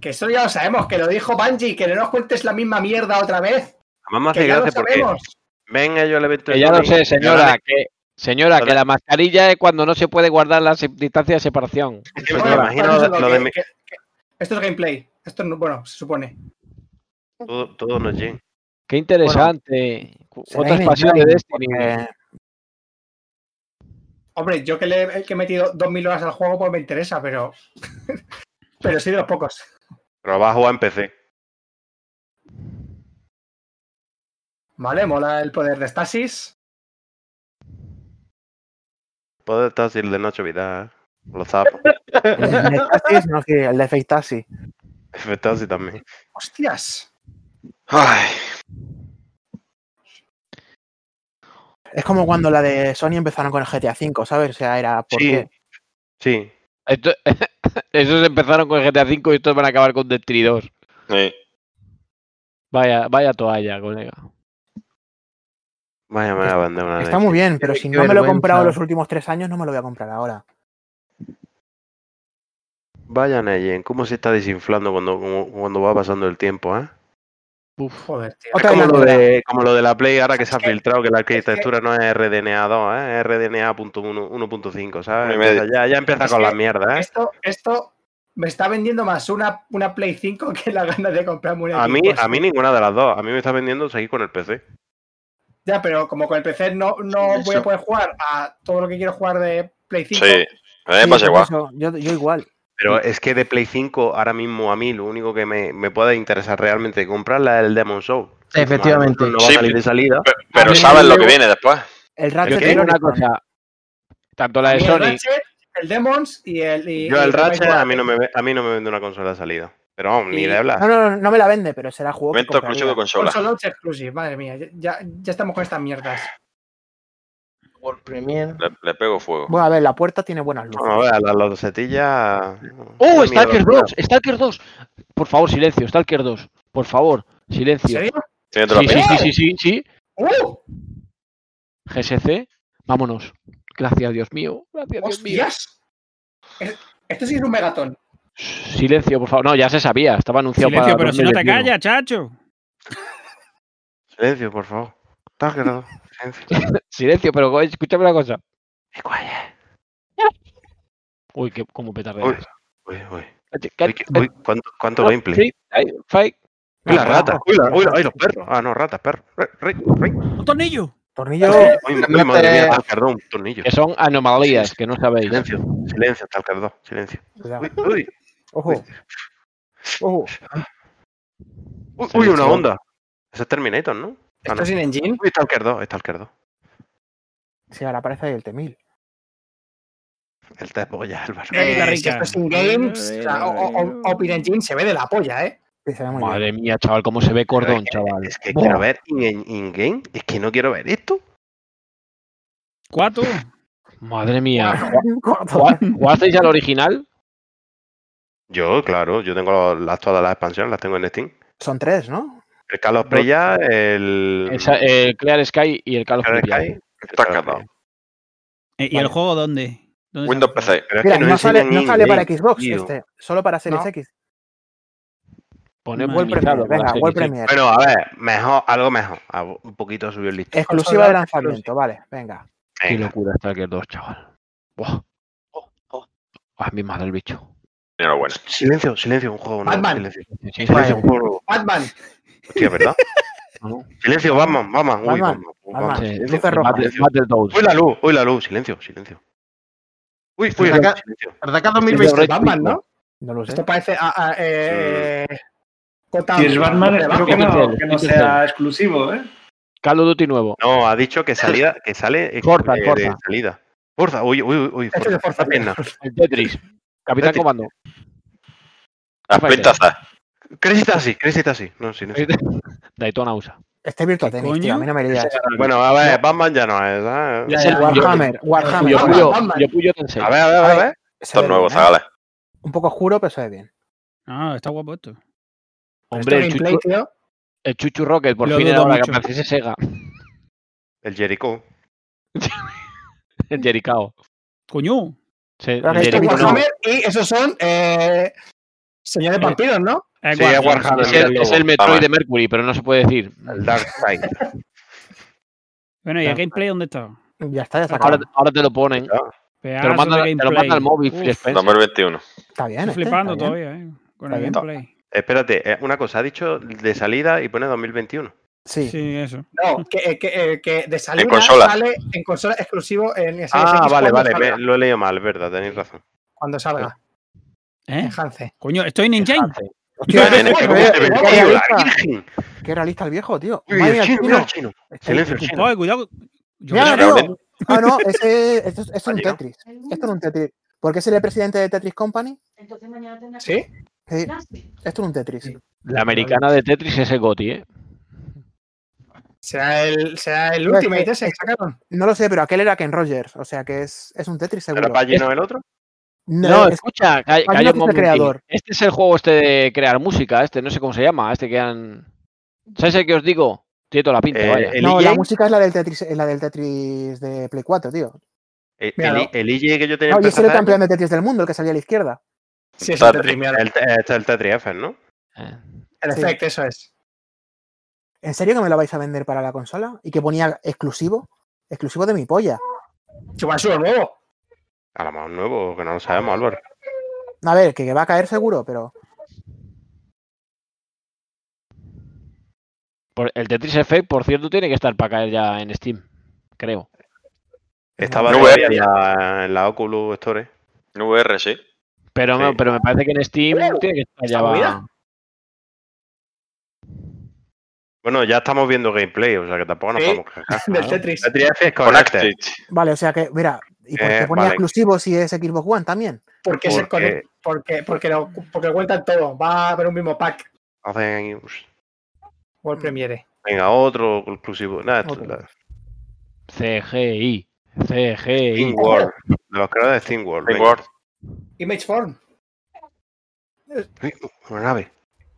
Que eso ya lo sabemos, que lo dijo Bungie, que no nos cuentes la misma mierda otra vez.
Me hace gracia porque. Ven ellos al evento
Que ya lo sé, señora, que, señora, que
de-
la mascarilla es cuando no se puede guardar la distancia de separación.
Es que me
Bueno,
imagino
vamos a
lo,
lo
de
que-
mi-
que- que- Esto es gameplay. Esto no, bueno, se supone.
todo, todo no es Jane.
Qué interesante.
Será
Otra expansión de Destiny.
porque-
Hombre, yo que le que he metido 2.000 horas al juego, pues me interesa, pero. pero sí de los pocos.
Pero va a jugar en PC.
Vale, mola el poder de Stasis.
Puede estar así el de Nacho Vidal, ¿eh? Los zapos.
El de Taxis, no, sí, el de Fake Taxi.
Efectazi también.
¡Hostias!
Ay,
Es como cuando la de Sony empezaron con el GTA V, ¿sabes? O sea, era ¿por
Sí.
qué?
Sí.
Esto- esos empezaron con el GTA V y estos van a acabar con Destiny 2.
sí.
Vaya, vaya toalla, colega.
Vaya, me voy a vender una
Está muy bien, pero si
qué
no me lo he comprado los últimos tres años, no me lo voy a comprar ahora.
Vaya Neyen, cómo se está desinflando cuando, cuando va pasando el tiempo, ¿eh?
Joder, tío.
Es como lo, de, como lo de la Play ahora que se ha filtrado que la
es que-
arquitectura no es RDNA 2, ¿eh? es RDNA.1.5, ¿sabes?
Uno y medio.
Empieza- ya, ya empieza
Es
con
que
la mierda, ¿eh?
Esto, esto me está vendiendo más una, una Play 5 que la gana de comprarme una
A mí, a mí ninguna de las dos. A mí me está vendiendo seguir con el PC.
Ya, pero como con el PC no, no
Sí,
voy a poder jugar a todo lo que quiero jugar de Play 5.
Sí. A mí me pasa igual.
yo, yo igual.
Pero es que de Play 5 ahora mismo a mí lo único que me, me puede interesar realmente comprarla es el Demon Soul.
Efectivamente.
No va a salir de salida.
Pe- Pero sabes lo que viene después.
El Ratchet el
una cosa. Tanto la de
mí el
Sony.
Ratchet, el Demons y el. y-
Yo el Ratchet a mí no me, a mí no me vende una consola de salida. Pero vamos, ni de hablar.
No, no, no, me la vende, pero será juego
Momento exclusivo de consola.
Console Launch Exclusive, madre mía. Ya, ya estamos con estas mierdas.
World Premiere.
Le, le pego fuego.
Bueno, a ver, la puerta tiene buenas luces.
Vamos a ver, las losetillas.
¡Oh, Stalker 2! ¡Stalker 2! Por favor, silencio, Stalker 2. Por favor,
¿En
silencio.
serio?
Tiene toda
Sí,
la
sí, sí, sí, sí, sí.
¡Uh!
GSC, vámonos. Gracias, Dios mío. Gracias, Dios mío.
Esto sí es un megatón.
Silencio, por favor. No, ya se sabía. Estaba anunciado
Silencio,
para
pero si no te
2021.
callas, chacho.
Silencio, por favor. Stalker 2. Silencio.
Silencio, pero escúchame una cosa. Uy, qué, cómo
Uy,
petardeas.
uy, uy.
Uy,
Uy, ¿Cuánto, cuánto gameplay?
Fake.
Uy, las
Ah,
ratas. Uy, la- uy, la- ay, los perros. Ah, no, ratas, perros.
¡Un tornillo!
Tornillo.
Uy, uy, madre mía, Stalker 2, un tornillo.
Que son anomalías, que no sabéis.
Silencio, silencio, 2, silencio. Uy, uy,
Ojo. Ojo.
uy, uy, una onda. Ese es Terminator, ¿no? Ah,
Esto
no.
es in engine.
Uy, Stalker 2, Stalker 2.
Sí, ahora aparece ahí el T-1000.
El test polla, Álvaro.
Eh,
Eh, si esto es in games, o, sea, o, o- o in engine se ve de la polla, ¿eh?
Madre mía, chaval, cómo se ve cordón,
es que-
chaval.
Es que quiero ver in- in-game. es que no quiero ver esto.
¿Cuatro?
Madre mía.
Corto.
¿Jugá- ¿Jugasteis al original?
Yo, claro, yo tengo las, todas las expansiones, las tengo en Steam.
Son tres, ¿no?
El Call of Preya, el.
Esa- el Clear Sky y el Call of
Está.
Preya.
Eh, ¿Y
Vale.
el juego dónde? ¿Dónde se
Windows? PC.
Pero es
Mira,
que
no, sale, no sale para Xbox
tío.
este, solo para Series
No.
X.
Pone
World
para
venga, World
X.
Premiere.
Bueno, a ver, mejor, algo mejor. Un poquito subió el listón.
Exclusiva de lanzamiento, vale, venga.
Qué locura está el 2, chaval. Buah. Ay, mi madre el bicho.
Bueno.
Silencio, silencio, un juego nuevo.
Batman.
Silencio,
Sí, sí,
silencio,
sí.
un juego nuevo.
Batman.
Hostia, ¿verdad?
¿no?
Silencio, Batman, Batman. Uy,
Batman,
Batman. uy.
Sí,
Silencio, la luz, uy, la luz. Silencio, silencio. Uy, uy,
acá-
silencio.
Ataca 2020.
Red
Batman, ¿no?
No lo sé.
Esto parece. a- a- eh, Gotham.
Si es Batman,
de
espero que no, que no sea exclusivo, ¿eh?
Call of Duty nuevo.
No, ha dicho que salida, que sale eh,
Forza,
de,
Forza.
de salida. Forza, uy, uy, uy,
Este es
Forza,
Forza,
la pierna.
El Tetris. Capitán
Tetris.
Comando.
Las
Vale.
Crazy Taxi, Crazy Taxi. No, silencio.
Daytona USA.
Este Virtua
¿Qué
Tennis, tío, a mí no me digas.
Bueno, a ver, Batman ya no es. ¿eh?
Ya,
Es el
ya,
Warhammer, Warhammer.
Yo
Batman,
Puyo,
Batman.
yo Puyo Tensei.
A ver, a ver, a ver. a ver.
Se
Esto es nuevo,
bien, ¿eh?
chavales.
Un poco oscuro, pero se ve bien.
Ah, está guapo esto.
Hombre, el
gameplay,
chuchu,
tío.
el chuchu Rocket, por
Lo
fin era hora que apareciese Sega.
El Jericho.
El Jericao.
Coño.
Sí,
Claro,
el
esto
Jericho no.
Warhammer y esos son. Eh, señores
Eh,
vampiros, ¿no?
Es
Sí,
Warhammer.
es Warhammer.
Es el, es el Metroid de Mercury, pero no se puede decir.
El Dark Side.
Bueno, ¿y el gameplay dónde está?
Ya está, ya está.
Ahora, ahora te lo ponen. Te lo manda, te lo
gameplay.
manda al móvil,
Uf,
Spencer.
2021.
Está bien.
Estoy
este,
flipando
está bien.
todavía, ¿eh? Con
Está
el
bien.
gameplay.
Espérate, eh, una cosa, ha dicho de salida y pone 2021.
Sí.
Sí, eso.
No, que, eh, que, eh, que de salida
consolas.
sale en consola exclusivo en
Ah,
X
vale, vale, me- lo he leído mal, es verdad, tenéis razón.
Cuando salga.
¿Eh?
En Hance.
Coño, estoy en Engine.
Hostia, qué,
qué
realista,
Virgen.
qué realista el viejo, tío.
Uy,
Madre
el
mía,
chino,
tío.
mira el chino.
Este-
Silencio, el chino.
Cuidado.
Ah, no, ese, esto, es- un. Tetris. Esto es un Tetris. ¿Por qué es el presidente de Tetris Company?
¿Sí?
Sí, esto es un Tetris.
La americana de Tetris es el Goti, ¿eh?
Será el, será el
No, es
Ultimate
que-
ese que sacaron.
No lo sé, pero aquel era Ken Rogers. O sea que es, es un Tetris seguro.
¿Era Pagino el otro?
No,
es-
escucha,
hay
un
creador.
Este es el juego este de crear música, este, no sé cómo se llama, este que han... ¿Sabes el que os digo? Tiene toda la pinta,
Eh,
vaya.
el
no,
EJ,
la música es la del Tetris, es la del Tetris de Play 4, tío.
el,
Míralo.
el, el que yo tenía
No,
en
y ese era el campeón de Tetris del mundo, el que salía a la izquierda.
Sí, es
Tetris.
el Tetris,
el, este es el Tetris F, ¿no?
Eh.
El
sí.
eso es.
¿En serio que me lo vais a vender para la consola? ¿Y que ponía exclusivo? Exclusivo de mi polla.
Chupasuro nuevo.
A lo mejor nuevo, que no lo sabemos, Álvaro.
A ver, que va a caer seguro, pero.
Por- el Tetris Effect, por cierto, tiene que estar para caer ya en Steam, creo.
Estaba
No, eh.
en la, en la Oculus Store.
VR, sí.
Pero,
Sí.
no, pero me parece que en Steam
Uh,
tiene que estar ya va-.
Bueno, ya estamos viendo gameplay, o sea que tampoco nos
Sí.
podemos quejar.
Del Tetris.
Tetris F es Connected.
Connected.
Vale, o sea que, mira, ¿y por qué
Eh,
ponía
vale.
exclusivo si es Xbox One también?
Porque, se
Porque-
porque, porque, lo, porque cuentan todo. Va a haber un mismo pack.
Hacen,
el Premiere.
venga, otro exclusivo. Nada, esto la-
CGI. CGI.
ThinkWorld. De los creadores de ThinkWorld. venga.
ThinkWorld.
Image Form.
Uy, Una nave.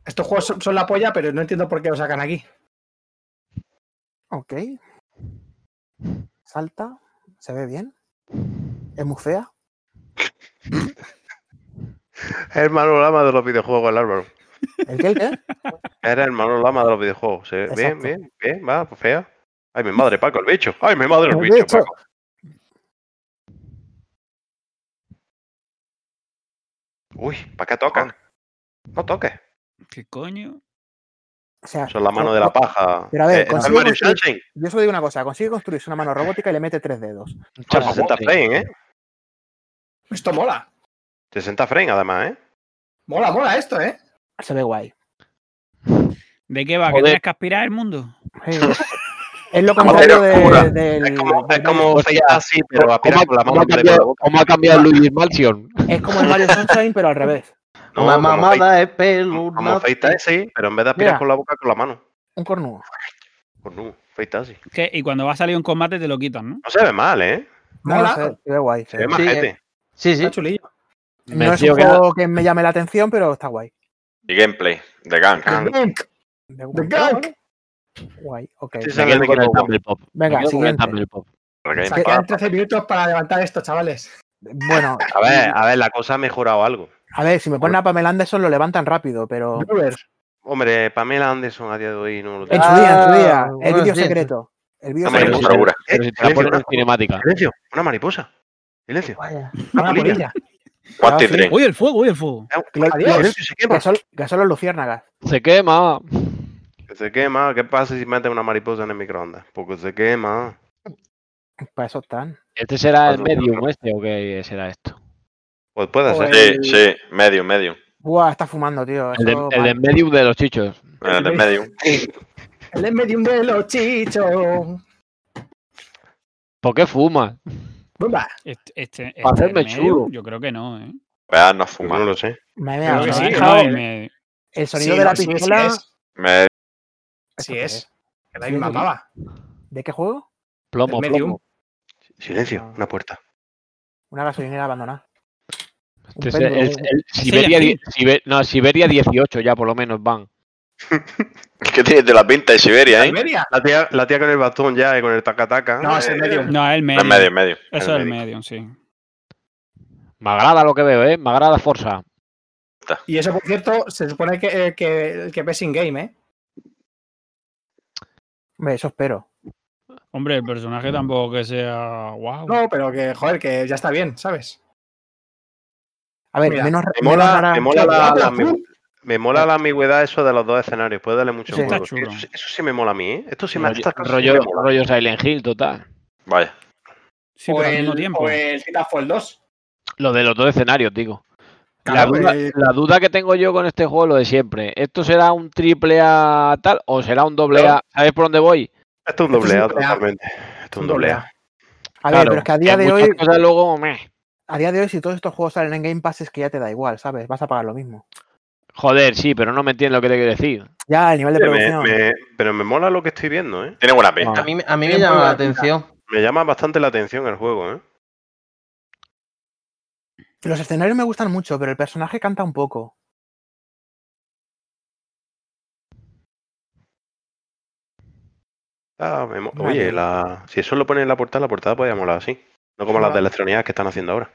Estos juegos son, son la polla, pero no entiendo por qué lo sacan aquí.
Ok. Salta. Se ve bien. Es muy fea.
Es el Manolo Lama de los videojuegos, el Álvaro.
¿El qué? ¿El qué?
Era el Manolo Lama de los videojuegos. Bien, bien, bien, va, pues fea. Ay, mi madre, Paco, el bicho. Ay, mi madre, el
El
bicho,
bicho.
Paco. Uy, ¿para qué tocan? No toques.
¿Qué coño?
O sea,
Son la mano de la paja.
Pero a ver,
Eh,
yo solo digo una cosa. Consigue construirse una mano robótica y le mete tres dedos.
Con 60 frames, ¿eh?
Esto mola.
60 frames, además, ¿eh?
Mola, mola esto, ¿eh?
Se ve guay.
¿De qué va? ¿Que
Joder.
tienes que aspirar el mundo?
Sí. Es lo contrario de- del.
Es como, es como así, pero aspira
¿Cómo,
con la mano la
cómo ha cambiado Luigi Mansion?
es como el Mario Sunshine, pero al revés.
No,
Una
como
mamada es pelo.
Como Face sí, pero en vez de aspirar
Mira.
con la boca, con la mano.
Un cornudo.
Así.
¿Qué? Y cuando va a salir un combate te lo quitan, ¿no?
No se ve mal, ¿eh?
No,
Mola.
no sé, se ve guay.
Se ve
Sí,
majete.
Sí, sí.
Está chulillo.
Me
No es un juego que me llame la atención, pero está guay.
Y gameplay de Gang.
The Gank.
De guay.
Gank.
Guay, ok.
Sí,
Me el Pop.
Venga,
el
siguiente.
Pop.
El Game
quedan
Pass.
13 minutos para levantar esto, chavales.
Bueno,
A ver, a ver, la cosa ha mejorado algo.
a ver, si me ponen a Pamela Anderson lo levantan rápido, pero.
Hombre, Pamela Anderson a día de hoy no lo
En
tengo.
su día, en su
Ah,
día. El
bueno,
vídeo secreto. El vídeo secreto.
si-
segura.
Pero si te la
silencio,
ponen en
una-
cinemática.
silencio, una mariposa. Silencio.
Vaya.
Una
Una
polilla.
Ah, sí.
Dream.
¡Uy, el fuego, uy, el fuego!
Silencio, se quema.
Los luciérnagas.
Se quema.
Que se quema. ¿Qué pasa si mete una mariposa en el microondas? Porque se quema.
Para eso están.
¿Este será el medium este o qué será esto?
Pues puede
O
ser.
Sí, sí, medium, medium.
Buah, está fumando, tío.
El de, el de medium de los chichos.
El de medium.
El de medium de los chichos.
¿Por qué fuma?
Bumba.
Este, este, este
Para hacerme chulo.
Yo creo que no, ¿eh?
Vean, no
Pues
fuma.
no lo sé.
Me veo,
que
me
sí,
ha
¿no?
el me-
el sonido
Sí,
de la
no, sí, sí
pistola.
es.
Me-
Sí es. Que la
Sí,
misma
sí.
pava.
¿De qué juego?
Plomo, plomo.
Silencio, una puerta.
Una gasolinera abandonada. Un
Este el- el Siberia, die- Sibe- no, Siberia 18 ya por lo menos van.
¿Qué tienes de la pinta de Siberia, eh?
Siberia.
La tía, la tía con el bastón ya y con el taca-taca.
No, es el medium.
No, el
Es
medium.
medio, medio.
Eso
el
es el
medium.
medium, sí.
Me agrada lo que veo, ¿eh? Me agrada Forza.
Y eso, por cierto, se supone que, eh, que, que ves in game, ¿eh?
Hombre, eso espero.
Hombre, el personaje tampoco que sea wow.
No, pero que, joder, que ya está bien, ¿sabes?
A ver,
Mira,
menos,
Me
menos
mola,
rara-
me mola la, la
tú.
Me mola la ambigüedad eso de los dos escenarios. Puede darle mucho
Sí.
juego. Eso, eso sí me mola a mí, ¿eh? Esto sí me
rollo, rollo,
me mola.
rollo Silent Hill, total.
Vaya.
Sí,
o,
pero al
el,
mismo tiempo.
o el Titanfall 2.
Lo de los dos escenarios, digo. La,
Claro,
duda,
eh,
la duda que tengo yo con este juego es lo de siempre. ¿Esto será un triple A tal o será un doble A? ¿Sabes por dónde voy?
Esto es un doble A totalmente. Esto es un doble A.
A ver, pero es que a día de hoy,
cosas luego,
a día de hoy, si todos estos juegos salen en Game Pass, es que ya te da igual, ¿sabes? Vas a pagar lo mismo.
Joder, sí, pero no me entiendes lo que te quiero decir.
Ya, el nivel de producción.
me- pero me mola lo que estoy viendo, ¿eh?
Tiene buena
A
pinta.
mí, me- a mí me llama la
pinta.
atención.
Me llama bastante la atención el juego, ¿eh?
Los escenarios me gustan mucho, pero el personaje canta un poco.
Ah, me. Oye, la... si eso lo ponen en la portada, la portada podría molar así. No como las de electrónicas que están haciendo ahora.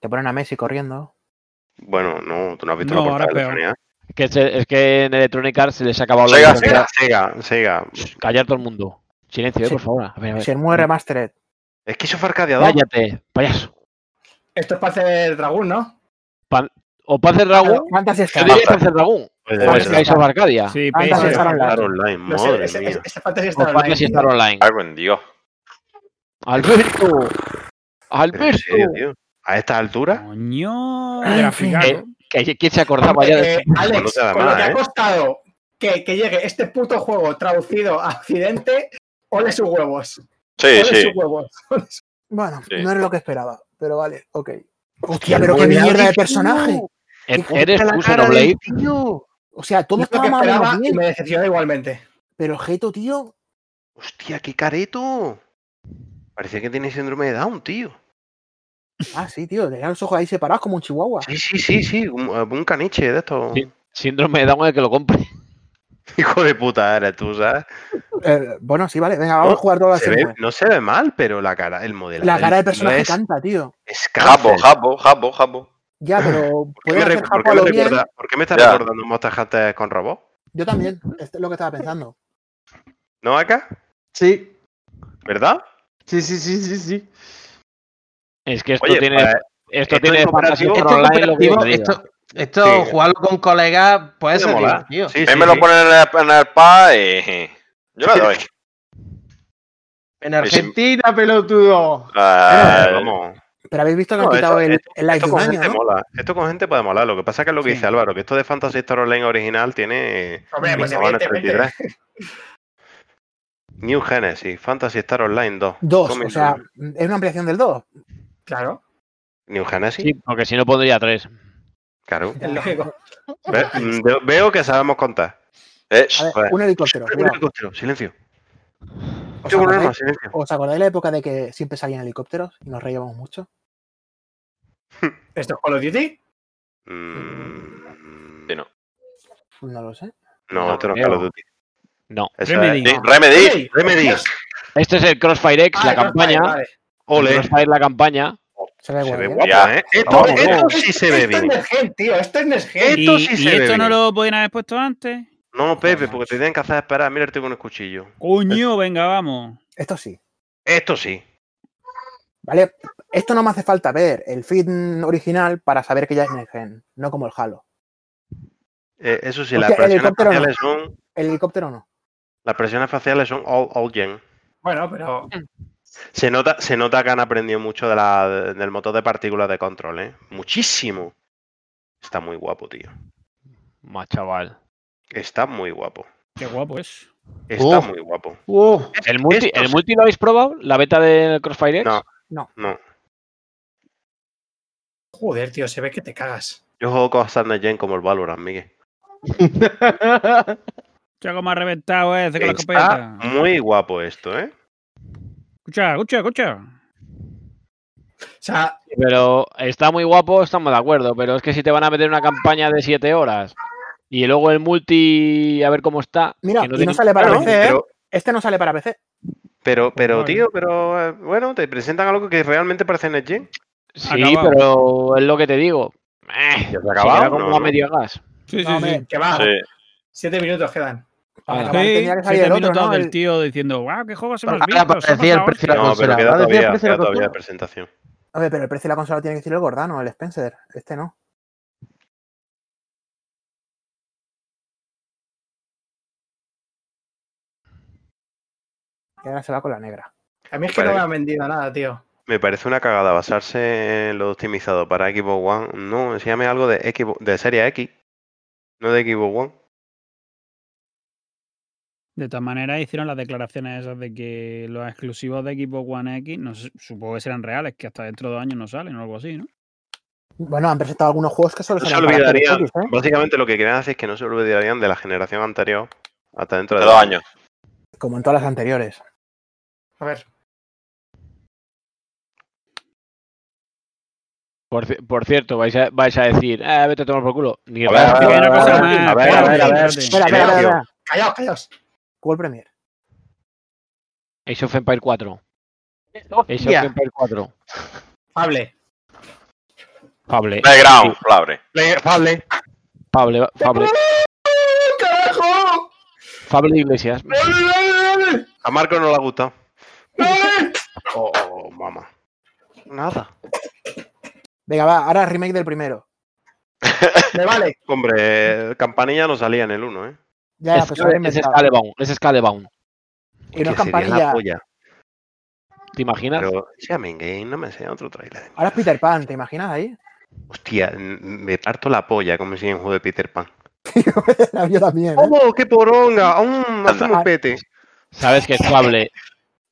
Te ponen a Messi corriendo.
Bueno, no, tú no has visto
No,
la portada de
es peor.
electrónica.
Que se- es que en Electronic Arts se les ha acabado la
Sega,
licencia.
Sega, Sega, Sega.
Callar todo el mundo. Silencio, eh,
Sí.
por favor. A ver, a ver.
Shenmue Remastered.
Es que eso fue Arcadia 2.
Cállate, payaso.
Esto es para hacer Dragón, ¿no?
O Panzer Dragoon.
Fantasy
Yo
Star.
Dragoon.
Pues
O. Skies of Arcadia.
Sí,
Fantasy. Star Online.
Online,
No sé,
madre
ese,
mía.
ese- Fantasy
O
Star Online.
Fantasy Star Online.
Algo en Dios.
Alberto. Alberto.
serio, tío. A estas alturas,
Coño.
Eh, que- ¿Quién se acordaba ya de
eh, Alex,
no te da
con lo que ha
¿eh?
costado que, que llegue este puto juego traducido a Occidente, ole sus huevos.
Sí,
Ole
sí.
sus huevos.
Bueno,
Sí.
no era lo que esperaba, pero vale, ok.
Hostia,
pero qué mierda de personaje.
¿E-
Qué
¿Eres
la
tú,
cara del tío.
O sea, todo
lo que
estaba más o
esperaba
menos
y me decepciona igualmente.
pero Geto, tío,
Hostia, qué careto. Parecía que tiene síndrome de Down, tío.
Ah, sí, tío, tenía los ojos ahí separados como un chihuahua.
Sí, sí, sí, sí. Un, un caniche de estos.
Sí. Síndrome de Down el que lo compre.
Hijo de puta eres tú, ¿sabes?
Eh, bueno, sí, vale, venga, vamos
No,
a jugar todas las
ve- no se ve mal, pero la cara, el modelo.
La cara del personaje
es,
canta, tío.
es
Jabo,
cáncer.
jabo, jabo, jabo.
Ya, pero
¿Por qué,
puede
me,
hacer
por
Japo
qué me
lo bien.
recuerda- por qué me estás
Ya.
recordando Monster Hunter con robots?
Yo también, esto es lo que estaba pensando.
¿No acá?
Sí,
¿Verdad?
sí, sí, sí, sí, sí.
Es que esto
Oye,
tiene, esto
esto
tiene Star
Esto, esto, esto
Sí.
jugarlo con colegas puede ser
molar.
divertido.
Sí, sí,
me lo ponen en el, en el pad y... Yo le doy.
En
si-
Argentina, pelotudo.
Ah,
Pero, vamos.
Pero habéis visto que
No,
han quitado el, el live
esto con gente
¿no?
mola. Esto con gente puede molar. Lo que pasa es que es lo que
Sí.
dice Álvaro, que esto de Fantasy Star Online original tiene.
Hombre, pues
Pintaban el
evidentemente.
33. New Genesis, Fantasy Star Online 2.
Dos,
Coming
o sea, es una ampliación del 2.
Claro,
New Genesis,
Sí, porque si no pondría tres.
claro.
es lógico.
Ve- mm, veo- veo que sabemos contar.
eh,
A ver,
Joder.
un helicóptero.
Un helicóptero, silencio.
¿Os acordáis,
silencio.
os acordáis de la época de que siempre salían helicópteros y nos reíamos mucho?
¿Esto es Call of Duty?
Mm,
Sí, no.
Pues no lo sé.
No,
No
esto no es. Call of Duty.
No.
Eso
Remedy.
es-
Remedy.
Este es el Crossfire X,
Ah,
la
Crossfire,
campaña.
vale.
Ole.
Crossfire, la campaña.
Se ve
Se ve
¿eh?
guapo,
Ya.
¿eh? Esto,
vamos.
sí se ve
Esto es
bien.
Next Gen, tío. Esto es Next Gen.
Esto
¿Y,
sí
y
se ve
esto no
bien.
lo podían haber puesto antes?
No, Pepe, porque te tienen que hacer esperar. Mira, con el cuchillo.
Coño, venga, vamos.
Esto sí.
Esto sí.
¿Vale? Esto no me hace falta ver el feed original para saber que ya es Next Gen, no como el Halo.
Eh, eso sí, las
el
presiones
helicóptero no.
faciales son.
El helicóptero no.
Las presiones faciales son all, all gen.
Bueno, pero
Se nota, se nota que han aprendido mucho de la, del motor de partículas de control, ¿eh? Muchísimo. Está muy guapo, tío.
Más chaval.
Está muy guapo.
Qué guapo es.
Está muy guapo.
Uh,
¿El multi, ¿El multi lo habéis probado? ¿La beta del Crossfire X?
No. No.
joder, tío, se ve que te cagas.
Yo juego cosas de gen como el Valorant, Miguel.
Escucha cómo ha reventado con la
muy guapo esto, ¿eh?
Escucha, escucha, escucha.
O sea,
Pero está muy guapo, estamos de acuerdo. Pero es que si te van a meter una campaña de 7 horas y luego el multi, a ver cómo está.
Mira,
que no
y no sale para PC, ¿eh?
pero,
Este no sale para PC.
pero, pero tío, pero eh, bueno, te presentan algo que realmente parece Next Gen.
Sí,
Acabado.
pero es lo que te digo. Eh,
Ya se acabado,
como
¿no?
a medio gas.
Sí,
No,
sí, sí.
hombre,
que va.
Sí.
Siete minutos quedan.
Ah,
acabar tendría que salir el otro, ¿no?
del
El-
tío diciendo, wow, qué juegos hemos
Ahora
visto. somos
aparecía el precio de
hostia".
la
No, pero
consola.
queda
¿Va a decir el
todavía,
precio de la
queda todavía
consola?
de presentación.
A ver, pero el precio de la consola tiene que decir el Gordano, el Spencer. Este no. Y ahora se va con la negra.
A mí es que no me han vendido nada, tío.
Me parece una cagada basarse en lo optimizado para Xbox One. No, enséñame algo de Xbox, de serie X, no de Xbox One.
De todas maneras, hicieron las declaraciones esas de que los exclusivos de Xbox One X, no sé, supongo que serán reales, que hasta dentro de dos años no salen o algo así, ¿no?
Bueno, han presentado algunos juegos que solo
No se olvidarían,
Series ¿eh?
básicamente lo que quieren hacer es que no se olvidarían de la generación anterior hasta dentro de
De dos años.
Como en todas las anteriores.
A ver,
Por, por cierto, vais a, vais a decir, eh, vete a tomar por culo. Ni
A ver, a ver, a ver,
pasa
a ver,
nada,
a ver, a ver, a ver.
espérate.
Espera, espera, espera, espera.
callaos, callaos.
World Premier.
Age of Empire 4. Age of. Empire 4.
Hable.
Fable.
Playground, Flabre.
Vale.
Fable, Fable,
¡Carajo!
Fable Iglesias.
A Marco no le ha gustado.
¡Dale!
Oh, oh, mamá. Nada.
Venga, va, ahora remake del primero.
Me vale.
Hombre, Campanilla no salía en el 1, ¿eh?
Ya,
Es,
pues
es. Scalebound, es Scalebound.
Y no es
la
campanilla.
¿Te imaginas?
Pero, Shaman Game, no me enseña otro trailer.
Ahora es Peter Pan, ¿te imaginas ahí?
Hostia, me parto la polla como si en un juego de Peter Pan.
Yo también. ¿eh?
¡Oh, qué poronga! Hace
Anda.
un pete.
Sabes que es Fable.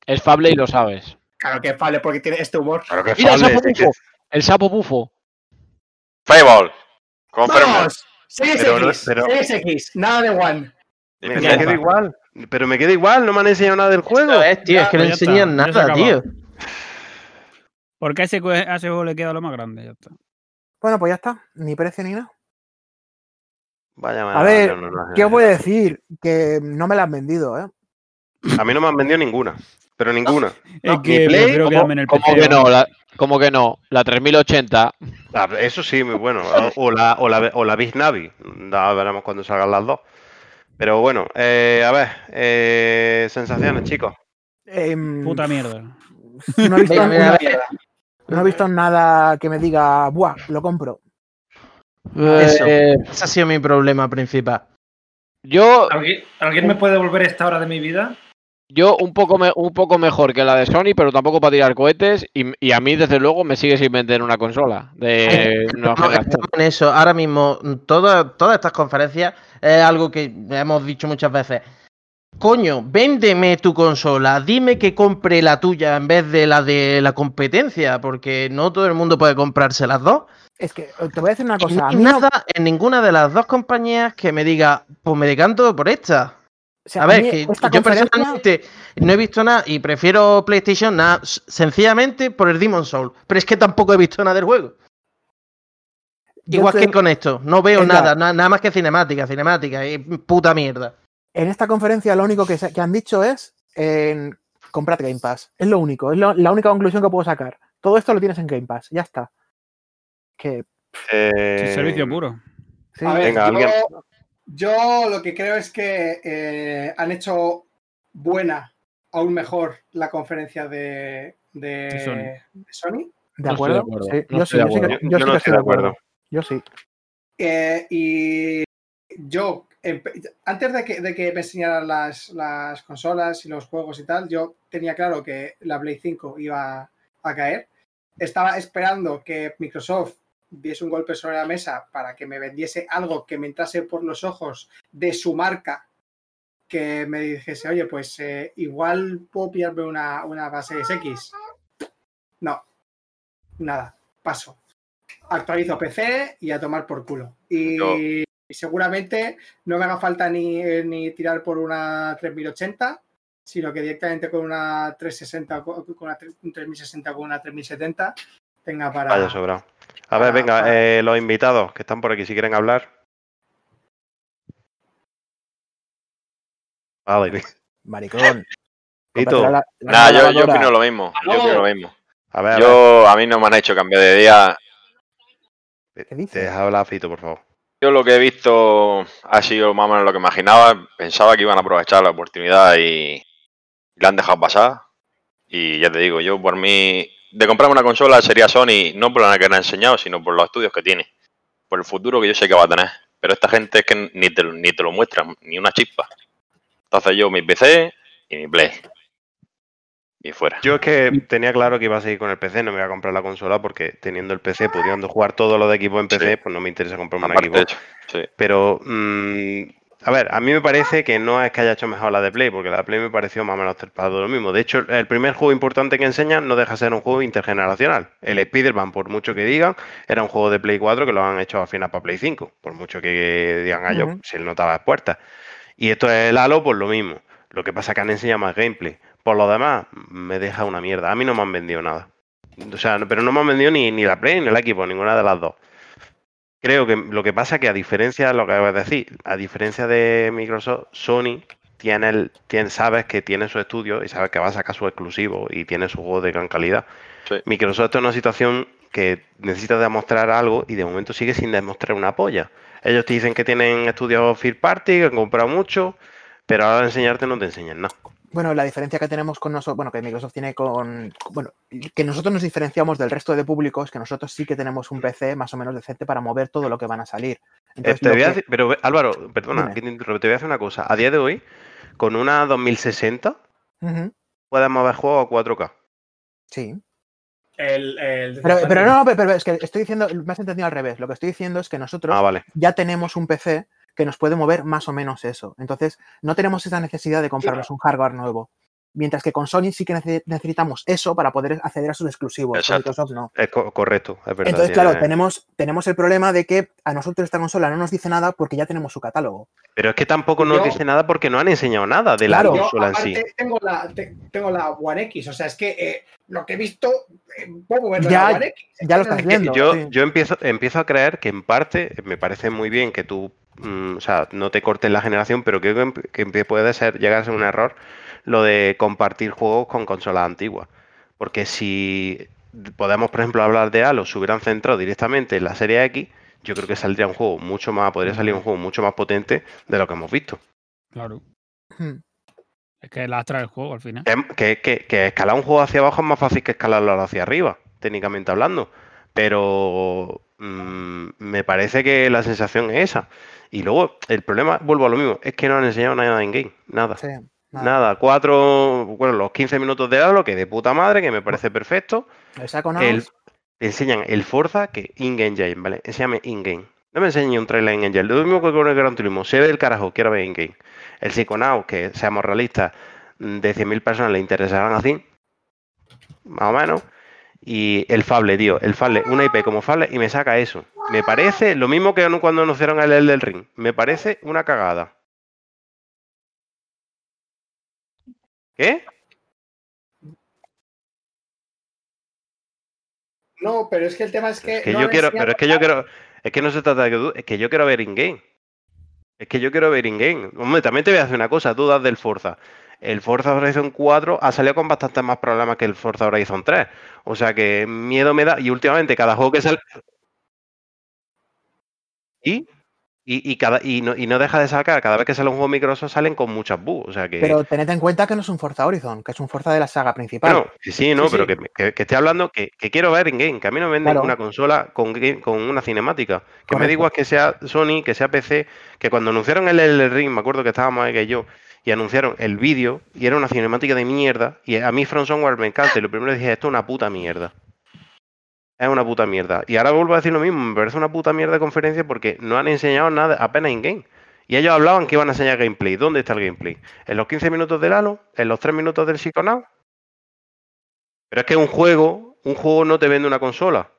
Es Fable y lo sabes.
Claro que vale, porque tiene este humor.
Claro que
Mira, el
Fable,
sapo
sí que-
bufo. El sapo bufo.
Fable. Confirmo.
¡Vamos! Series
Pero no-
X,
pero-
Series X, nada de One.
Me, me queda igual. Pero me queda igual, no me han enseñado nada del juego.
Es, tío,
Ya,
es que no enseñan nada, tío.
Porque a ese, a ese juego le queda lo más grande, ya está.
Bueno, pues ya está. Ni precio ni nada.
Vaya
A ver,
no, no, no,
¿qué os voy a decir? Que no me la han vendido, ¿eh?
A mí no me han vendido ninguna. Pero ninguna.
Es
No,
que
ni Play,
prefiero
¿Cómo,
quedarme en el
cómo
PC.
que no? La, ¿Cómo que no? La 3080.
Ah, Eso sí, muy bueno. O, o la, o, la, o la Big Navi. Ya veremos cuando salgan las dos. Pero bueno, eh, a ver. eh, sensaciones, chicos.
Em,
Puta mierda.
No he, visto
mira,
no he visto nada que me diga, buah, lo compro.
Eso.
Eh,
Ese ha sido mi problema principal.
yo,
¿Alguien, ¿Alguien me puede devolver esta hora de mi vida?
yo un, poco me- un poco mejor que la de Sony, pero tampoco para tirar cohetes. Y, y a mí, desde luego, me sigue sin vender una consola de
No, eso. Ahora mismo, toda- todas estas conferencias es algo que hemos dicho muchas veces. Coño, véndeme tu consola, dime que compre la tuya en vez de la de la competencia, porque no todo el mundo puede comprarse las dos.
Es que eh, te voy a decir una cosa.
no
a
hay
mí no-
nada en ninguna de las dos compañías que me diga, pues me decanto por esta.
o sea,
A ver, que yo personalmente no he visto nada y prefiero PlayStation nada, sencillamente por el Demon Soul. Pero es que tampoco he visto nada del juego. Igual
te-
que con esto, no veo nada, na- nada más que cinemática, cinemática, y puta mierda.
En esta conferencia lo único que, se- que han dicho es en, comprad Game Pass. Es lo único, es lo- la única conclusión que puedo sacar. Todo esto lo tienes en Game Pass, ya está. Que
Eh,
Sí, servicio puro.
sí,
A ver,
Venga,
yo,
alguien-
yo lo que creo es que eh, han hecho buena, aún mejor, la conferencia de, de,
De Sony.
de Sony.
¿de
No estoy
acuerdo? yo
estoy
sí, que
estoy de acuerdo.
Yo sí.
Eh, y yo, empe- antes de que, de que me enseñaran las, las consolas y los juegos y tal, yo tenía claro que la Play 5 iba a caer. Estaba esperando que Microsoft diese un golpe sobre la mesa para que me vendiese algo que me entrase por los ojos de su marca, que me dijese, oye, pues eh, igual puedo pillarme una, una base X. No, nada, paso actualizo PC y a tomar por culo. Y, y seguramente no me haga falta ni, eh, ni tirar por una 3080, sino que directamente con una 360, co- con una tre- un 3060 con una 3070 tenga para...
Vaya sobrado. A ver, venga,
para-
eh, los invitados que están por aquí, si quieren hablar. Vale,
Maricón. La- la
Nada, yo, yo opino lo mismo. Yo opino lo mismo.
A ver, a
Yo, a mí no me han hecho cambiar de día.
Ver.
¿Qué dices?
Deja hablar Fito, por favor.
Yo lo que he visto ha sido más o menos lo que imaginaba. Pensaba que iban a aprovechar la oportunidad y la han dejado pasar. Y ya te digo, yo por mí, de comprarme una consola sería Sony, no por la que me han enseñado, sino por los estudios que tiene. Por el futuro que yo sé que va a tener. Pero esta gente es que ni te, lo- ni te lo muestran, ni una chispa. Entonces yo mi PC y mi Play. Y fuera.
Yo es que tenía claro que iba a seguir con el PC, no me iba a comprar la consola porque teniendo el PC, pudiendo jugar todo lo de equipo en PC,
Sí.
pues no me interesa comprarme un equipo.
sí.
Pero, mm, a ver, a mí me parece que no es que haya hecho mejor la de Play, porque la de Play me pareció más o menos todo lo mismo. De hecho, el primer juego importante que enseñan no deja de ser un juego intergeneracional. El Spider-Man, por mucho que digan, era un juego de Play 4 que lo han hecho al final para Play 5. Por mucho que digan a ellos,
Ujú.
si él notaba las puertas. Y esto es el Halo, pues lo mismo. Lo que pasa es que han enseñado más gameplay. Por lo demás, me deja una mierda. A mí no me han vendido nada. O sea, pero no me han vendido ni, ni la Play ni el equipo, ninguna de las dos. Creo que lo que pasa es que a diferencia de lo que acabas de decir, a diferencia de Microsoft, Sony tiene el, tiene, sabes que tiene su estudio y sabes que va a sacar su exclusivo y tiene su juego de gran calidad.
Sí.
Microsoft está en una situación que necesita demostrar algo y de momento sigue sin demostrar una polla. Ellos te dicen que tienen estudios third party, que han comprado mucho, pero ahora de enseñarte no te enseñan nada.
Bueno, la diferencia que tenemos con nosotros, bueno, que Microsoft tiene con, bueno, que nosotros nos diferenciamos del resto de públicos, es que nosotros sí que tenemos un PC más o menos decente para mover todo lo que van a salir.
Eh,
Entonces,
te
lo
voy a
que-
pero Álvaro, perdona, que te interrumpo, te voy a hacer una cosa. A día de hoy, con una 2060,
Ujú,
puedes mover juegos a 4K.
sí.
El, el-
Pero, pero no, no, pero, pero es que estoy diciendo, me has entendido al revés. Lo que estoy diciendo es que nosotros
Ah, vale.
ya tenemos un PC que nos puede mover más o menos eso. Entonces, no tenemos esa necesidad de comprarnos un hardware nuevo. Mientras que con Sony sí que nece- necesitamos eso para poder acceder a sus exclusivos. Con
Exacto.
Microsoft no.
Es co- correcto, es verdad.
Entonces, claro,
tiene-
tenemos, tenemos el problema de que a nosotros esta consola no nos dice nada porque ya tenemos su catálogo.
Pero es que tampoco nos
Yo-
dice nada porque no han enseñado nada de
Claro.
la
Yo,
consola en sí.
tengo la, te- tengo la One X, o sea, es que eh, lo que he visto, eh, puedo verlo
Ya-
en la One X.
ya lo estás
Que
viendo.
yo,
sí.
yo empiezo, empiezo a creer que en parte me parece muy bien que tú, mm, o sea, no te cortes la generación, pero creo que, em- que puede ser, llegar a ser un error lo de compartir juegos con consolas antiguas. Porque si podemos, por ejemplo, hablar de Halo, se hubieran centrado directamente en la serie X, yo creo que saldría un juego mucho más, podría salir un juego mucho más potente de lo que hemos visto.
Claro. Es que lastra el juego al final.
Que, que- que- que escalar un juego hacia abajo es más fácil que escalarlo hacia arriba, técnicamente hablando. Pero mm, me parece que la sensación es esa. Y luego, el problema, vuelvo a lo mismo, es que no han enseñado nada en game. Nada.
Sí, nada.
Nada. Cuatro, bueno, los 15 minutos de Halo, que de puta madre, que me parece perfecto.
El
enseñan el Forza, que in-game ya, ¿vale? Enséñame in-game. No me enseñe un trailer en engine. Lo mismo que con el Gran Turismo. Se ve el carajo, quiero ver in-game. El Psychonauts, que seamos realistas, de 100.000 personas le interesarán así. Más o menos. Y el Fable, tío. El Fable, una IP como Fable y me saca eso. Me parece lo mismo que cuando anunciaron el del Ring. Me parece una cagada. ¿Qué?
No, pero es que el tema es que.
Es que
no
yo quiero, pero es que yo quiero, es que no se trata de que tú, es que yo quiero ver in-game. Es que yo quiero ver in-game. Hombre, también te voy a decir una cosa, dudas del Forza. El Forza Horizon 4 ha salido con bastantes más problemas que el Forza Horizon 3. O sea que miedo me da. Y últimamente cada juego que sale. ¿Y? Y, y cada, y, no, y no deja de sacar, cada vez que sale un juego Microsoft salen con muchas bugs. O sea que.
Pero tened en cuenta que no es un Forza Horizon, que es un Forza de la saga principal.
Bueno, sí, sí, no,
Sí,
pero
sí.
Que, que, que estoy hablando que, que quiero ver in-game, que a mí no me venden
Claro.
una consola con, game- con una cinemática. Que me
Correcto.
igual que sea Sony, que sea PC, que cuando anunciaron el el Ring, me acuerdo que estábamos ahí que yo, y anunciaron el vídeo, y era una cinemática de mierda, y a mí From Software me encanta, y lo primero dije, esto es una puta mierda. Es una puta mierda. Y ahora vuelvo a decir lo mismo, me parece una puta mierda de conferencia porque no han enseñado nada, apenas in-game. Y ellos hablaban que iban a enseñar gameplay. ¿Dónde está el gameplay? ¿En los 15 minutos del Halo? ¿En los 3 minutos del Psychonauts? Pero es que un juego, un juego no te vende una consola.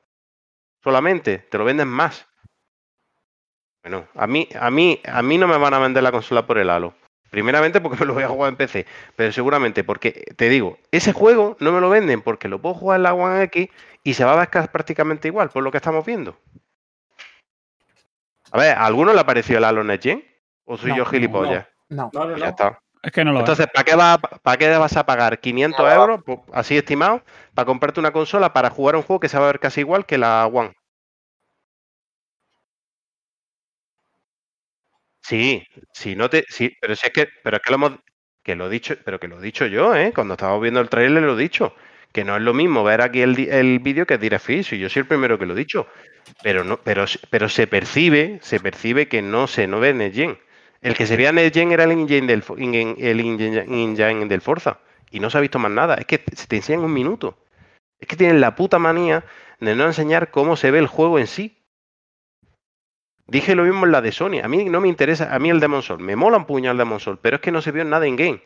Solamente, te lo venden más. Bueno, a mí, a mí, a mí no me van a vender la consola por el Halo. Primeramente porque me lo voy a jugar en PC, pero seguramente porque, te digo, ese juego no me lo venden porque lo puedo jugar en la One X y se va a ver casi prácticamente igual, por lo que estamos viendo. A ver, ¿a alguno le ha parecido el Halo Gen? ¿O soy
No,
yo gilipollas?
No.
No, no, no.
ya está.
Es que no lo es.
Entonces, ¿para qué, va- ¿para qué vas a pagar 500 euros, pues, así estimado, para comprarte una consola para jugar un juego que se va a ver casi igual que la One? Sí, sí, no te, sí, pero si es que, pero es que lo hemos, que lo he dicho, pero que lo he dicho yo, ¿eh? Cuando estábamos viendo el trailer lo he dicho, que no es lo mismo ver aquí el, el vídeo que Direct Fish, y yo soy el primero que lo he dicho, pero no, pero, pero se percibe, se percibe que no se no ve NetGen. El que se veía NetGen era el engine del, el engine, del Forza, y no se ha visto más nada, es que se te enseñan un minuto. Es que tienen la puta manía de no enseñar cómo se ve el juego en sí. Dije lo mismo en la de Sony. A mí no me interesa, a mí el Demon Soul, me mola un puñal Demon Soul, pero es que no se vio nada en game.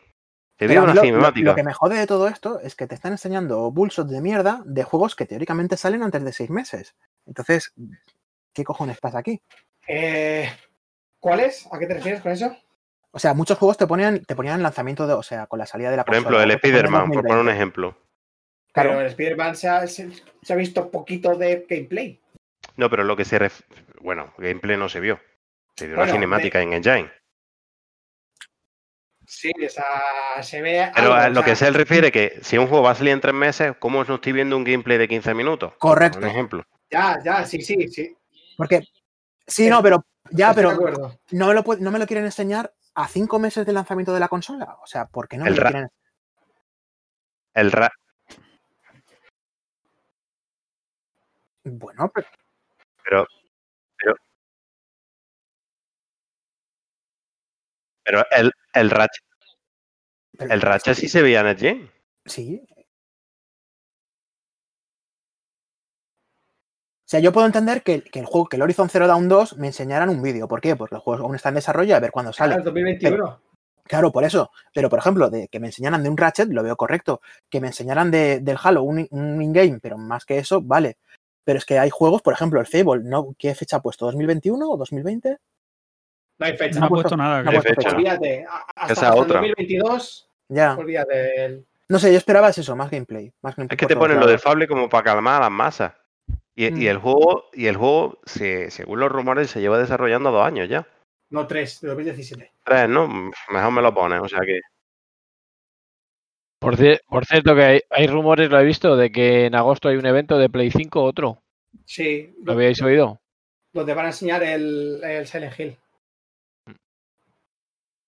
Se
Pero
vio una
lo,
cinemática.
lo que me jode de todo esto es que te están enseñando bullshot de mierda de juegos que teóricamente salen antes de seis meses. Entonces, ¿qué cojones pasa aquí?
Eh, ¿Cuáles? ¿A qué te refieres con eso?
O sea, muchos juegos te ponían, te ponían lanzamiento de, o sea, con la salida de la
Por ejemplo,
consola,
el Spider-Man, por poner un
2020.
ejemplo.
Claro.
Pero el Spider-Man se ha, se- se ha visto poquito de gameplay.
No, pero lo que se ref... Bueno, gameplay no se vio. Se vio
Bueno,
la cinemática en Engine.
Sí, o sea, se ve.
Pero
algo,
a
o
lo que se refiere que si un juego va a salir en tres meses, ¿cómo no estoy viendo un gameplay de 15 minutos?
Correcto.
Por ejemplo.
Ya, ya, sí, sí, sí.
Porque, sí, no, pero ya, pero
de acuerdo.
no me, lo, no me lo quieren enseñar a cinco meses del lanzamiento de la consola. O sea, ¿por qué no me
El
lo
ra-
quieren
El ra-
Bueno, pero,
Pero, pero, pero el, el Ratchet,
pero-
el Ratchet sí se veía en el Gen.
Sí. O sea, yo puedo entender que, que el juego, que el Horizon Zero Dawn 2 me enseñaran un vídeo. ¿Por qué? Porque el juego aún está en desarrollo a ver cuándo
Claro,
sale.
2021.
Claro, por eso. Pero, por ejemplo, de que me enseñaran de un Ratchet, lo veo correcto. Que me enseñaran de, del Halo un, un in-game, pero más que eso, vale. Pero es que hay juegos, por ejemplo, el Fable, ¿no? ¿qué fecha ha puesto? ¿2021 o 2020?
No hay fecha.
No ha
puesto-
puesto nada.
no ha puesto
fecha.
fecha.
Olvídate. a- Hasta,
Esa
hasta
otra.
2022,
Ya.
olvídate del.
No sé, yo esperaba es eso, más gameplay. Más gameplay
Es que te ponen lo del. Fable como para calmar a las masas. Y, y
Mm.
el juego, y el juego se, según los rumores, se lleva desarrollando dos años ya.
No, 3, de 2017.
Tres, ¿no? Mejor me lo pones. O sea que.
Por, cier- por cierto, que hay, hay rumores, lo he visto, de que en agosto hay un evento de Play 5, otro.
Sí,
¿Lo habíais oído?
donde van a enseñar el, el Silent Hill.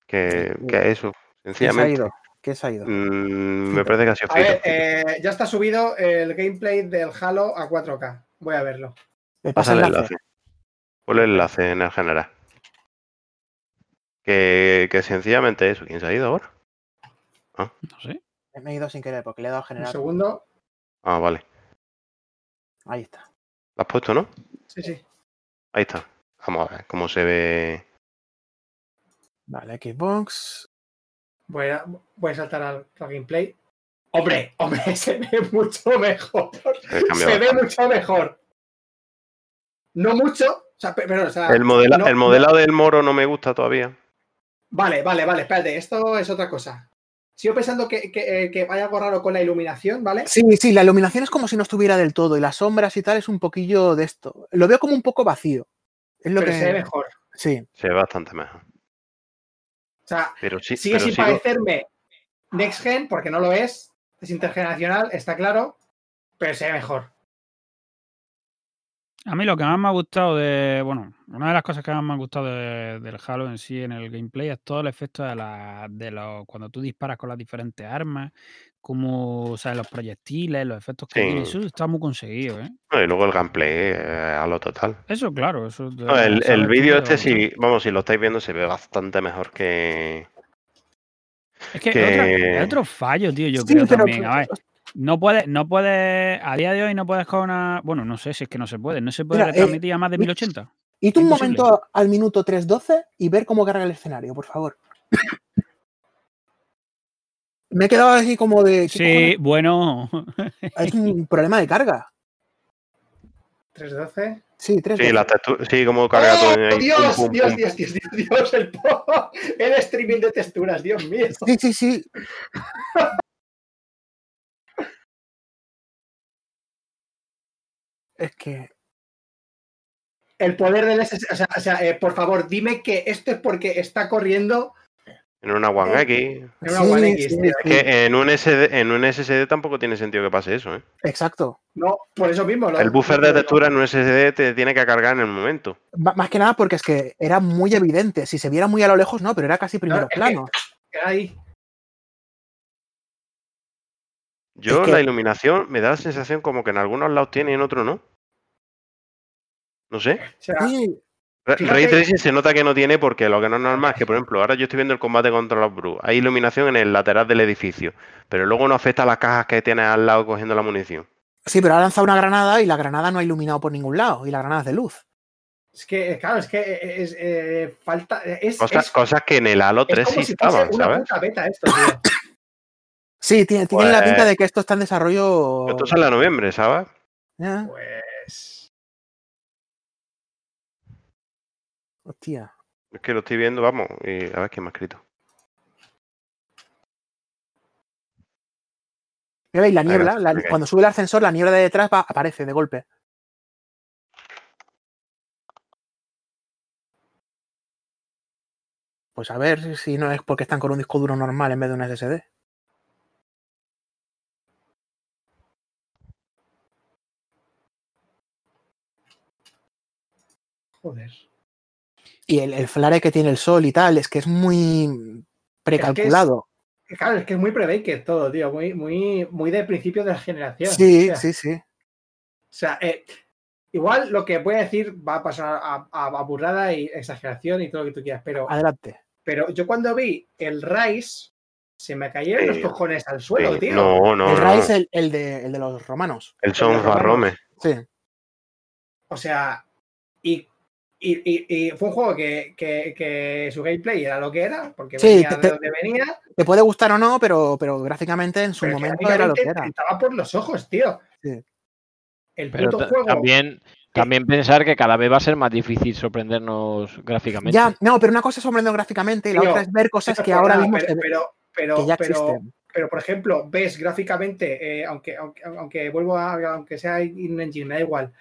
Que, que eso.
¿Qué se ha
Sencillamente.
ido? ¿Qué se ha ido?
mm, me parece que ha sido
A ver,
frito.
eh, ya está subido el gameplay del Halo a 4K. Voy a verlo.
Me pasa
Pasa el
enlace.
Ponle el enlace en el general. Que, que sencillamente eso. ¿Quién se ha ido ahora?
No sé.
Me he ido sin querer porque le he dado a
Un
generar.
segundo.
Ah, vale.
Ahí está.
Lo has puesto, ¿no?
Sí, sí.
Ahí está. Vamos a ver cómo se ve.
Vale, Xbox.
Voy a, voy a saltar al, al gameplay. Hombre, hombre, se ve mucho mejor.
Se
ve mucho mejor. No mucho. O sea, pe- pero, o sea,
El, modela-
no-
el modelado del moro no me gusta todavía.
Vale, vale, vale, espérate, esto es otra cosa. Sigo pensando que, que, eh, que vaya algo raro con la iluminación, ¿vale?
Sí, sí, la iluminación es como si no estuviera del todo y las sombras y tal es un poquillo de esto. Lo veo como un poco vacío. Es lo
pero
que.
se ve mejor.
Sí.
Se ve bastante mejor.
O sea,
Pero sí.
sigue
pero
sin
sigo-
parecerme Next Gen, porque no lo es. Es intergeneracional, está claro. Pero se ve mejor.
A mí lo que más me ha gustado de. Bueno, una de las cosas que más me ha gustado de- del Halo en sí, en el gameplay, es todo el efecto de, la, de los. Cuando tú disparas con las diferentes armas, como. O sea, los proyectiles, los efectos que
Sí.
tiene. Eso está muy conseguido, ¿eh?
No, y luego el gameplay eh, a lo total.
Eso, claro. Eso
No, el, el vídeo este, sí, vamos, si lo estáis viendo, se ve bastante mejor que.
Es que,
que-
Otra, otro fallo, tío, yo
Sí,
creo también. A ver, no puedes, no puedes, a día de hoy no puedes con una. Bueno, no sé si es que no se puede. No se puede
Mira, eh,
retransmitir a más de 1080.
Y tú un
Imposible.
momento al minuto 3.12 y ver cómo carga el escenario, por favor. Me he quedado así como de. ¿qué
Sí, bueno.
Es un problema de carga.
312.
Sí, 3.12.
Sí, la textura, sí, como carga todo.
¡Oh,
ahí,
Dios,
pum, pum,
Dios,
pum.
Dios, Dios, Dios, Dios, el, po- el streaming de texturas, Dios mío.
Sí, sí, sí. Es que.
El poder del SS. O sea, o sea, eh, por favor, dime que esto es porque está corriendo
En una One
Eh,
X.
En una One
Sí,
X,
sí,
tío.
sí.
Que en un, SD, en un SSD tampoco tiene sentido que pase eso, ¿eh?
Exacto.
No, por eso mismo.
El buffer de textura en un SSD te tiene que cargar en el momento.
Más que nada porque es que era muy evidente. Si se viera muy a lo lejos, no, pero era casi primero
es que-
plano.
Ahí.
Yo
Es que-
la iluminación me da la sensación como que en algunos lados tiene y en otros no. No sé.
O sea,
Sí,
Ray Tracing se nota que no tiene porque lo que no es normal es que, por ejemplo, ahora yo estoy viendo el combate contra los Brus. Hay iluminación en el lateral del edificio, pero luego no afecta a las cajas que tienes al lado cogiendo la munición.
sí, pero ha lanzado una granada y la granada no ha iluminado por ningún lado. Y la granada es de luz.
es que, claro, es que es, eh, falta. Es,
Cosas,
es-
cosas que en el Halo
es
3
como
sí
si
estaban,
una
¿sabes?
puta beta esto, tío.
Sí, tiene, tiene la
Pues-
pinta de que esto está en desarrollo.
Esto sale en noviembre, ¿sabes?
Ya,
Pues.
Hostia.
Es que lo estoy viendo, vamos, y a ver quién me ha escrito.
Mira, veis la niebla, la- cuando sube el ascensor, la niebla de detrás va- aparece de golpe. Pues a ver si no es porque están con un disco duro normal en vez de un SSD.
Joder.
Y el, el flare que tiene el sol y tal, es que es muy precalculado.
Claro, es que es muy pre todo, tío. Muy, muy, muy de principio de la generación.
Sí,
o sea,
sí, sí.
O sea, eh, igual lo que voy a decir va a pasar a, a- a burrada y exageración y todo lo que tú quieras, pero,
Adelante.
pero yo cuando vi el Rise, se me cayeron
Sí,
los cojones al suelo,
Sí,
tío.
No, no,
el
no.
Rise, el, el de, el de los romanos.
El Son. Farrome.
Sí.
O sea, y, y, y- y fue un juego que, que- que su gameplay era lo que era, porque
Sí,
venía
te-
de donde venía.
Te puede gustar o no, pero, pero gráficamente en su
pero
momento era lo que era.
Estaba por los ojos, tío.
Sí.
El
Pero
puto juego.
también, también pensar que cada vez va a ser más difícil sorprendernos gráficamente.
Ya, no, pero una cosa es sorprender gráficamente y la otra es ver cosas que ahora mismo
pero, pero, pero,
que ya
pero-
existen.
pero, por ejemplo, ves gráficamente, eh, aunque, aunque, aunque vuelvo a, aunque sea in engine, me da igual,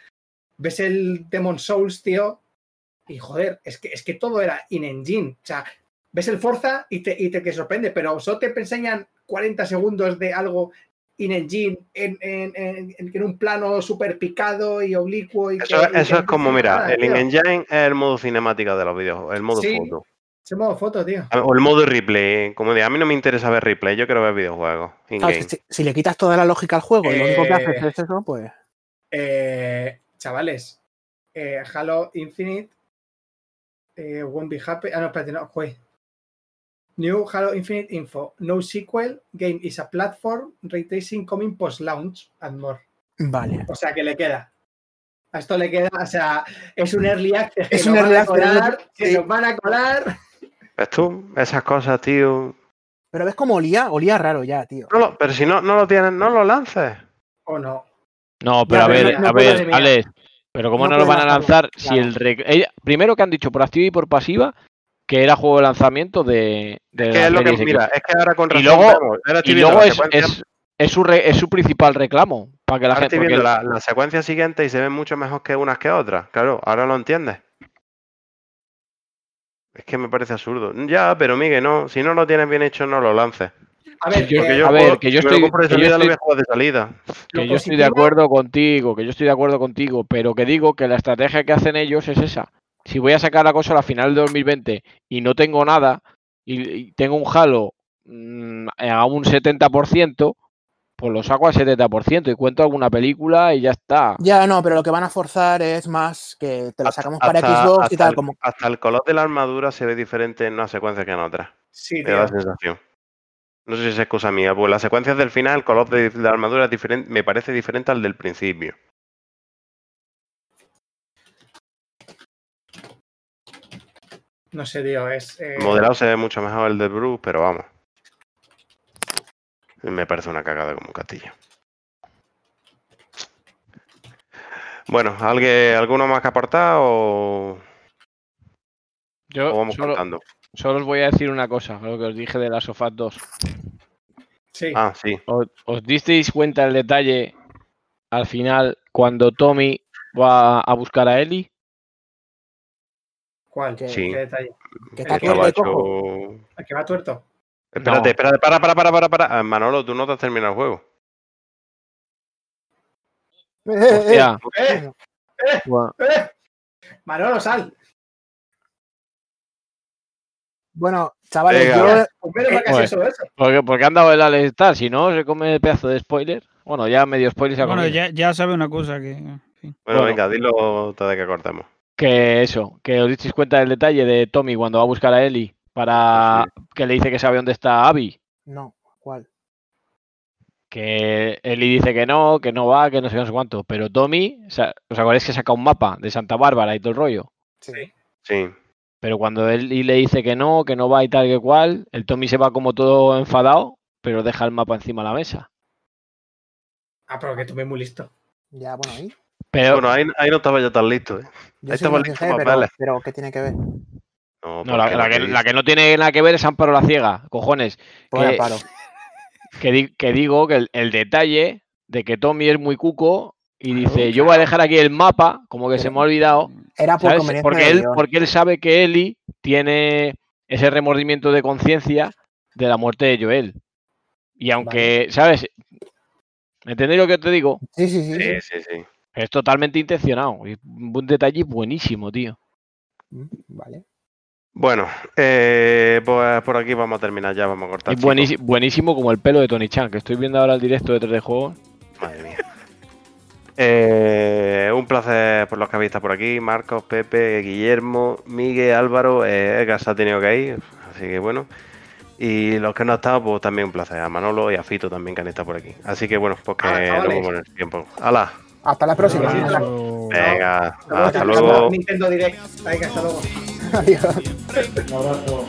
ves el Demon Souls, tío, y joder, es que, es que todo era in engine. O sea, ves el Forza y te, y te que sorprende, pero solo te enseñan 40 segundos de algo in engine en, en, en- en- en un plano súper picado y oblicuo. Y
Eso,
que
eso es como, mira,
nada,
el in-engine es el modo cinemática de los videojuegos, el modo
Sí.
foto.
Ese modo foto, tío.
O el modo replay. Como de, a mí no me interesa ver replay, yo quiero ver videojuegos.
Claro, si, si le quitas toda la lógica al juego y lo único que
Eh,
haces es eso, pues.
Eh, chavales, eh, Halo Infinite eh, won't be happy. Ah, no, espérate, no, joder. New Halo Infinite info. No sequel. Game is a platform. Ray tracing coming post launch and more.
Vale.
O sea que le queda. A esto le queda, o sea, es un early access. que
Es
nos
un
van
early
a
access,
colar, que
sí.
nos van a colar.
¿Ves tú? Esas cosas, tío.
Pero ves cómo olía, olía raro ya, tío.
No lo- pero si no, no lo tienes, no lo lances.
O no.
No, pero
Ya,
a ver,
no- no
a ver, Alex, pero ¿cómo
no
no, lo van a lanzar si el ella- primero que han dicho por activa y por pasiva que era juego de lanzamiento de, de
Que es lo que,
X.
mira, es que ahora con
Y
razón
luego- y luego es,
secuencia-
es, es su re- es su principal reclamo para que la
ahora
gente
estoy viendo la, la secuencia siguiente y se ven mucho mejor que unas que otras. Claro, ahora lo entiendes. Es que me parece absurdo. Ya, pero Miguel, no, si no lo tienes bien hecho, no lo lances.
A ver,
yo-
eh,
Porque yo
a ver, que yo estoy- que yo estoy-
de salida.
lo
que yo estoy de
positivo-
acuerdo contigo, que yo estoy de acuerdo contigo, pero que digo que la estrategia que hacen ellos es esa. Si voy a sacar la cosa a la final de 2020 y no tengo nada y, y tengo un Halo mm, a un 70%, pues lo saco al 70% y cuento alguna película y ya está.
Ya no, pero lo que van a forzar es más que te lo
Hasta-
sacamos para
hasta-
Xbox y
hasta
tal,
el-
como.
Hasta el color de la armadura se ve diferente en una secuencia que en otra.
Sí,
Me da la sensación. No sé si es cosa mía, porque las secuencias del final, el color de la armadura es diferente, me parece diferente al del principio.
No sé, tío, es. eh,
El modelado se ve mucho mejor el de Bruce, pero vamos. Me parece una cagada como un castillo. Bueno, ¿alguien, ¿alguno más que aportar o,
Yo
o vamos
solo,
contando?
Solo os voy a decir una cosa, lo que os dije de la Sofat 2.
Sí.
Ah, sí.
¿Os, os disteis cuenta el detalle al final cuando Tommy va a buscar a Ellie?
¿Cuál?
Que-
Sí.
¿Qué detalle?
Que
El
está cojo.
caballo-
¿El que va tuerto?
Espérate,
No.
espérate, para, para, para, para, para. Ah, Manolo, tú no te has terminado el juego.
Eh, eh, eh.
¡Eh!
guau.
¡Eh! Manolo, sal.
Bueno, chavales,
Venga.
yo
Pues menos que hecho eso.
¿Por qué, por qué han dado el Alex Star? Si no, se come el pedazo de spoiler. Bueno, ya medio spoiler se ha
Bueno,
comido.
ya, ya sabe una cosa que. en fin.
Bueno,
Bueno.
venga, dilo todo de que cortemos.
Que eso, que os disteis cuenta del detalle de Tommy cuando va a buscar a Ellie para que le dice que sabe dónde está Abby.
no, ¿cuál?
Que Ellie dice que no, que no va, que no sé, no sé cuánto. Pero Tommy, o sea, ¿os acordáis que saca un mapa de Santa Bárbara y todo el rollo?
Sí.
Sí.
Pero cuando Ellie le dice que no, que no va y tal que cual, el Tommy se va como todo enfadado, pero deja el mapa encima de la mesa.
Ah, pero que tú me muy listo.
Ya, bueno, ahí.
Pero
Bueno, ahí, ahí no estaba yo tan listo, ¿eh?
Yo
Ahí estaba listo para
pero, ¿qué tiene que ver?
No,
no, la, la que, la que no tiene nada que ver es Amparo la ciega, cojones.
Pues
Que-
paro.
que, di- que digo que el, el detalle de que Tommy es muy cuco y dice, yo voy a dejar aquí el mapa, como que se me ha olvidado,
Era por
¿sabes?
conveniencia
Porque él, porque él sabe que Ellie tiene ese remordimiento de conciencia de la muerte de Joel. Y aunque, ¿sabes? ¿Me entendéis lo que te digo?
Sí, sí, sí. sí.
Sí, sí, sí.
Es totalmente intencionado. y Un detalle buenísimo, tío.
Mm, Vale.
Bueno, eh, pues por aquí vamos a terminar ya, vamos a cortar.
Y buenísimo, buenísimo como el pelo de Tony Chan, que estoy viendo ahora el directo de 3D Juegos.
Madre mía. Eh, un placer por los que habéis estado por aquí. Marcos, Pepe, Guillermo, Miguel, Álvaro. Eh, Edgar se ha tenido que ir, así que bueno. Y los que no han estado, pues también un placer. A Manolo y a Fito también que han estado por aquí. Así que bueno, pues que
Ah,
nos vemos en el tiempo. ¡Hala!
Hasta la próxima.
Venga,
Luego
hasta luego.
Nintendo Direct. Venga, hasta luego.
Adiós.
Un abrazo.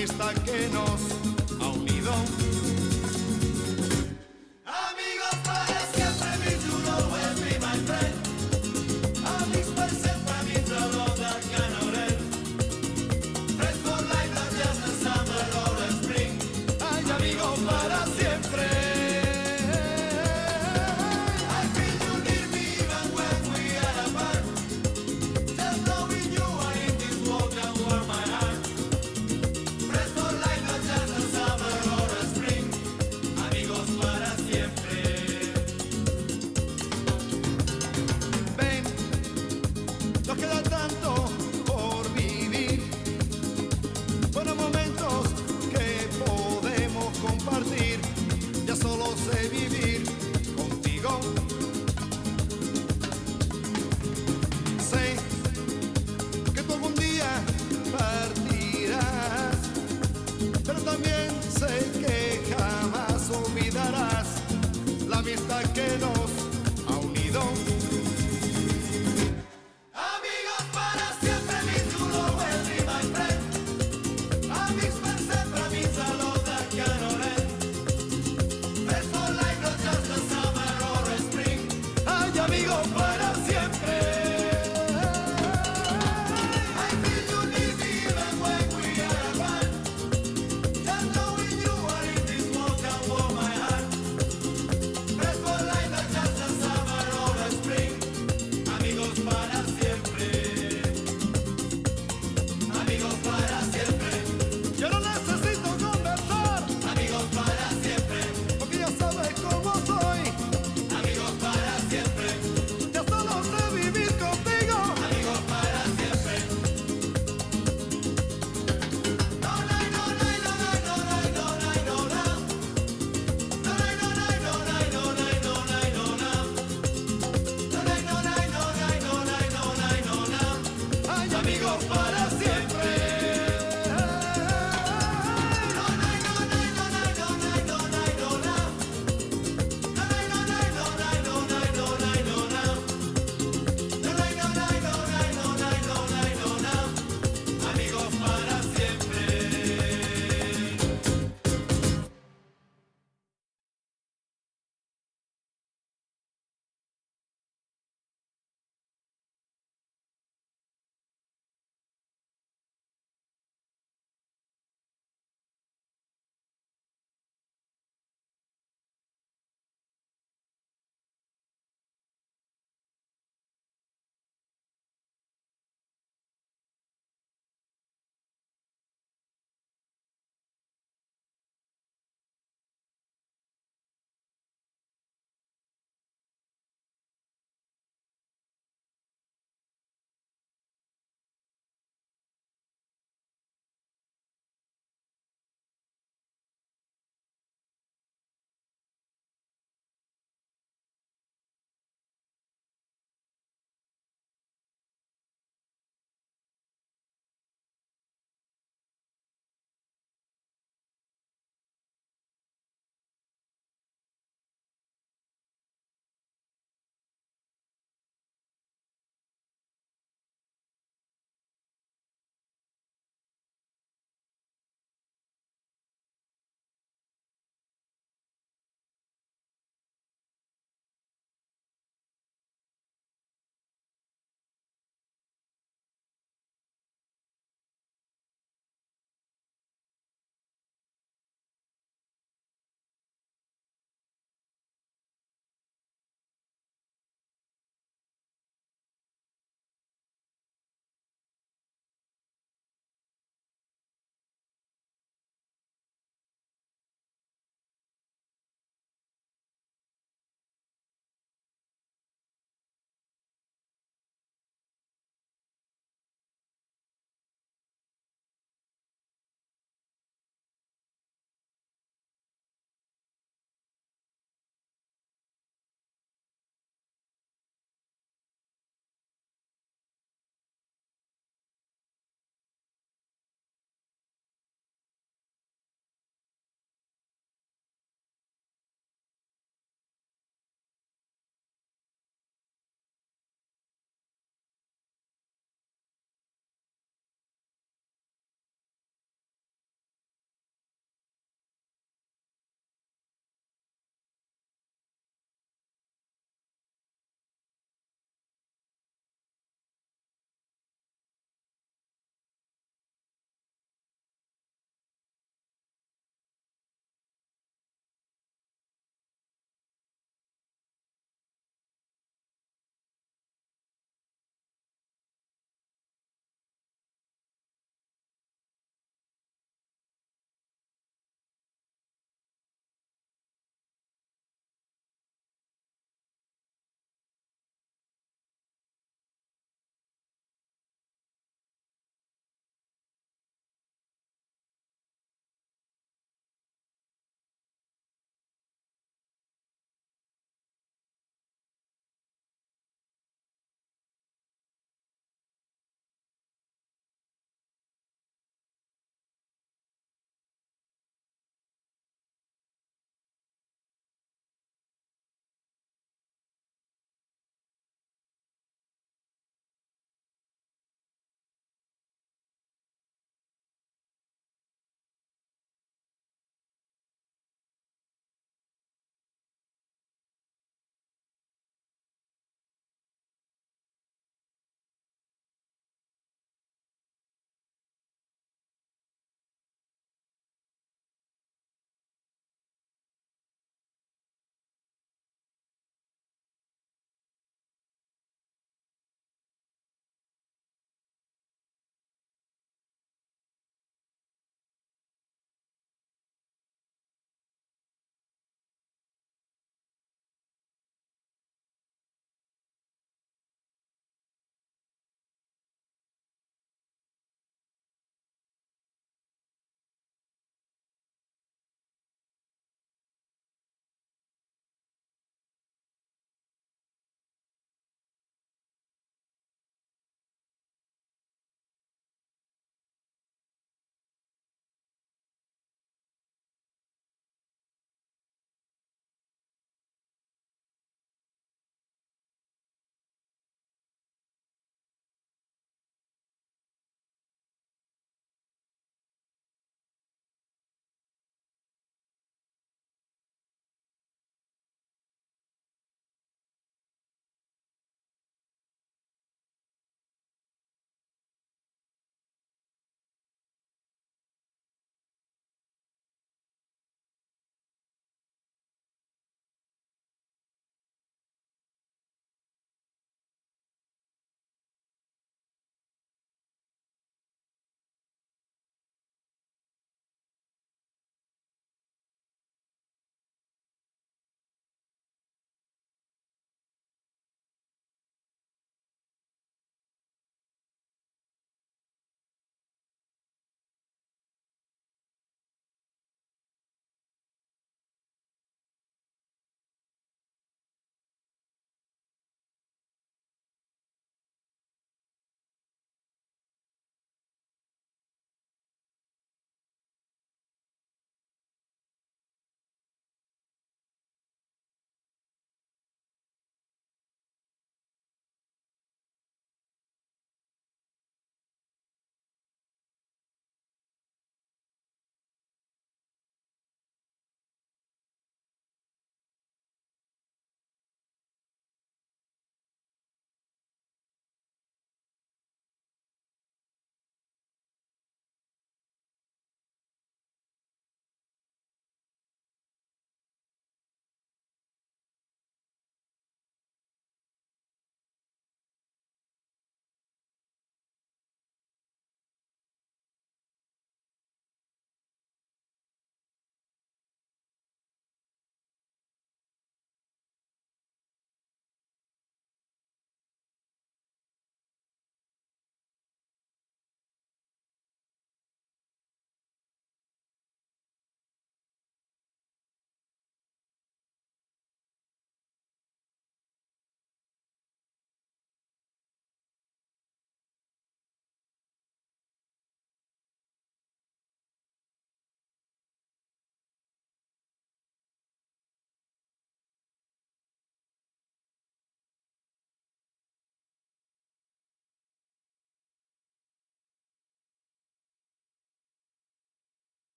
Amistad que nos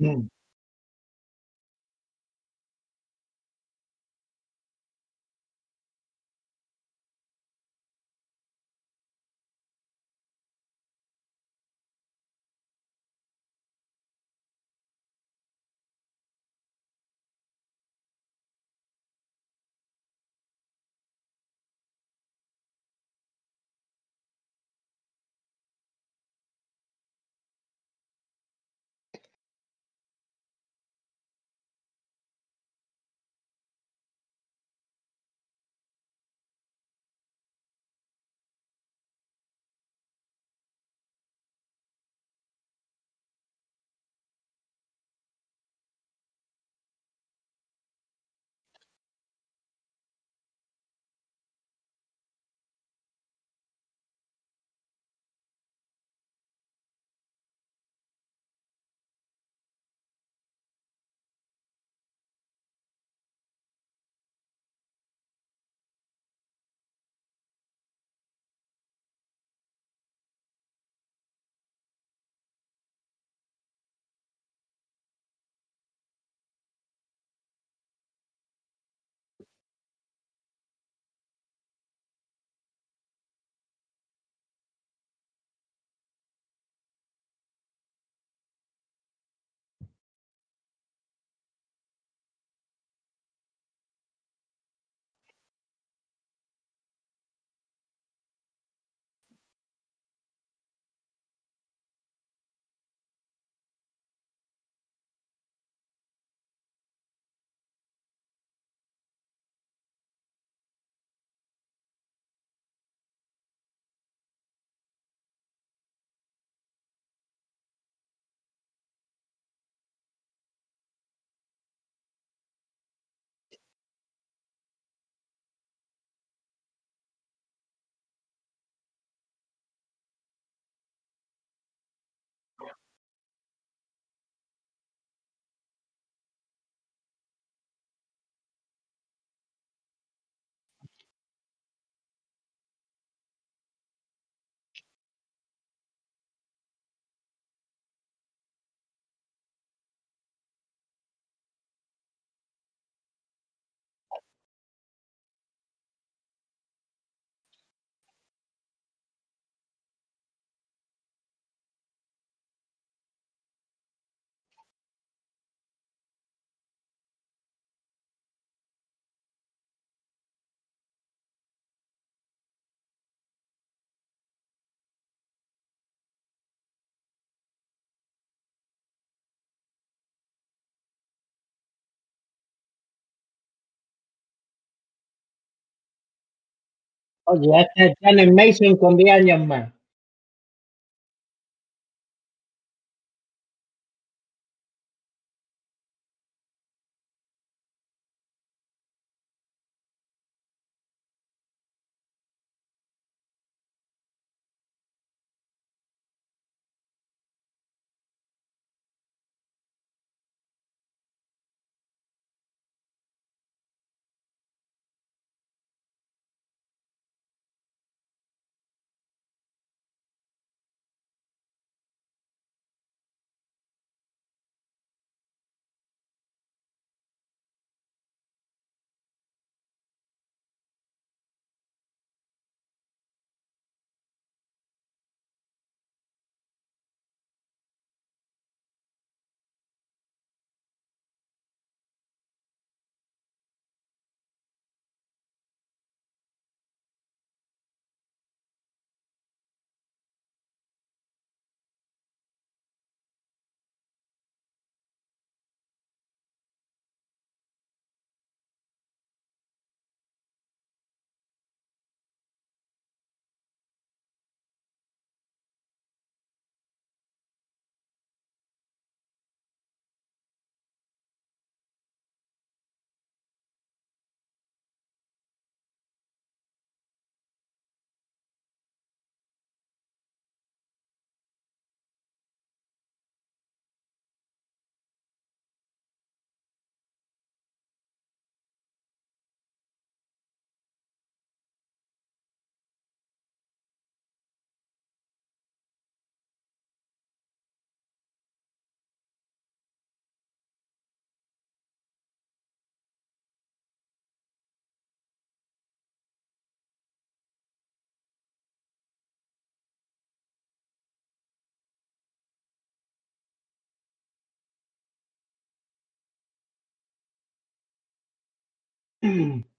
Mm. Oye, este es Janet Mason con 10 años más. Hum.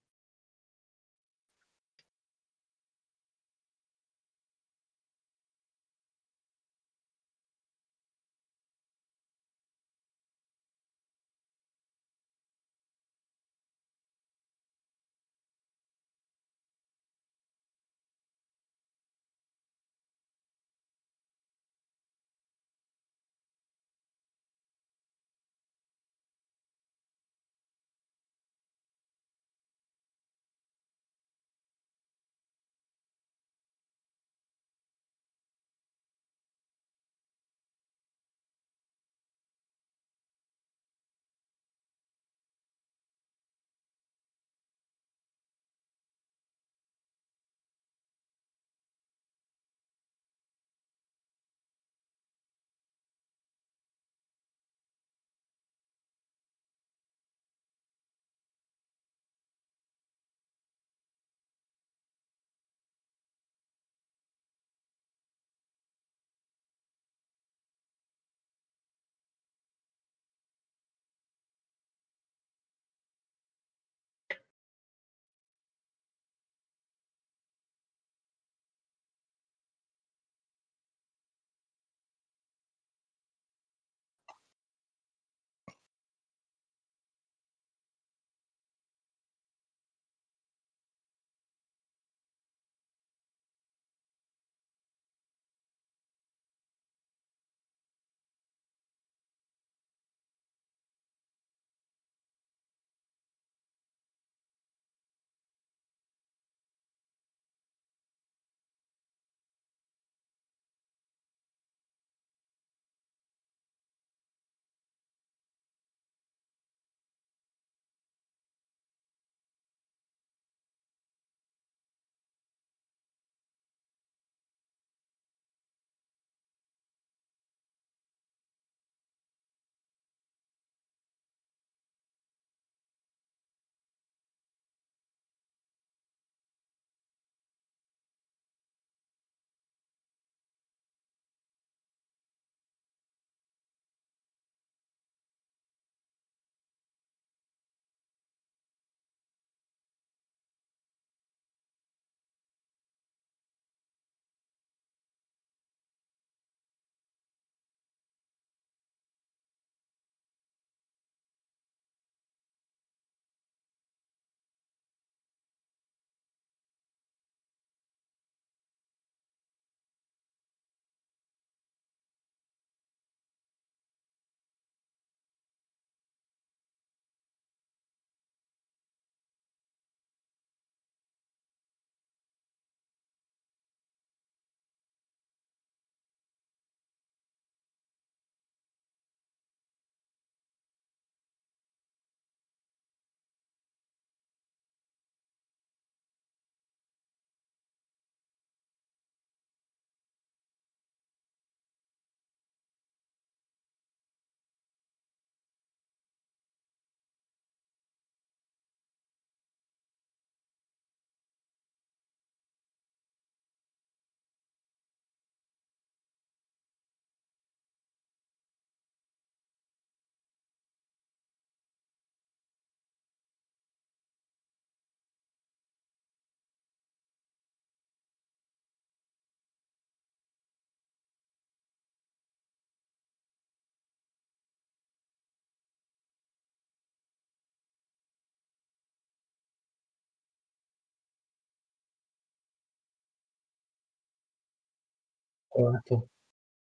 Pronto.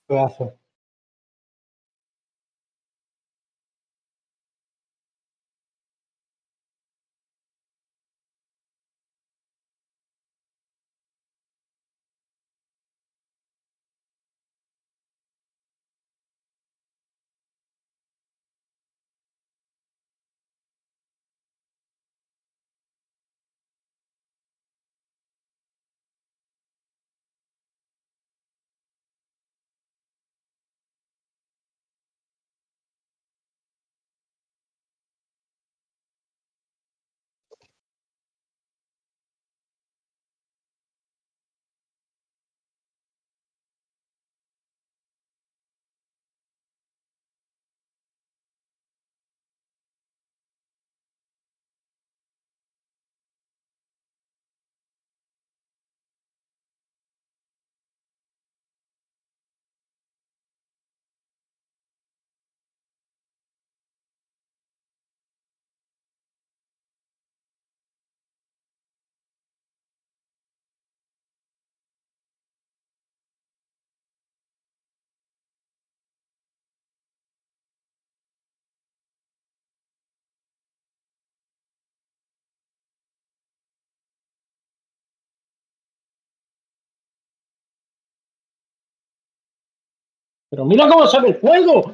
Abraço. Pero mira cómo sabe el juego.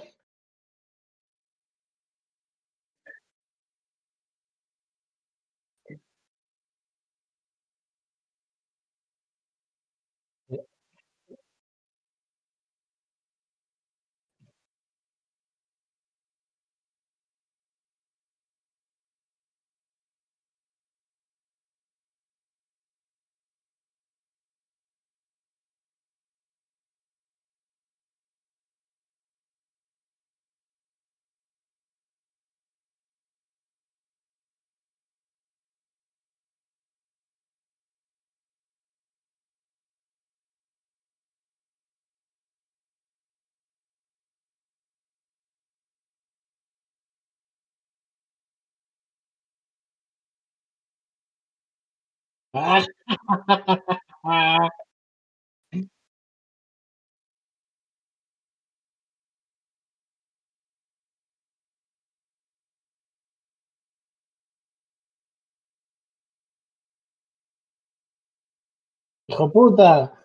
Hijo puta.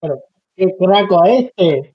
Pero, ¿qué craco a este?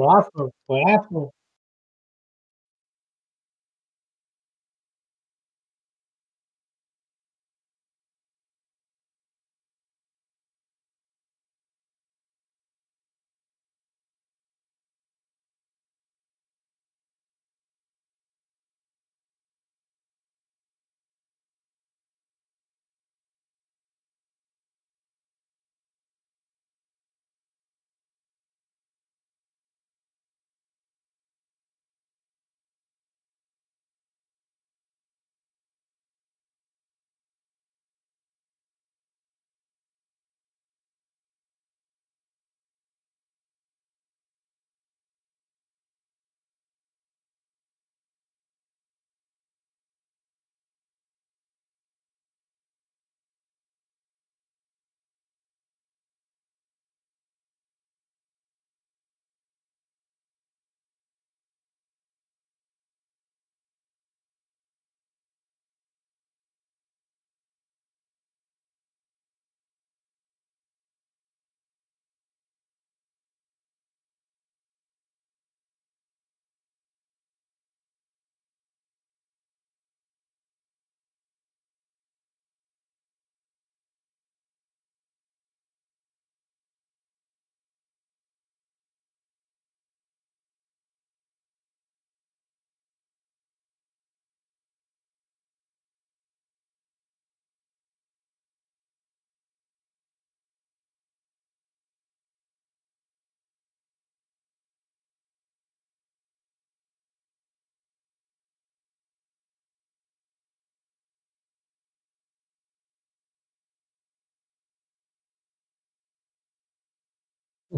Foi afro? Foi afro?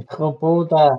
Juegazo. Hijo puta.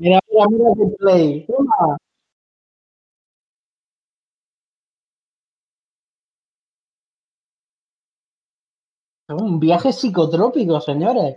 Mira, mira, mira que play. Toma. Un viaje psicotrópico, señores.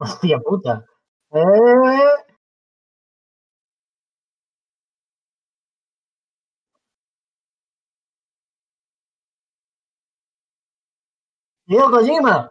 Hostia puta. Eh, Hideo Kojima.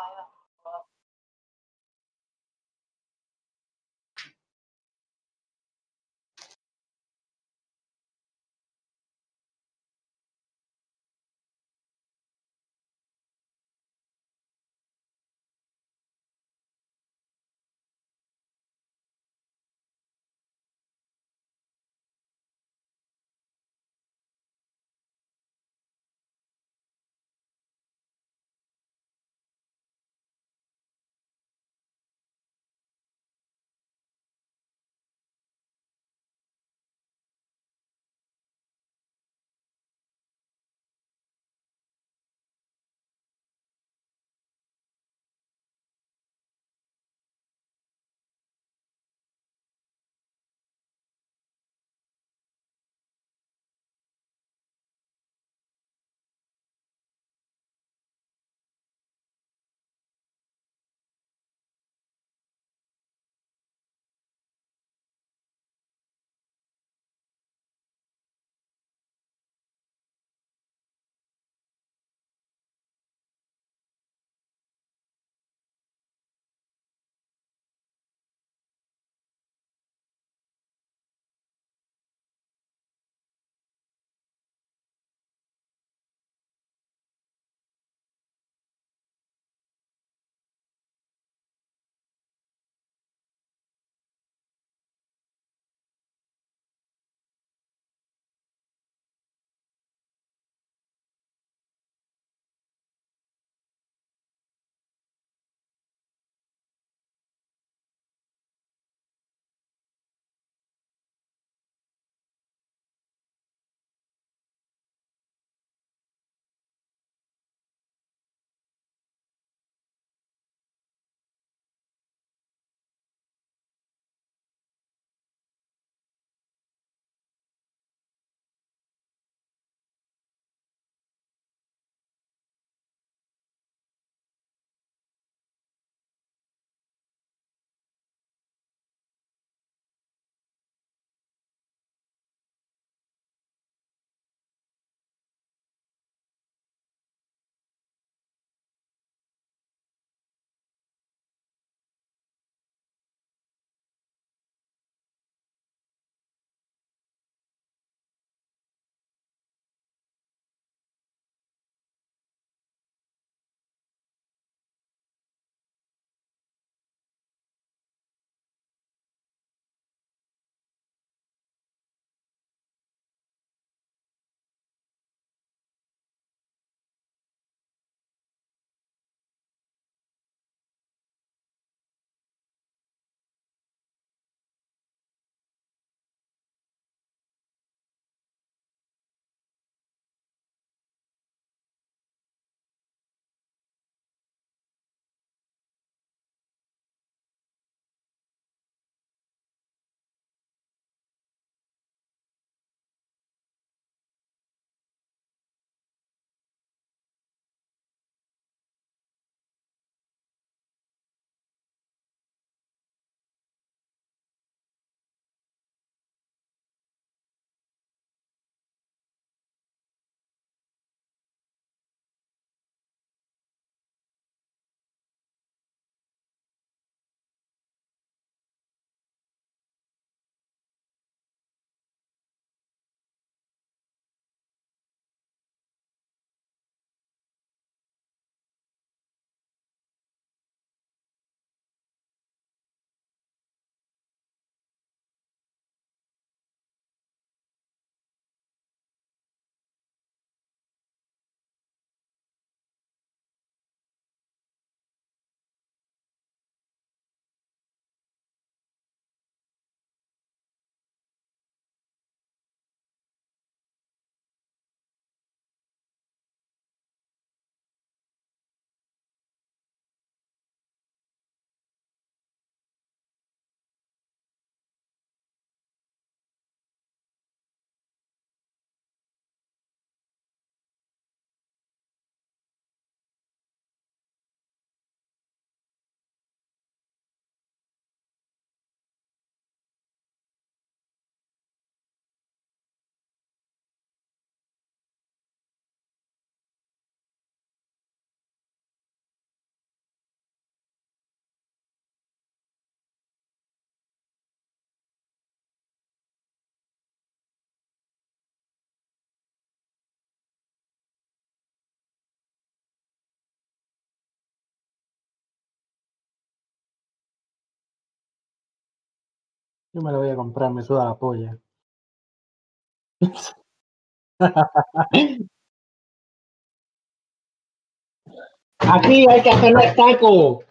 来了走 Yo me lo voy a comprar, me suda la polla. Aquí hay que hacer los.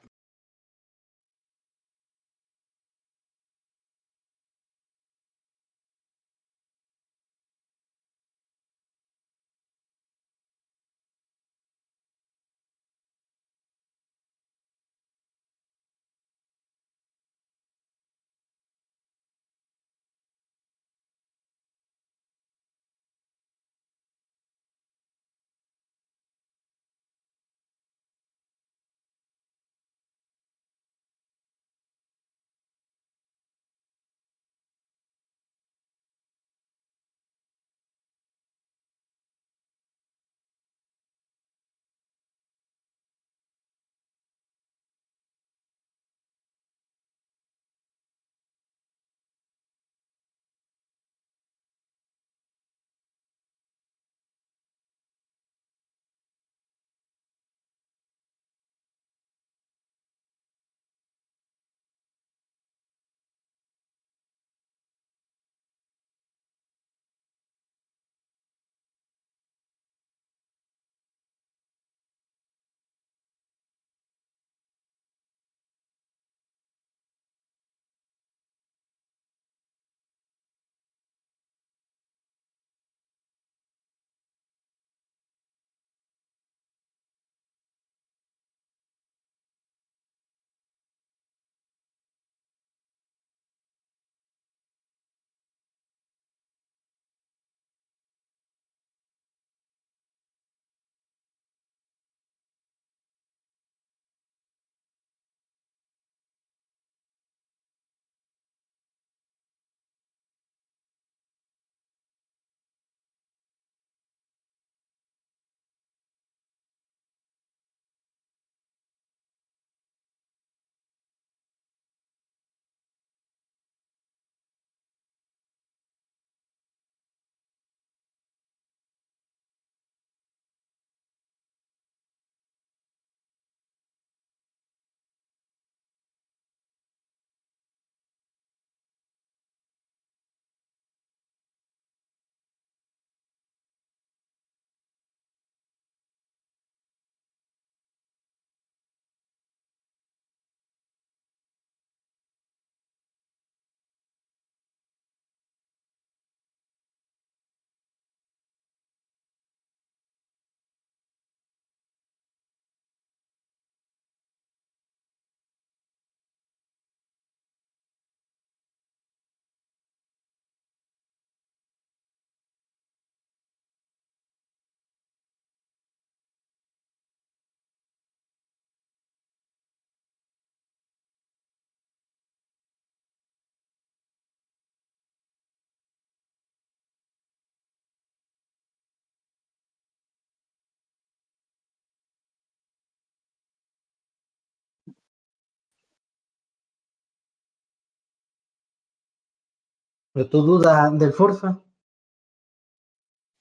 ¿Pero tú dudas del Forza?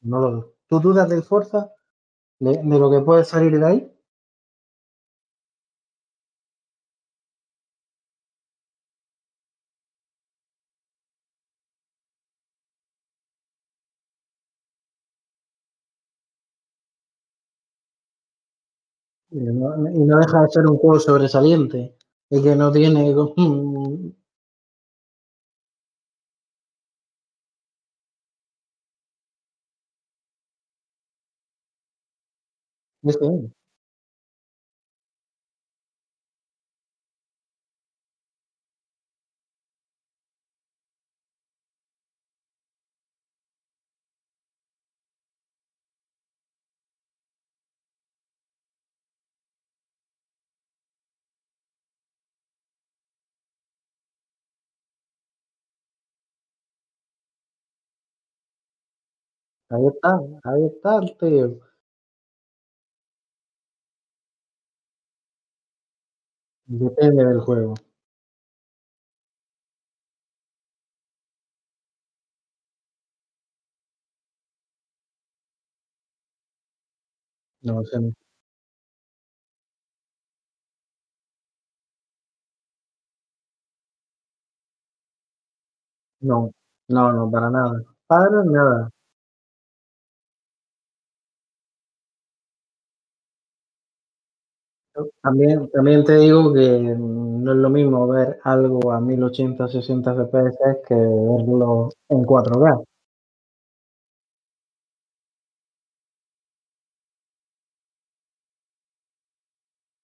No lo dudo. ¿Tú dudas del Forza? ¿De, lo que puede salir de ahí? Y no, y no deja de ser un juego sobresaliente. Y que no tiene. Como- Ese es. Ahí está, ahí Depende del juego. No sé. No, no, no, para nada. Para nada. También, también te digo que no es lo mismo ver algo a 1080, 60 FPS que verlo en 4K.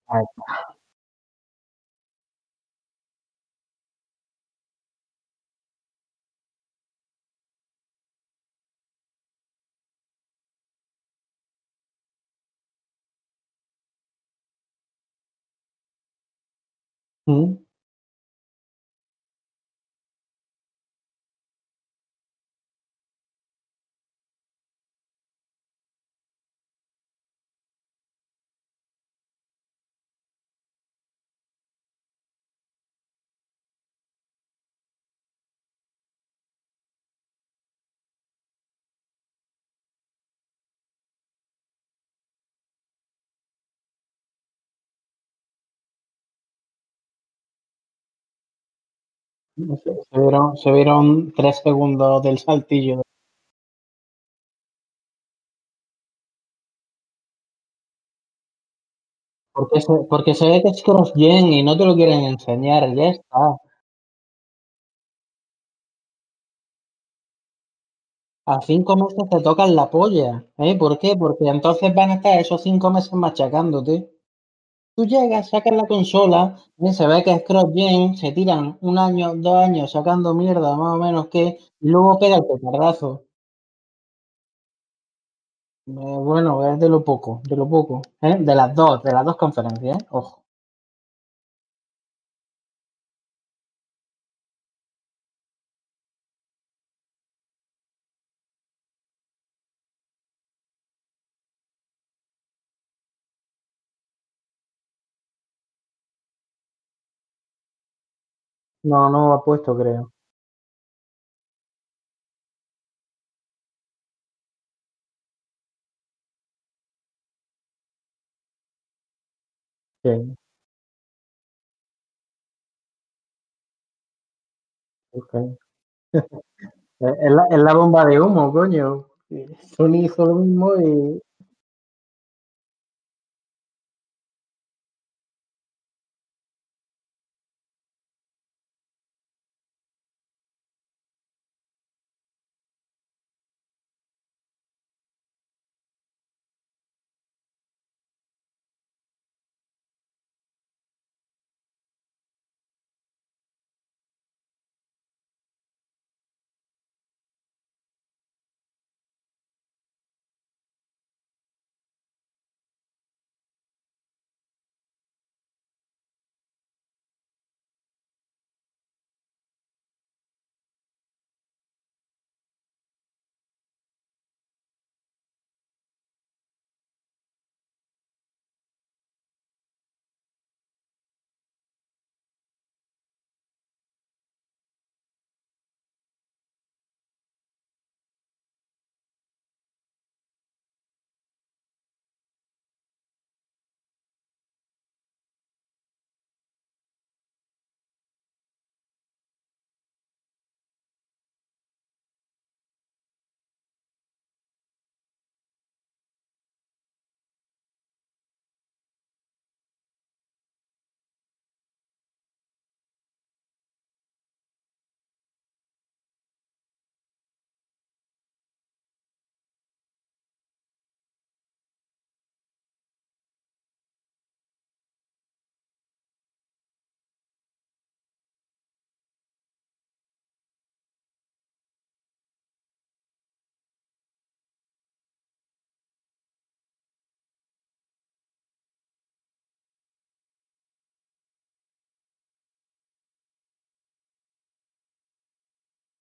Ahí está. Mm. Se, vieron, se vieron tres segundos del saltillo. Porque se, porque se ve que es cross-gen y no te lo quieren enseñar, ya está. A cinco meses te tocan la polla. ¿eh? ¿Por qué? Porque entonces van a estar esos cinco meses machacándote. Tú llegas, sacas la consola, se ve que es cross-gen, se tiran un año, dos años sacando mierda, más o menos que, y luego pega el petardazo. Eh, bueno, es de lo poco, de lo poco. ¿eh? De las dos, de las dos conferencias, ¿eh? Ojo. No, no ha puesto, creo. Sí. ok. es, la, es la bomba de humo, coño. Sony hizo lo mismo y.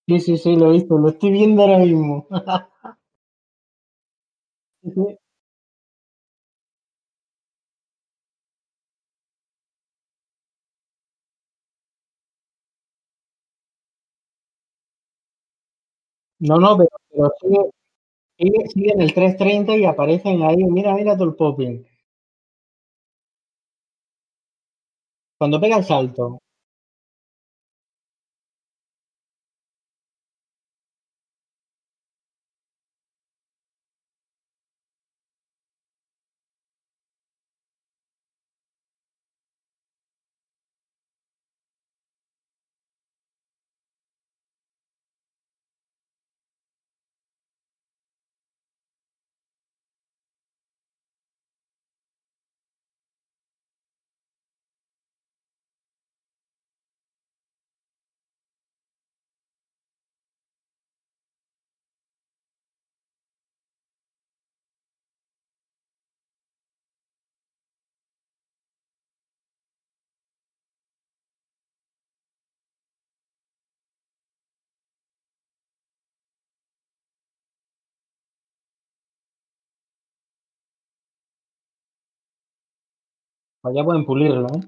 Sí, sí, sí, lo he visto, lo estoy viendo ahora mismo. No, no, pero, pero sigue, sigue, sigue en el 330 y aparecen ahí. Mira, mira todo el popping. Cuando pega el salto. Ya pueden pulirlo, ¿eh?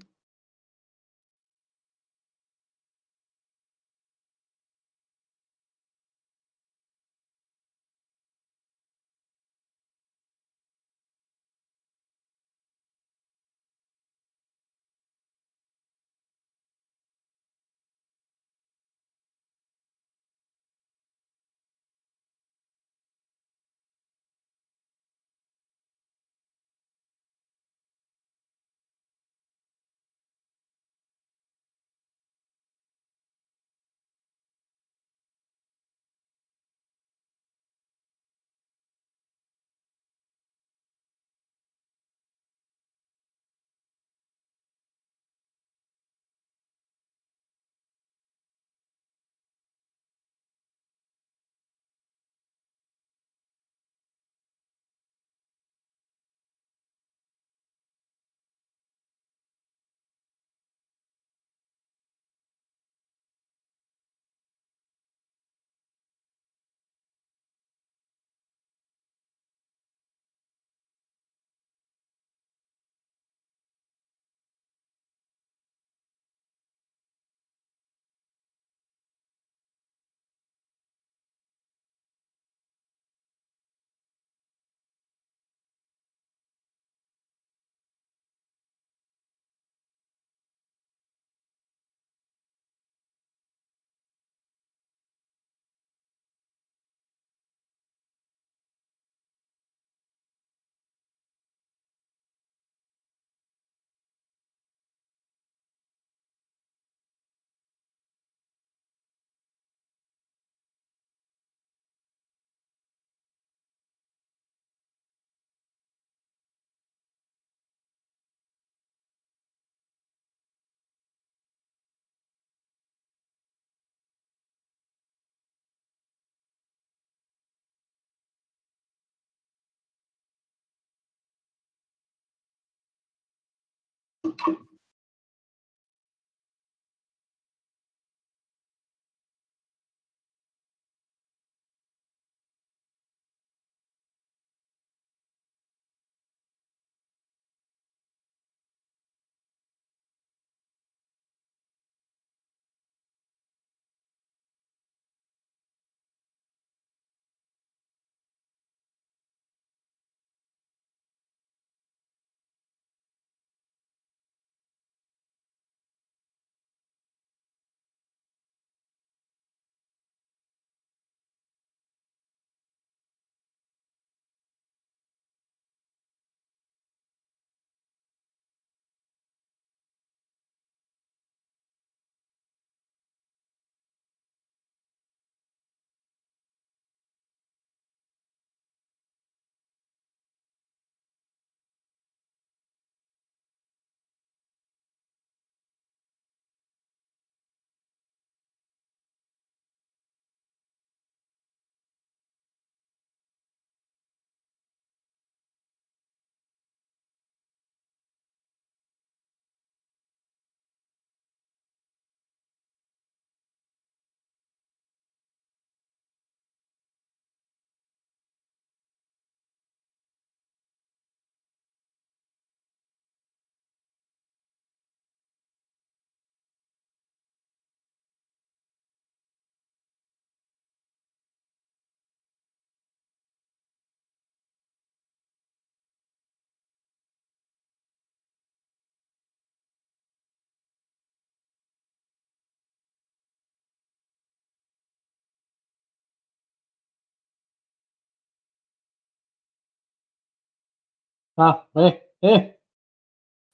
Ah, eh, eh.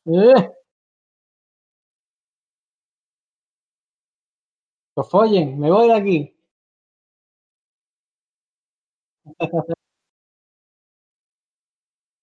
Eh. Follen, me voy de aquí.